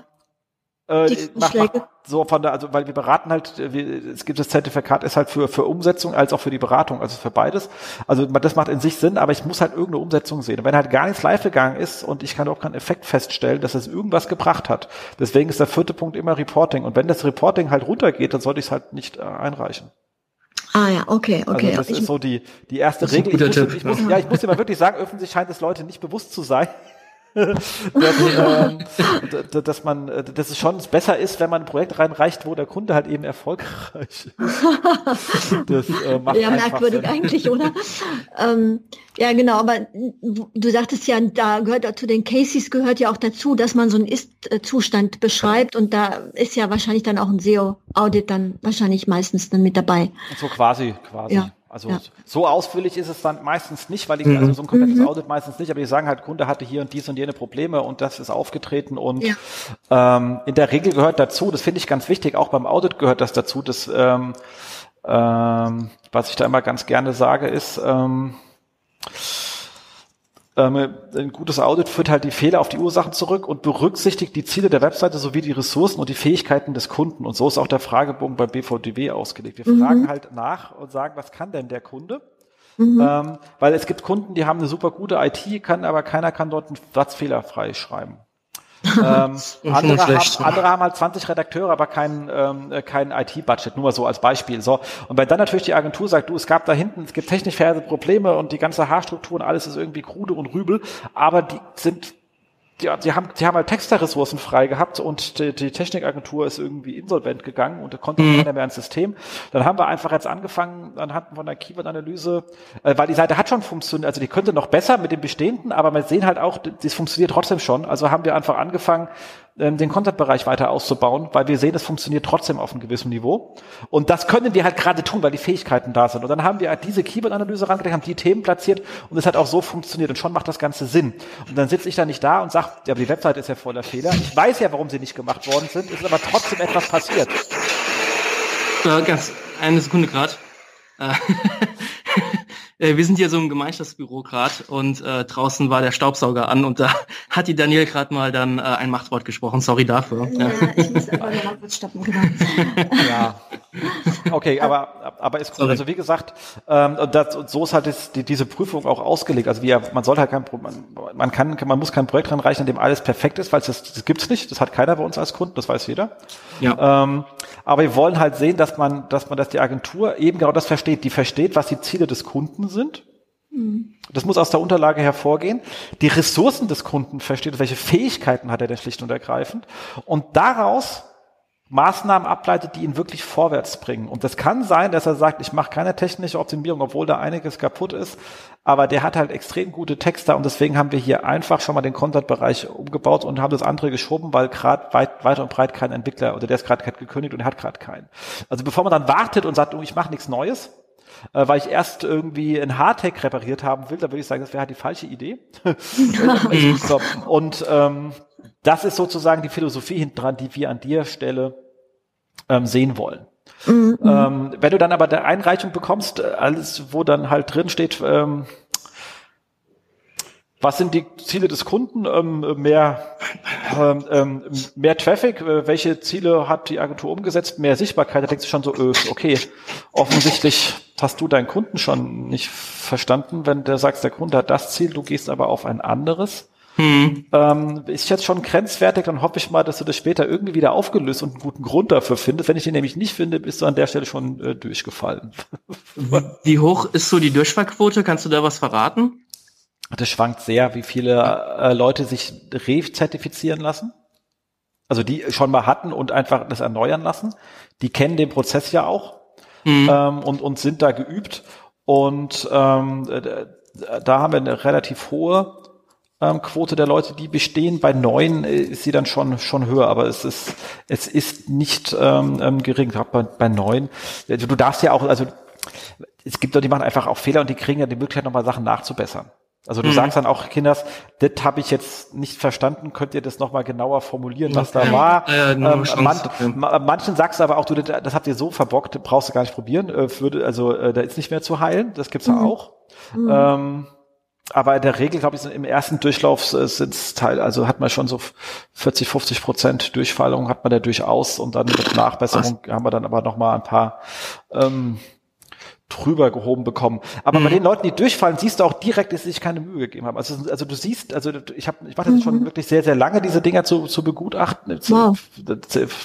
Äh, macht, macht, so von der, also weil wir beraten halt, wir, es gibt das Zertifikat ist halt für für Umsetzung als auch für die Beratung, also für beides. Also das macht in sich Sinn, aber ich muss halt irgendeine Umsetzung sehen. Und wenn halt gar nichts live gegangen ist und ich kann auch keinen Effekt feststellen, dass es irgendwas gebracht hat, deswegen ist der vierte Punkt immer Reporting. Und wenn das Reporting halt runtergeht, dann sollte ich es halt nicht äh, einreichen. Ah ja, okay, okay. Also das ich, ist so die die erste Regel. Ich muss, ich muss, ja, ich muss dir mal wirklich sagen, öffentlich scheint es Leute nicht bewusst zu sein. Dass, ähm, dass man, dass es schon besser ist, wenn man ein Projekt reinreicht, wo der Kunde halt eben erfolgreich ist. Das äh, macht ja merkwürdig Sinn. eigentlich, oder? ähm, ja, genau. Aber du sagtest ja, da gehört zu den Cases gehört ja auch dazu, dass man so einen Ist-Zustand beschreibt und da ist ja wahrscheinlich dann auch ein SEO-Audit dann wahrscheinlich meistens dann mit dabei. So quasi, quasi. Ja. Also ja. so ausführlich ist es dann meistens nicht, weil ich mhm. also so ein komplettes mhm. Audit meistens nicht, aber die sagen halt, Kunde hatte hier und dies und jene Probleme und das ist aufgetreten und ja. ähm, in der Regel gehört dazu, das finde ich ganz wichtig, auch beim Audit gehört das dazu, dass ähm, ähm, was ich da immer ganz gerne sage ist, ähm, ähm, ein gutes Audit führt halt die Fehler auf die Ursachen zurück und berücksichtigt die Ziele der Webseite sowie die Ressourcen und die Fähigkeiten des Kunden. Und so ist auch der Fragebogen bei BVDW ausgelegt. Wir mhm. fragen halt nach und sagen, was kann denn der Kunde? Mhm. Ähm, weil es gibt Kunden, die haben eine super gute IT, kann aber keiner kann dort einen Satzfehler freischreiben. Ähm, andere, haben, andere haben halt 20 Redakteure, aber kein, ähm, kein IT-Budget, nur mal so als Beispiel. So. Und wenn dann natürlich die Agentur sagt, du, es gab da hinten, es gibt technisch verheerte Probleme und die ganze Haarstruktur und alles ist irgendwie krude und rübel, aber die sind ja, die haben, die haben halt Texterressourcen frei gehabt und die, die Technikagentur ist irgendwie insolvent gegangen und da konnte mhm. keiner mehr ins System. Dann haben wir einfach jetzt angefangen anhand von der Keyword-Analyse, äh, weil die Seite hat schon funktioniert, also die könnte noch besser mit dem Bestehenden, aber wir sehen halt auch, das funktioniert trotzdem schon. Also haben wir einfach angefangen, ähm, den Content-Bereich weiter auszubauen, weil wir sehen, es funktioniert trotzdem auf einem gewissen Niveau. Und das können wir halt gerade tun, weil die Fähigkeiten da sind. Und dann haben wir halt diese Keyword-Analyse rangelegt, haben die Themen platziert und es hat auch so funktioniert. Und schon macht das Ganze Sinn. Und dann sitze ich da nicht da und sage, ja, aber die Website ist ja voller Fehler. Ich weiß ja, warum sie nicht gemacht worden sind, ist aber trotzdem etwas passiert. Äh, ganz eine Sekunde gerade. Äh, wir sind hier so im Gemeinschaftsbüro gerade und äh, draußen war der Staubsauger an und da hat die Daniel gerade mal dann äh, ein Machtwort gesprochen. Sorry dafür. Ja, ich muss aber noch kurz stoppen, genau. ja. Okay, aber, aber ist cool. Sorry. Also wie gesagt, ähm, das, so ist halt das, die, diese Prüfung auch ausgelegt. Also wie, man soll halt kein man, man kann, man muss kein Projekt ranreichen, in dem alles perfekt ist, weil das, das gibt's nicht. Das hat keiner bei uns als Kunden, das weiß jeder. Ja. Ähm, aber wir wollen halt sehen, dass man, dass man, dass die Agentur eben genau das versteht. Die versteht, was die Ziele des Kunden sind. Das muss aus der Unterlage hervorgehen. Die Ressourcen des Kunden versteht, welche Fähigkeiten hat er denn schlicht und ergreifend. Und daraus Maßnahmen ableitet, die ihn wirklich vorwärts bringen. Und das kann sein, dass er sagt, ich mache keine technische Optimierung, obwohl da einiges kaputt ist, aber der hat halt extrem gute Texte und deswegen haben wir hier einfach schon mal den Content-Bereich umgebaut und haben das andere geschoben, weil gerade weit, weit und breit kein Entwickler oder der ist gerade gekündigt und hat gerade keinen. Also bevor man dann wartet und sagt, oh, ich mache nichts Neues, äh, weil ich erst irgendwie ein Hardtech repariert haben will, da würde ich sagen, das wäre halt die falsche Idee. so, und ähm, das ist sozusagen die Philosophie hinten dran, die wir an dir Stelle ähm, sehen wollen. Mhm. Ähm, wenn du dann aber der Einreichung bekommst, äh, alles, wo dann halt drin steht, ähm, was sind die Ziele des Kunden? Ähm, mehr, ähm, ähm, mehr Traffic? Äh, welche Ziele hat die Agentur umgesetzt? Mehr Sichtbarkeit? Da denkst du schon so, äh, okay, offensichtlich hast du deinen Kunden schon nicht verstanden, wenn der sagst, der Kunde hat das Ziel, du gehst aber auf ein anderes. Hm. Ähm, ist jetzt schon grenzwertig, dann hoffe ich mal, dass du das später irgendwie wieder aufgelöst und einen guten Grund dafür findest. Wenn ich den nämlich nicht finde, bist du an der Stelle schon äh, durchgefallen. Wie hoch ist so die Durchfallquote? Kannst du da was verraten? Das schwankt sehr, wie viele äh, Leute sich re-zertifizieren lassen. Also die schon mal hatten und einfach das erneuern lassen. Die kennen den Prozess ja auch mhm. ähm, und, und sind da geübt. Und ähm, da haben wir eine relativ hohe ähm, Quote der Leute, die bestehen. Bei neun äh, ist sie dann schon schon höher, aber es ist es ist nicht ähm, ähm gering. Bei, bei neun, also du darfst ja auch, also es gibt Leute, die machen einfach auch Fehler und die kriegen ja die Möglichkeit, nochmal Sachen nachzubessern. Also du mhm. sagst dann auch, Kinders, das habe ich jetzt nicht verstanden, könnt ihr das nochmal genauer formulieren, was da war. Ja, ja, ähm, man, manchen sagst du aber auch, du, das habt ihr so verbockt, brauchst du gar nicht probieren, äh, würde, also äh, da ist nicht mehr zu heilen, das gibt's mhm. ja auch. Mhm. Ähm, aber in der Regel, glaube ich, im ersten Durchlauf äh, sind es Teil, also hat man schon so 40, 50 Prozent Durchfallung hat man da durchaus und dann mit Nachbesserung was? haben wir dann aber noch mal ein paar ähm, drüber gehoben bekommen. Aber mhm. bei den Leuten, die durchfallen, siehst du auch direkt, dass sie sich keine Mühe gegeben haben. Also, also du siehst, also ich habe, ich mache das mhm. schon wirklich sehr, sehr lange, diese Dinger zu, zu begutachten. Wow.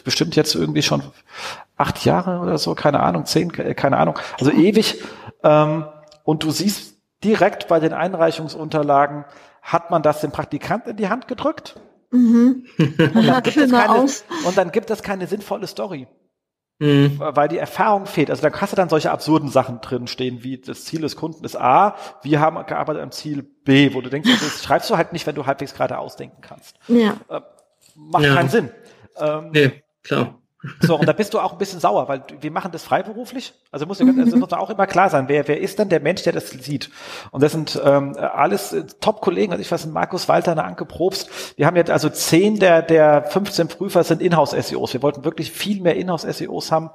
Bestimmt jetzt irgendwie schon acht Jahre oder so, keine Ahnung, zehn, keine Ahnung. Also ewig. Ähm, und du siehst direkt bei den Einreichungsunterlagen, hat man das dem Praktikanten in die Hand gedrückt. Mhm. Und, dann gibt es keine, und dann gibt es keine sinnvolle Story. Mhm. Weil die Erfahrung fehlt. Also da hast du dann solche absurden Sachen drin stehen, wie das Ziel des Kunden ist A, wir haben gearbeitet am Ziel B, wo du denkst, das schreibst du halt nicht, wenn du halbwegs gerade ausdenken kannst. Ja. Äh, macht ja. keinen Sinn. Ähm, nee, klar. So, und da bist du auch ein bisschen sauer, weil wir machen das freiberuflich. Also muss, also muss auch immer klar sein, wer, wer ist denn der Mensch, der das sieht? Und das sind ähm, alles äh, Top-Kollegen, also ich weiß, Markus Walter, eine Anke Probst. Wir haben jetzt also zehn der, der 15 Prüfer sind Inhouse-SEOs. Wir wollten wirklich viel mehr Inhouse-SEOs haben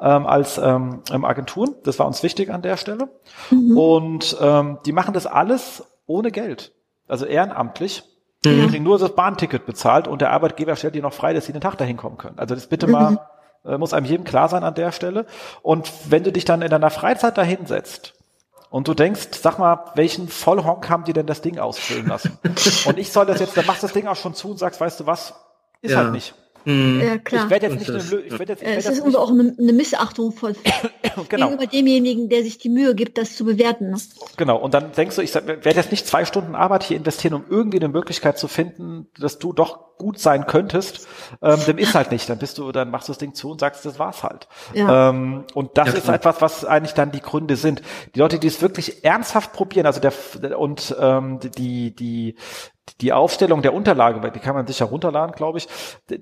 ähm, als ähm, Agenturen. Das war uns wichtig an der Stelle. Mhm. Und ähm, die machen das alles ohne Geld. Also ehrenamtlich. Die mhm. kriegen nur das Bahnticket bezahlt und der Arbeitgeber stellt die noch frei, dass sie den Tag dahin kommen können. Also das bitte mal, mhm. äh, muss einem jedem klar sein an der Stelle. Und wenn du dich dann in deiner Freizeit dahin setzt und du denkst, sag mal, welchen Vollhonk haben die denn das Ding ausfüllen lassen? und ich soll das jetzt, dann machst du das Ding auch schon zu und sagst, weißt du was, ist ja. halt nicht. Mhm. Ja, klar. Ich werde jetzt nicht, eine, ich werd jetzt, ich werd es ist nicht, auch eine, eine Missachtung von genau. gegenüber demjenigen, der sich die Mühe gibt, das zu bewerten. Ne? Genau. Und dann denkst du, ich werde jetzt nicht zwei Stunden Arbeit hier investieren, um irgendwie eine Möglichkeit zu finden, dass du doch gut sein könntest. Ähm, dem ist halt nicht. Dann bist du, dann machst du das Ding zu und sagst, das war's halt. Ja. Ähm, und das ja, ist etwas, was eigentlich dann die Gründe sind. Die Leute, die es wirklich ernsthaft probieren, also der und ähm, die die die Aufstellung der Unterlage, die kann man sich herunterladen, glaube ich.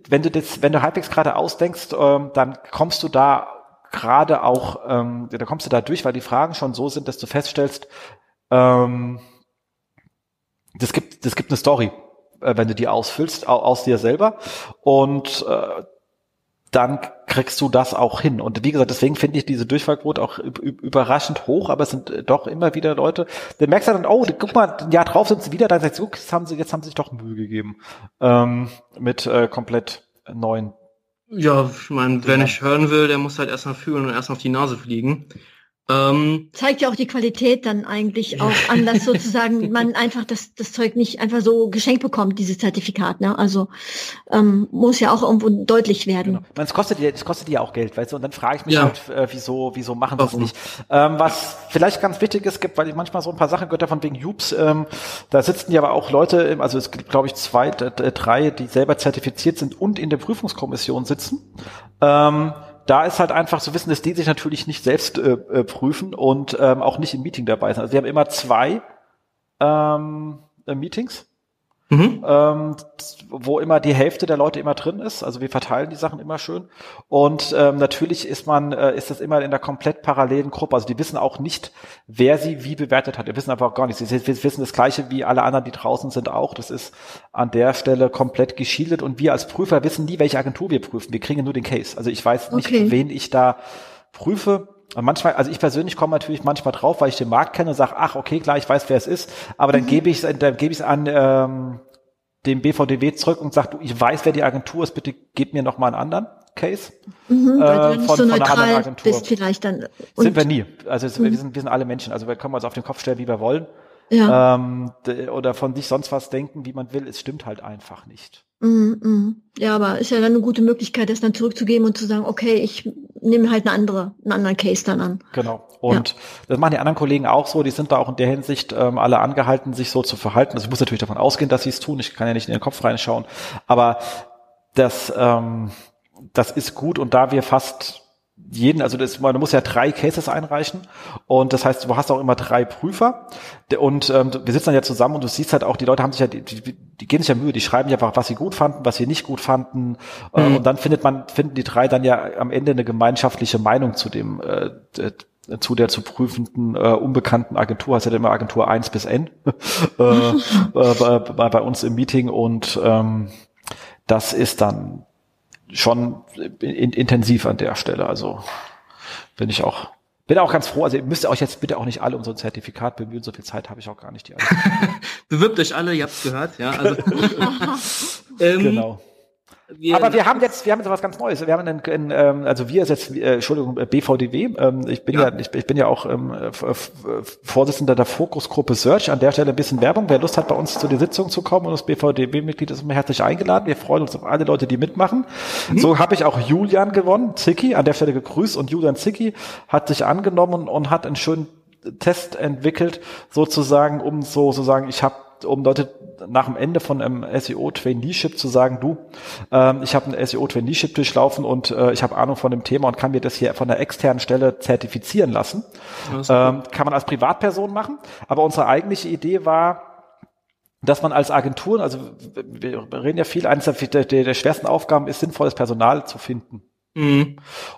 Wenn du das, wenn du halbwegs gerade ausdenkst, ähm, dann kommst du da gerade auch, ähm, da kommst du da durch, weil die Fragen schon so sind, dass du feststellst, ähm, das gibt, das gibt eine Story, äh, wenn du die ausfüllst, aus dir selber. Und äh, dann kriegst du das auch hin. Und wie gesagt, deswegen finde ich diese Durchfallquote auch überraschend hoch, aber es sind äh, doch immer wieder Leute, dann merkst du dann, oh, guck mal, Jahr drauf sind sie wieder, dann sagst du, jetzt haben sie, jetzt haben sie sich doch Mühe gegeben. Ähm, mit äh, komplett neuen. Ja, ich meine, wer nicht hören will, der muss halt erstmal fühlen und erst auf die Nase fliegen. Ähm, Zeigt ja auch die Qualität dann eigentlich auch an, dass sozusagen man einfach das, das Zeug nicht einfach so geschenkt bekommt, dieses Zertifikat. Ne? Also ähm, muss ja auch irgendwo deutlich werden. Genau. Es kostet ja, es kostet ja auch Geld, weißt du? Und dann frage ich mich ja. halt, äh, wieso, wieso machen das nicht? Ähm, was vielleicht ganz wichtig ist, gibt, weil ich manchmal so ein paar Sachen gehört davon wegen Jubs, ähm, da sitzen ja aber auch Leute, also es gibt, glaube ich, zwei, drei, die selber zertifiziert sind und in der Prüfungskommission sitzen. Ähm, da ist halt einfach zu wissen, dass die sich natürlich nicht selbst äh, äh, prüfen und ähm, auch nicht im Meeting dabei sind. Also wir haben immer zwei ähm, äh, Meetings mhm. ähm, wo immer die Hälfte der Leute immer drin ist. Also wir verteilen die Sachen immer schön. Und ähm, natürlich ist man, äh, ist das immer in der komplett parallelen Gruppe. Also die wissen auch nicht, wer sie wie bewertet hat. Die wissen einfach gar nichts. Sie wissen das Gleiche wie alle anderen, die draußen sind auch. Das ist an der Stelle komplett geschildert. Und wir als Prüfer wissen nie, welche Agentur wir prüfen. Wir kriegen nur den Case. Also ich weiß nicht, okay. wen ich da prüfe. Und manchmal, also ich persönlich komme natürlich manchmal drauf, weil ich den Markt kenne und sage, ach, okay, klar, ich weiß, wer es ist, aber dann mhm. gebe ich es dann gebe ich es an ähm, dem BVDW zurück und sage, du, ich weiß, wer die Agentur ist, bitte gib mir noch mal einen anderen Case. Mhm, weil äh, du nicht von, so neutral bist vielleicht dann. sind wir nie. Also mhm. wir, sind, wir sind alle Menschen. Also wir können uns auf den Kopf stellen, wie wir wollen. Ja. Ähm, oder von sich sonst was denken, wie man will. Es stimmt halt einfach nicht. Mm, mm. Ja, aber ist ja dann eine gute Möglichkeit, das dann zurückzugeben und zu sagen, okay, ich nehme halt eine andere, einen anderen Case dann an. Genau. Und ja. das machen die anderen Kollegen auch so. Die sind da auch in der Hinsicht ähm, alle angehalten, sich so zu verhalten. Also ich muss natürlich davon ausgehen, dass sie es tun. Ich kann ja nicht in den Kopf reinschauen. Aber das, ähm, das ist gut. Und da wir fast jeden, also das, man muss ja drei Cases einreichen und das heißt, du hast auch immer drei Prüfer. Und ähm, wir sitzen dann ja zusammen und du siehst halt auch, die Leute haben sich ja, die, die, die geben sich ja Mühe, die schreiben ja einfach, was sie gut fanden, was sie nicht gut fanden. Äh, mhm. und dann findet man, finden die drei dann ja am Ende eine gemeinschaftliche Meinung zu dem, äh, zu der zu prüfenden äh, unbekannten Agentur, heißt ja immer Agentur 1 bis N. Äh, äh, bei, bei, uns im Meeting und ähm, das ist dann schon in, intensiv an der Stelle. Also bin ich auch bin auch ganz froh. Also ihr müsst euch jetzt bitte auch nicht alle um so ein Zertifikat bemühen. So viel Zeit habe ich auch gar nicht. Die Bewirbt euch alle, ihr habt's gehört. Ja, also, ähm, genau. Wir Aber wir haben jetzt, wir haben jetzt was ganz Neues. Wir haben einen, einen ähm, also wir ist jetzt, äh, Entschuldigung, äh, BVDW. Ähm, ich bin ja, ja ich, ich, bin ja auch ähm, Vorsitzender der Fokusgruppe Search. An der Stelle ein bisschen Werbung. Wer Lust hat, bei uns zu der Sitzung zu kommen und das BVDW-Mitglied ist immer herzlich eingeladen. Wir freuen uns auf alle Leute, die mitmachen. Mhm. So habe ich auch Julian gewonnen, Zicki, an der Stelle gegrüßt und Julian Zicki hat sich angenommen und hat einen schönen Test entwickelt, sozusagen, um so sozusagen, ich habe um Leute nach dem Ende von einem SEO Traineeship zu sagen, du, ähm, ich habe ein SEO Traineeship durchlaufen und äh, ich habe Ahnung von dem Thema und kann mir das hier von der externen Stelle zertifizieren lassen. Ähm, kann man als Privatperson machen, aber unsere eigentliche Idee war, dass man als Agentur, also wir reden ja viel, eines der, der, der schwersten Aufgaben ist, sinnvolles Personal zu finden. Mhm.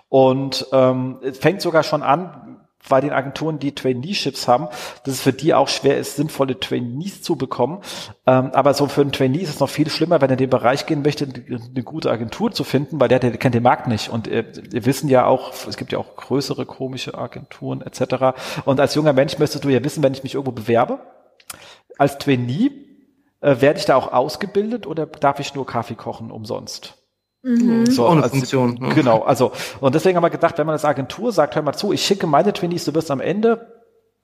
Und ähm, es fängt sogar schon an bei den Agenturen, die Traineeships haben, dass es für die auch schwer ist, sinnvolle Trainees zu bekommen. Ähm, aber so für einen Trainee ist es noch viel schlimmer, wenn er in den Bereich gehen möchte, eine gute Agentur zu finden, weil der, der kennt den Markt nicht. Und äh, wir wissen ja auch, es gibt ja auch größere komische Agenturen etc. Und als junger Mensch möchtest du ja wissen, wenn ich mich irgendwo bewerbe, als Trainee, äh, werde ich da auch ausgebildet oder darf ich nur Kaffee kochen umsonst? Mhm. So, auch eine als, Funktion. Ne? Genau, also, und deswegen haben wir gedacht, wenn man als Agentur sagt, hör mal zu, ich schicke meine Trainees, du wirst am Ende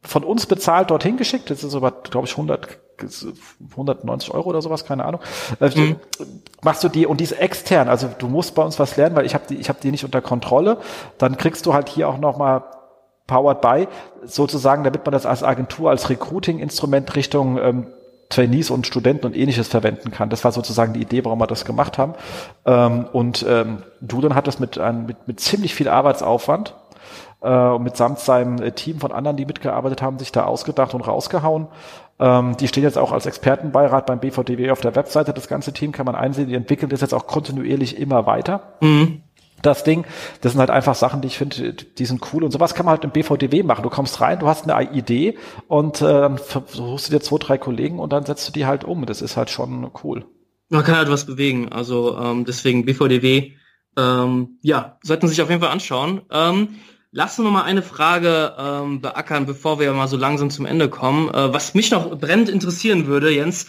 von uns bezahlt dorthin geschickt, das ist aber, glaube ich, 100, 190 Euro oder sowas, keine Ahnung. Mhm. Machst du die, und die ist extern, also du musst bei uns was lernen, weil ich habe die, ich habe die nicht unter Kontrolle, dann kriegst du halt hier auch nochmal powered by, sozusagen, damit man das als Agentur, als Recruiting-Instrument Richtung ähm, Trainees und Studenten und ähnliches verwenden kann. Das war sozusagen die Idee, warum wir das gemacht haben. Ähm, und ähm, Julian hat das mit, ein, mit, mit ziemlich viel Arbeitsaufwand äh, mitsamt seinem äh, Team von anderen, die mitgearbeitet haben, sich da ausgedacht und rausgehauen. Ähm, die stehen jetzt auch als Expertenbeirat beim BVDW auf der Webseite. Das ganze Team kann man einsehen. Die entwickeln das jetzt auch kontinuierlich immer weiter. Mhm das Ding. Das sind halt einfach Sachen, die ich finde, die sind cool. Und sowas kann man halt im BVDW machen. Du kommst rein, du hast eine Idee und äh, dann versuchst du dir zwei, drei Kollegen und dann setzt du die halt um. Das ist halt schon cool. Man kann halt was bewegen. Also ähm, deswegen BVDW, ähm, ja, sollten sich auf jeden Fall anschauen. Ähm, lass uns noch mal eine Frage ähm, beackern, bevor wir mal so langsam zum Ende kommen. Äh, was mich noch brennend interessieren würde, Jens,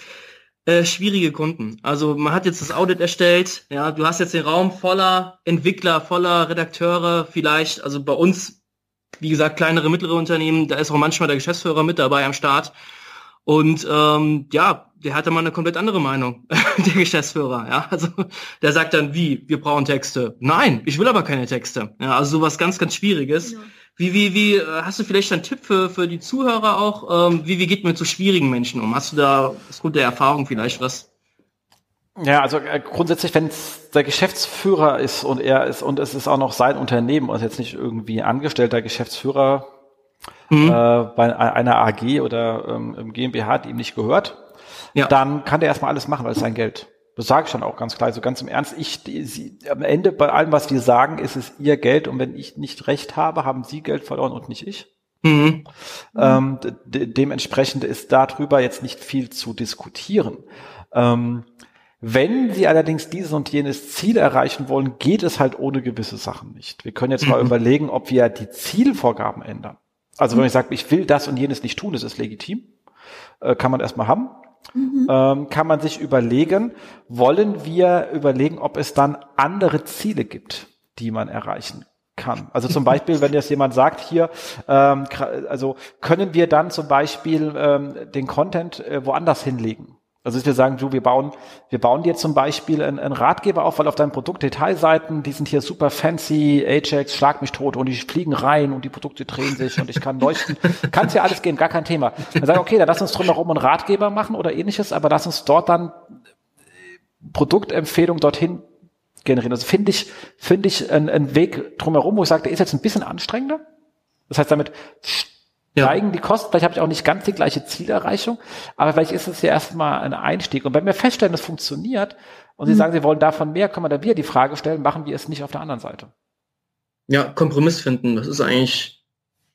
äh, schwierige Kunden. Also man hat jetzt das Audit erstellt, ja, du hast jetzt den Raum voller Entwickler, voller Redakteure, vielleicht, also bei uns, wie gesagt, kleinere, mittlere Unternehmen, da ist auch manchmal der Geschäftsführer mit dabei am Start. Und ähm, ja, der hatte mal eine komplett andere Meinung, der Geschäftsführer. Ja, also der sagt dann, wie, wir brauchen Texte. Nein, ich will aber keine Texte. Ja, also sowas ganz, ganz Schwieriges. Genau. Wie, wie, wie, äh, hast du vielleicht einen Tipp für, für die Zuhörer auch? Ähm, wie, wie geht man zu schwierigen Menschen um? Hast du da aufgrund der Erfahrung vielleicht was? Ja, also äh, grundsätzlich, wenn es der Geschäftsführer ist und er ist und es ist auch noch sein Unternehmen und jetzt nicht irgendwie angestellter Geschäftsführer mhm. äh, bei einer AG oder ähm, im GmbH, die ihm nicht gehört, ja. dann kann der erstmal alles machen, weil es sein Geld. Das sage ich dann auch ganz klar, so ganz im Ernst. Ich, die, sie, am Ende bei allem, was wir sagen, ist es ihr Geld und wenn ich nicht recht habe, haben sie Geld verloren und nicht ich. Mhm. Ähm, de dementsprechend ist darüber jetzt nicht viel zu diskutieren. Ähm, wenn Sie allerdings dieses und jenes Ziel erreichen wollen, geht es halt ohne gewisse Sachen nicht. Wir können jetzt mhm. mal überlegen, ob wir die Zielvorgaben ändern. Also wenn ich sage, ich will das und jenes nicht tun, das ist legitim, äh, kann man erstmal haben mhm. ähm, kann man sich überlegen, wollen wir überlegen, ob es dann andere Ziele gibt, die man erreichen kann. Also zum Beispiel, wenn jetzt jemand sagt, hier, ähm, also können wir dann zum Beispiel ähm, den Content äh, woanders hinlegen? Also dass wir sagen, du, wir bauen, wir bauen dir zum Beispiel einen, einen Ratgeber auf, weil auf deinen Produktdetailseiten, die sind hier super fancy, Ajax, schlag mich tot und die fliegen rein und die Produkte drehen sich und ich kann leuchten. Kann's ja alles gehen, gar kein Thema. Dann sagen, okay, dann lass uns drumherum einen Ratgeber machen oder ähnliches, aber lass uns dort dann Produktempfehlung dorthin generieren. Also finde ich, finde ich einen, einen Weg drumherum, wo ich sage, der ist jetzt ein bisschen anstrengender. Das heißt, damit steigen ja. die Kosten. Vielleicht habe ich auch nicht ganz die gleiche Zielerreichung, aber vielleicht ist es ja erstmal ein Einstieg. Und wenn wir feststellen, es funktioniert und Sie mhm. sagen, Sie wollen davon mehr, können wir dann wieder die Frage stellen, machen wir es nicht auf der anderen Seite? Ja, Kompromiss finden, das ist eigentlich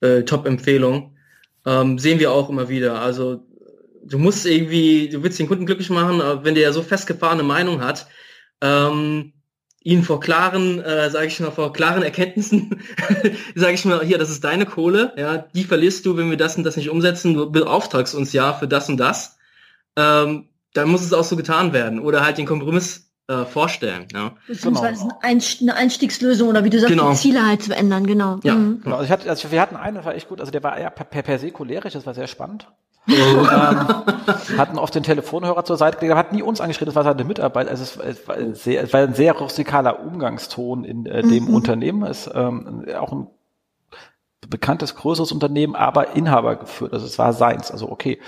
äh, Top-Empfehlung. Ähm, sehen wir auch immer wieder. Also du musst irgendwie, du willst den Kunden glücklich machen, aber wenn der ja so festgefahrene Meinung hat, ähm, ihn vor klaren, äh, sage ich mal, vor klaren Erkenntnissen, sage ich mal, hier, das ist deine Kohle, ja, die verlierst du, wenn wir das und das nicht umsetzen, du beauftragst uns ja für das und das, ähm, dann muss es auch so getan werden oder halt den Kompromiss äh, vorstellen. Ja. Beziehungsweise genau. eine Einstiegslösung oder wie du sagst, genau. die Ziele halt zu ändern, genau. Ja, mhm. genau. Also, ich hatte, also wir hatten einen, das war echt gut, also der war eher per, per, per se cholerisch, das war sehr spannend ähm, hatten oft den Telefonhörer zur Seite gelegt, hat nie uns angeschrieben, das war seine Mitarbeit. Also es, es, war, ein sehr, es war ein sehr rustikaler Umgangston in äh, dem mhm. Unternehmen. Es ähm, auch ein bekanntes, größeres Unternehmen, aber Inhaber geführt. Also es war seins. Also okay,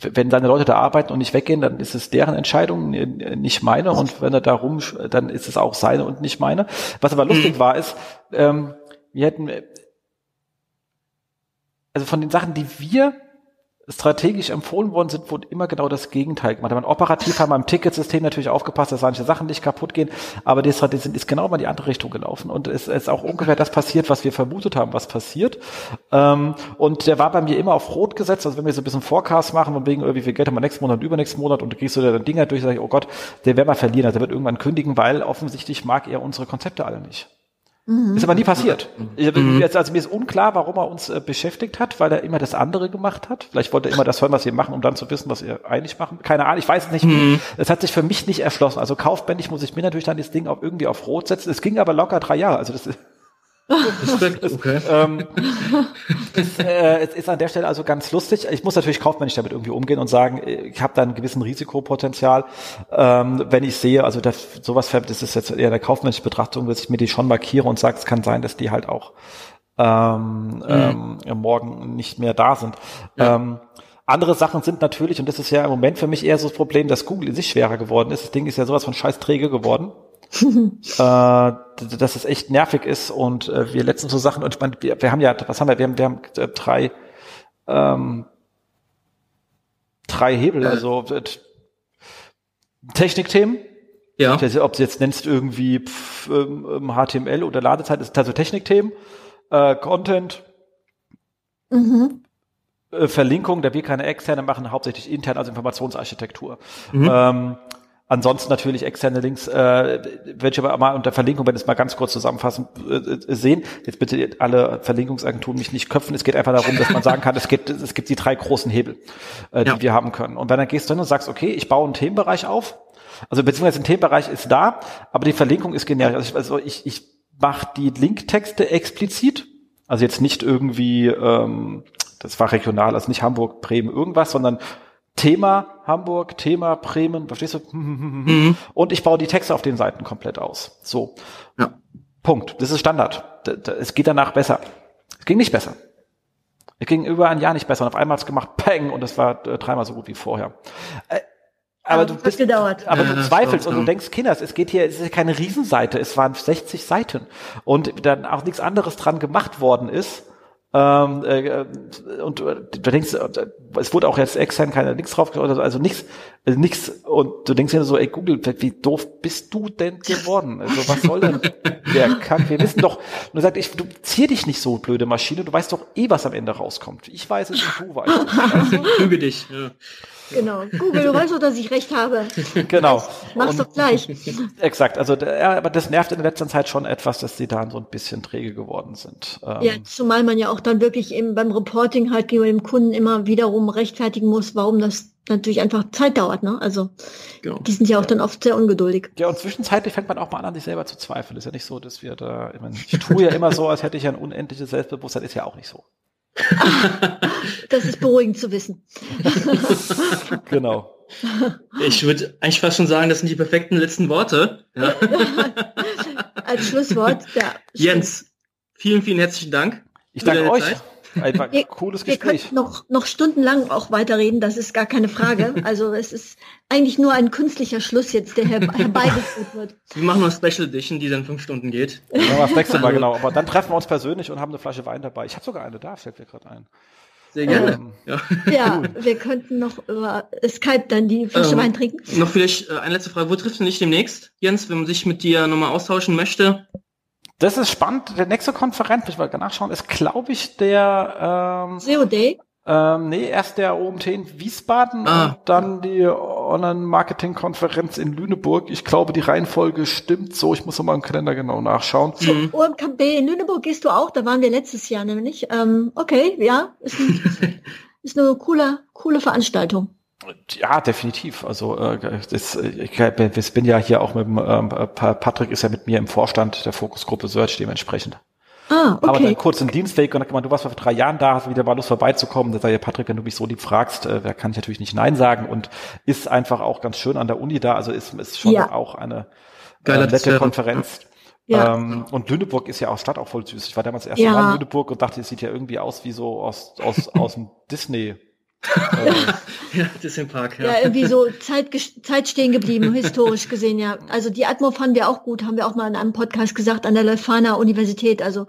wenn seine Leute da arbeiten und nicht weggehen, dann ist es deren Entscheidung, nicht meine. Und wenn er da rum, dann ist es auch seine und nicht meine. Was aber lustig mhm. war, ist, ähm, wir hätten, also von den Sachen, die wir strategisch empfohlen worden sind, wurde immer genau das Gegenteil gemacht. Man operativ haben wir im Ticketsystem natürlich aufgepasst, dass manche Sachen nicht kaputt gehen, aber die Strategie ist genau mal in die andere Richtung gelaufen und es ist auch ungefähr das passiert, was wir vermutet haben, was passiert. Ähm, und der war bei mir immer auf Rot gesetzt, also wenn wir so ein bisschen Forecast machen und wegen wie viel Geld haben wir nächsten Monat übernächsten Monat und du du da dann Dinger durch, sag ich, oh Gott, der wird mal verlieren, also der wird irgendwann kündigen, weil offensichtlich mag er unsere Konzepte alle nicht. Mhm. Ist aber nie passiert. Mhm. Jetzt, also mir ist unklar, warum er uns äh, beschäftigt hat, weil er immer das andere gemacht hat. Vielleicht wollte er immer das hören, was wir machen, um dann zu wissen, was wir eigentlich machen. Keine Ahnung, ich weiß es nicht. Mhm. Es hat sich für mich nicht erschlossen. Also kaufbändig muss ich mir natürlich dann das Ding auch irgendwie auf Rot setzen. Es ging aber locker drei Jahre. Also das ist Respekt, okay. ähm, ist, äh, es ist an der Stelle also ganz lustig. Ich muss natürlich kaufmännisch damit irgendwie umgehen und sagen, ich habe da einen gewissen Risikopotenzial. Ähm, wenn ich sehe, also das, sowas, das ist jetzt eher eine kaufmännische Betrachtung, dass ich mir die schon markiere und sage, es kann sein, dass die halt auch ähm, mhm. ähm, morgen nicht mehr da sind. Ja. Ähm, andere Sachen sind natürlich, und das ist ja im Moment für mich eher so das Problem, dass Google in sich schwerer geworden ist. Das Ding ist ja sowas von scheiß träge geworden. äh, dass es echt nervig ist und äh, wir letztens so Sachen und ich meine, wir, wir haben ja, was haben wir? Wir haben, wir haben äh, drei ähm, drei Hebel, also äh, Technikthemen. Ja. Ich weiß nicht, ob du jetzt nennst irgendwie pf, ähm, HTML ähm, oder Ladezeit, das sind also Technikthemen, äh, Content, mhm. äh, Verlinkung, da wir keine externe machen, hauptsächlich intern, also Informationsarchitektur. Mhm. Ähm, Ansonsten natürlich externe Links, äh, werde ich aber mal unter Verlinkung, wenn es mal ganz kurz zusammenfassen, äh, äh, sehen. Jetzt bitte alle Verlinkungsagenturen mich nicht köpfen. Es geht einfach darum, dass man sagen kann, es gibt, es gibt die drei großen Hebel, äh, die ja. wir haben können. Und wenn dann gehst du hin und sagst, okay, ich baue einen Themenbereich auf, also beziehungsweise ein Themenbereich ist da, aber die Verlinkung ist generisch. Also ich, also ich, ich mache die Linktexte explizit, also jetzt nicht irgendwie, ähm, das war regional, also nicht Hamburg, Bremen, irgendwas, sondern Thema Hamburg, Thema Bremen, verstehst du? Mhm. Und ich baue die Texte auf den Seiten komplett aus. So. Ja. Punkt. Das ist Standard. Es geht danach besser. Es ging nicht besser. Es ging über ein Jahr nicht besser und auf einmal hat es gemacht, peng, und es war äh, dreimal so gut wie vorher. Äh, aber ja, du bist, gedauert. aber ja, du zweifelst und du denkst, Kinders, es geht hier, es ist keine Riesenseite, es waren 60 Seiten und dann auch nichts anderes dran gemacht worden ist ähm, äh, und du denkst, äh, es wurde auch jetzt extern keine nichts drauf, also nichts, also nichts. Und du denkst dir so, ey Google, wie doof bist du denn geworden? Also was soll denn der Kack? Wir wissen doch, und er sagt, ich, du zieh dich nicht so, blöde Maschine, du weißt doch eh, was am Ende rauskommt. Ich weiß es und du weißt es. Also, Lüge dich. Ja. Genau. Google, du weißt doch, dass ich recht habe. Genau. Mach's doch gleich. Exakt. Also, ja, aber das nervt in der letzten Zeit schon etwas, dass die da so ein bisschen träge geworden sind. Ähm ja, zumal man ja auch dann wirklich eben beim Reporting halt gegenüber dem Kunden immer wiederum rechtfertigen muss, warum das natürlich einfach Zeit dauert, ne? Also, genau. die sind ja auch dann oft sehr ungeduldig. Ja, und zwischenzeitlich fängt man auch mal an, an sich selber zu zweifeln. Ist ja nicht so, dass wir da, ich, meine, ich tue ja immer so, als hätte ich ein unendliches Selbstbewusstsein, ist ja auch nicht so. das ist beruhigend zu wissen. genau. Ich würde eigentlich fast schon sagen, das sind die perfekten letzten Worte. Ja. Als Schlusswort. Ja, Jens, vielen, vielen herzlichen Dank. Ich danke euch. Zeit. Einfach wir, cooles Gespräch. Wir noch, noch stundenlang auch weiterreden, das ist gar keine Frage. Also es ist eigentlich nur ein künstlicher Schluss jetzt, der her herbeigeführt wird. Wir machen noch eine Special Edition, die dann fünf Stunden geht. Ja, das nächste Mal, genau. Aber dann treffen wir uns persönlich und haben eine Flasche Wein dabei. Ich habe sogar eine da, fällt mir gerade ein. Sehr gerne. Ähm, ja, ja wir könnten noch über Skype dann die Flasche ähm, Wein trinken. Noch vielleicht äh, eine letzte Frage. Wo triffst du dich demnächst, Jens, wenn man sich mit dir nochmal austauschen möchte? Das ist spannend. Der nächste Konferenz, ich wollte nachschauen, ist, glaube ich, der ähm, SEO Day. Ähm, nee, erst der OMT in Wiesbaden ah. und dann die Online-Marketing-Konferenz in Lüneburg. Ich glaube, die Reihenfolge stimmt so. Ich muss nochmal im Kalender genau nachschauen. Mhm. OMKB in Lüneburg gehst du auch, da waren wir letztes Jahr nämlich. Ähm, okay, ja, ist, ein, ist eine coole, coole Veranstaltung. Ja, definitiv. Also äh, das, ich, ich bin ja hier auch mit dem ähm, Patrick ist ja mit mir im Vorstand der Fokusgruppe Search dementsprechend. Ah, okay. Aber dann kurz im Dienstweg und dann, man, du warst vor drei Jahren da, hast wieder mal Lust vorbeizukommen. Da sag ich, Patrick, wenn du mich so lieb fragst, äh, kann ich natürlich nicht Nein sagen und ist einfach auch ganz schön an der Uni da. Also ist, ist schon ja. auch eine äh, nette Konferenz. Ja. Ähm, und Lüneburg ist ja auch Stadt auch voll süß. Ich war damals erst ja. Mal in Lüneburg und dachte, es sieht ja irgendwie aus wie so aus, aus, aus dem Disney ja, Disney Park, ja. Ja, irgendwie so Zeit, Zeit stehen geblieben, historisch gesehen, ja. Also die Atmo fanden wir auch gut, haben wir auch mal in einem Podcast gesagt, an der Leuphana Universität, also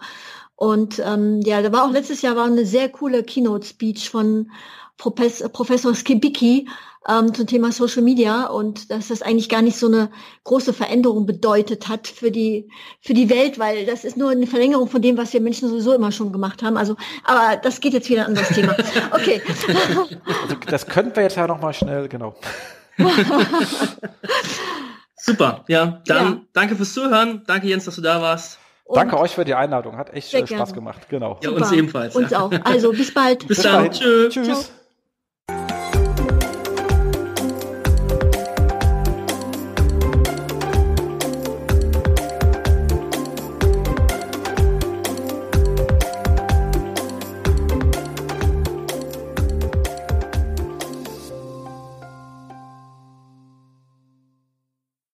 und ähm, ja, da war auch letztes Jahr war eine sehr coole Keynote-Speech von Professor, Professor Skibicki ähm, zum Thema Social Media und dass das eigentlich gar nicht so eine große Veränderung bedeutet hat für die für die Welt, weil das ist nur eine Verlängerung von dem, was wir Menschen sowieso immer schon gemacht haben. Also, aber das geht jetzt wieder an das Thema. Okay. Also, das könnten wir jetzt ja noch mal schnell, genau. Super, ja, dann ja. danke fürs Zuhören. Danke Jens, dass du da warst. Und Danke euch für die Einladung. Hat echt Spaß gerne. gemacht. Genau. Ja, uns ebenfalls. Uns auch. Also bis bald. bis, bis dann. Tschüss. Tschüss.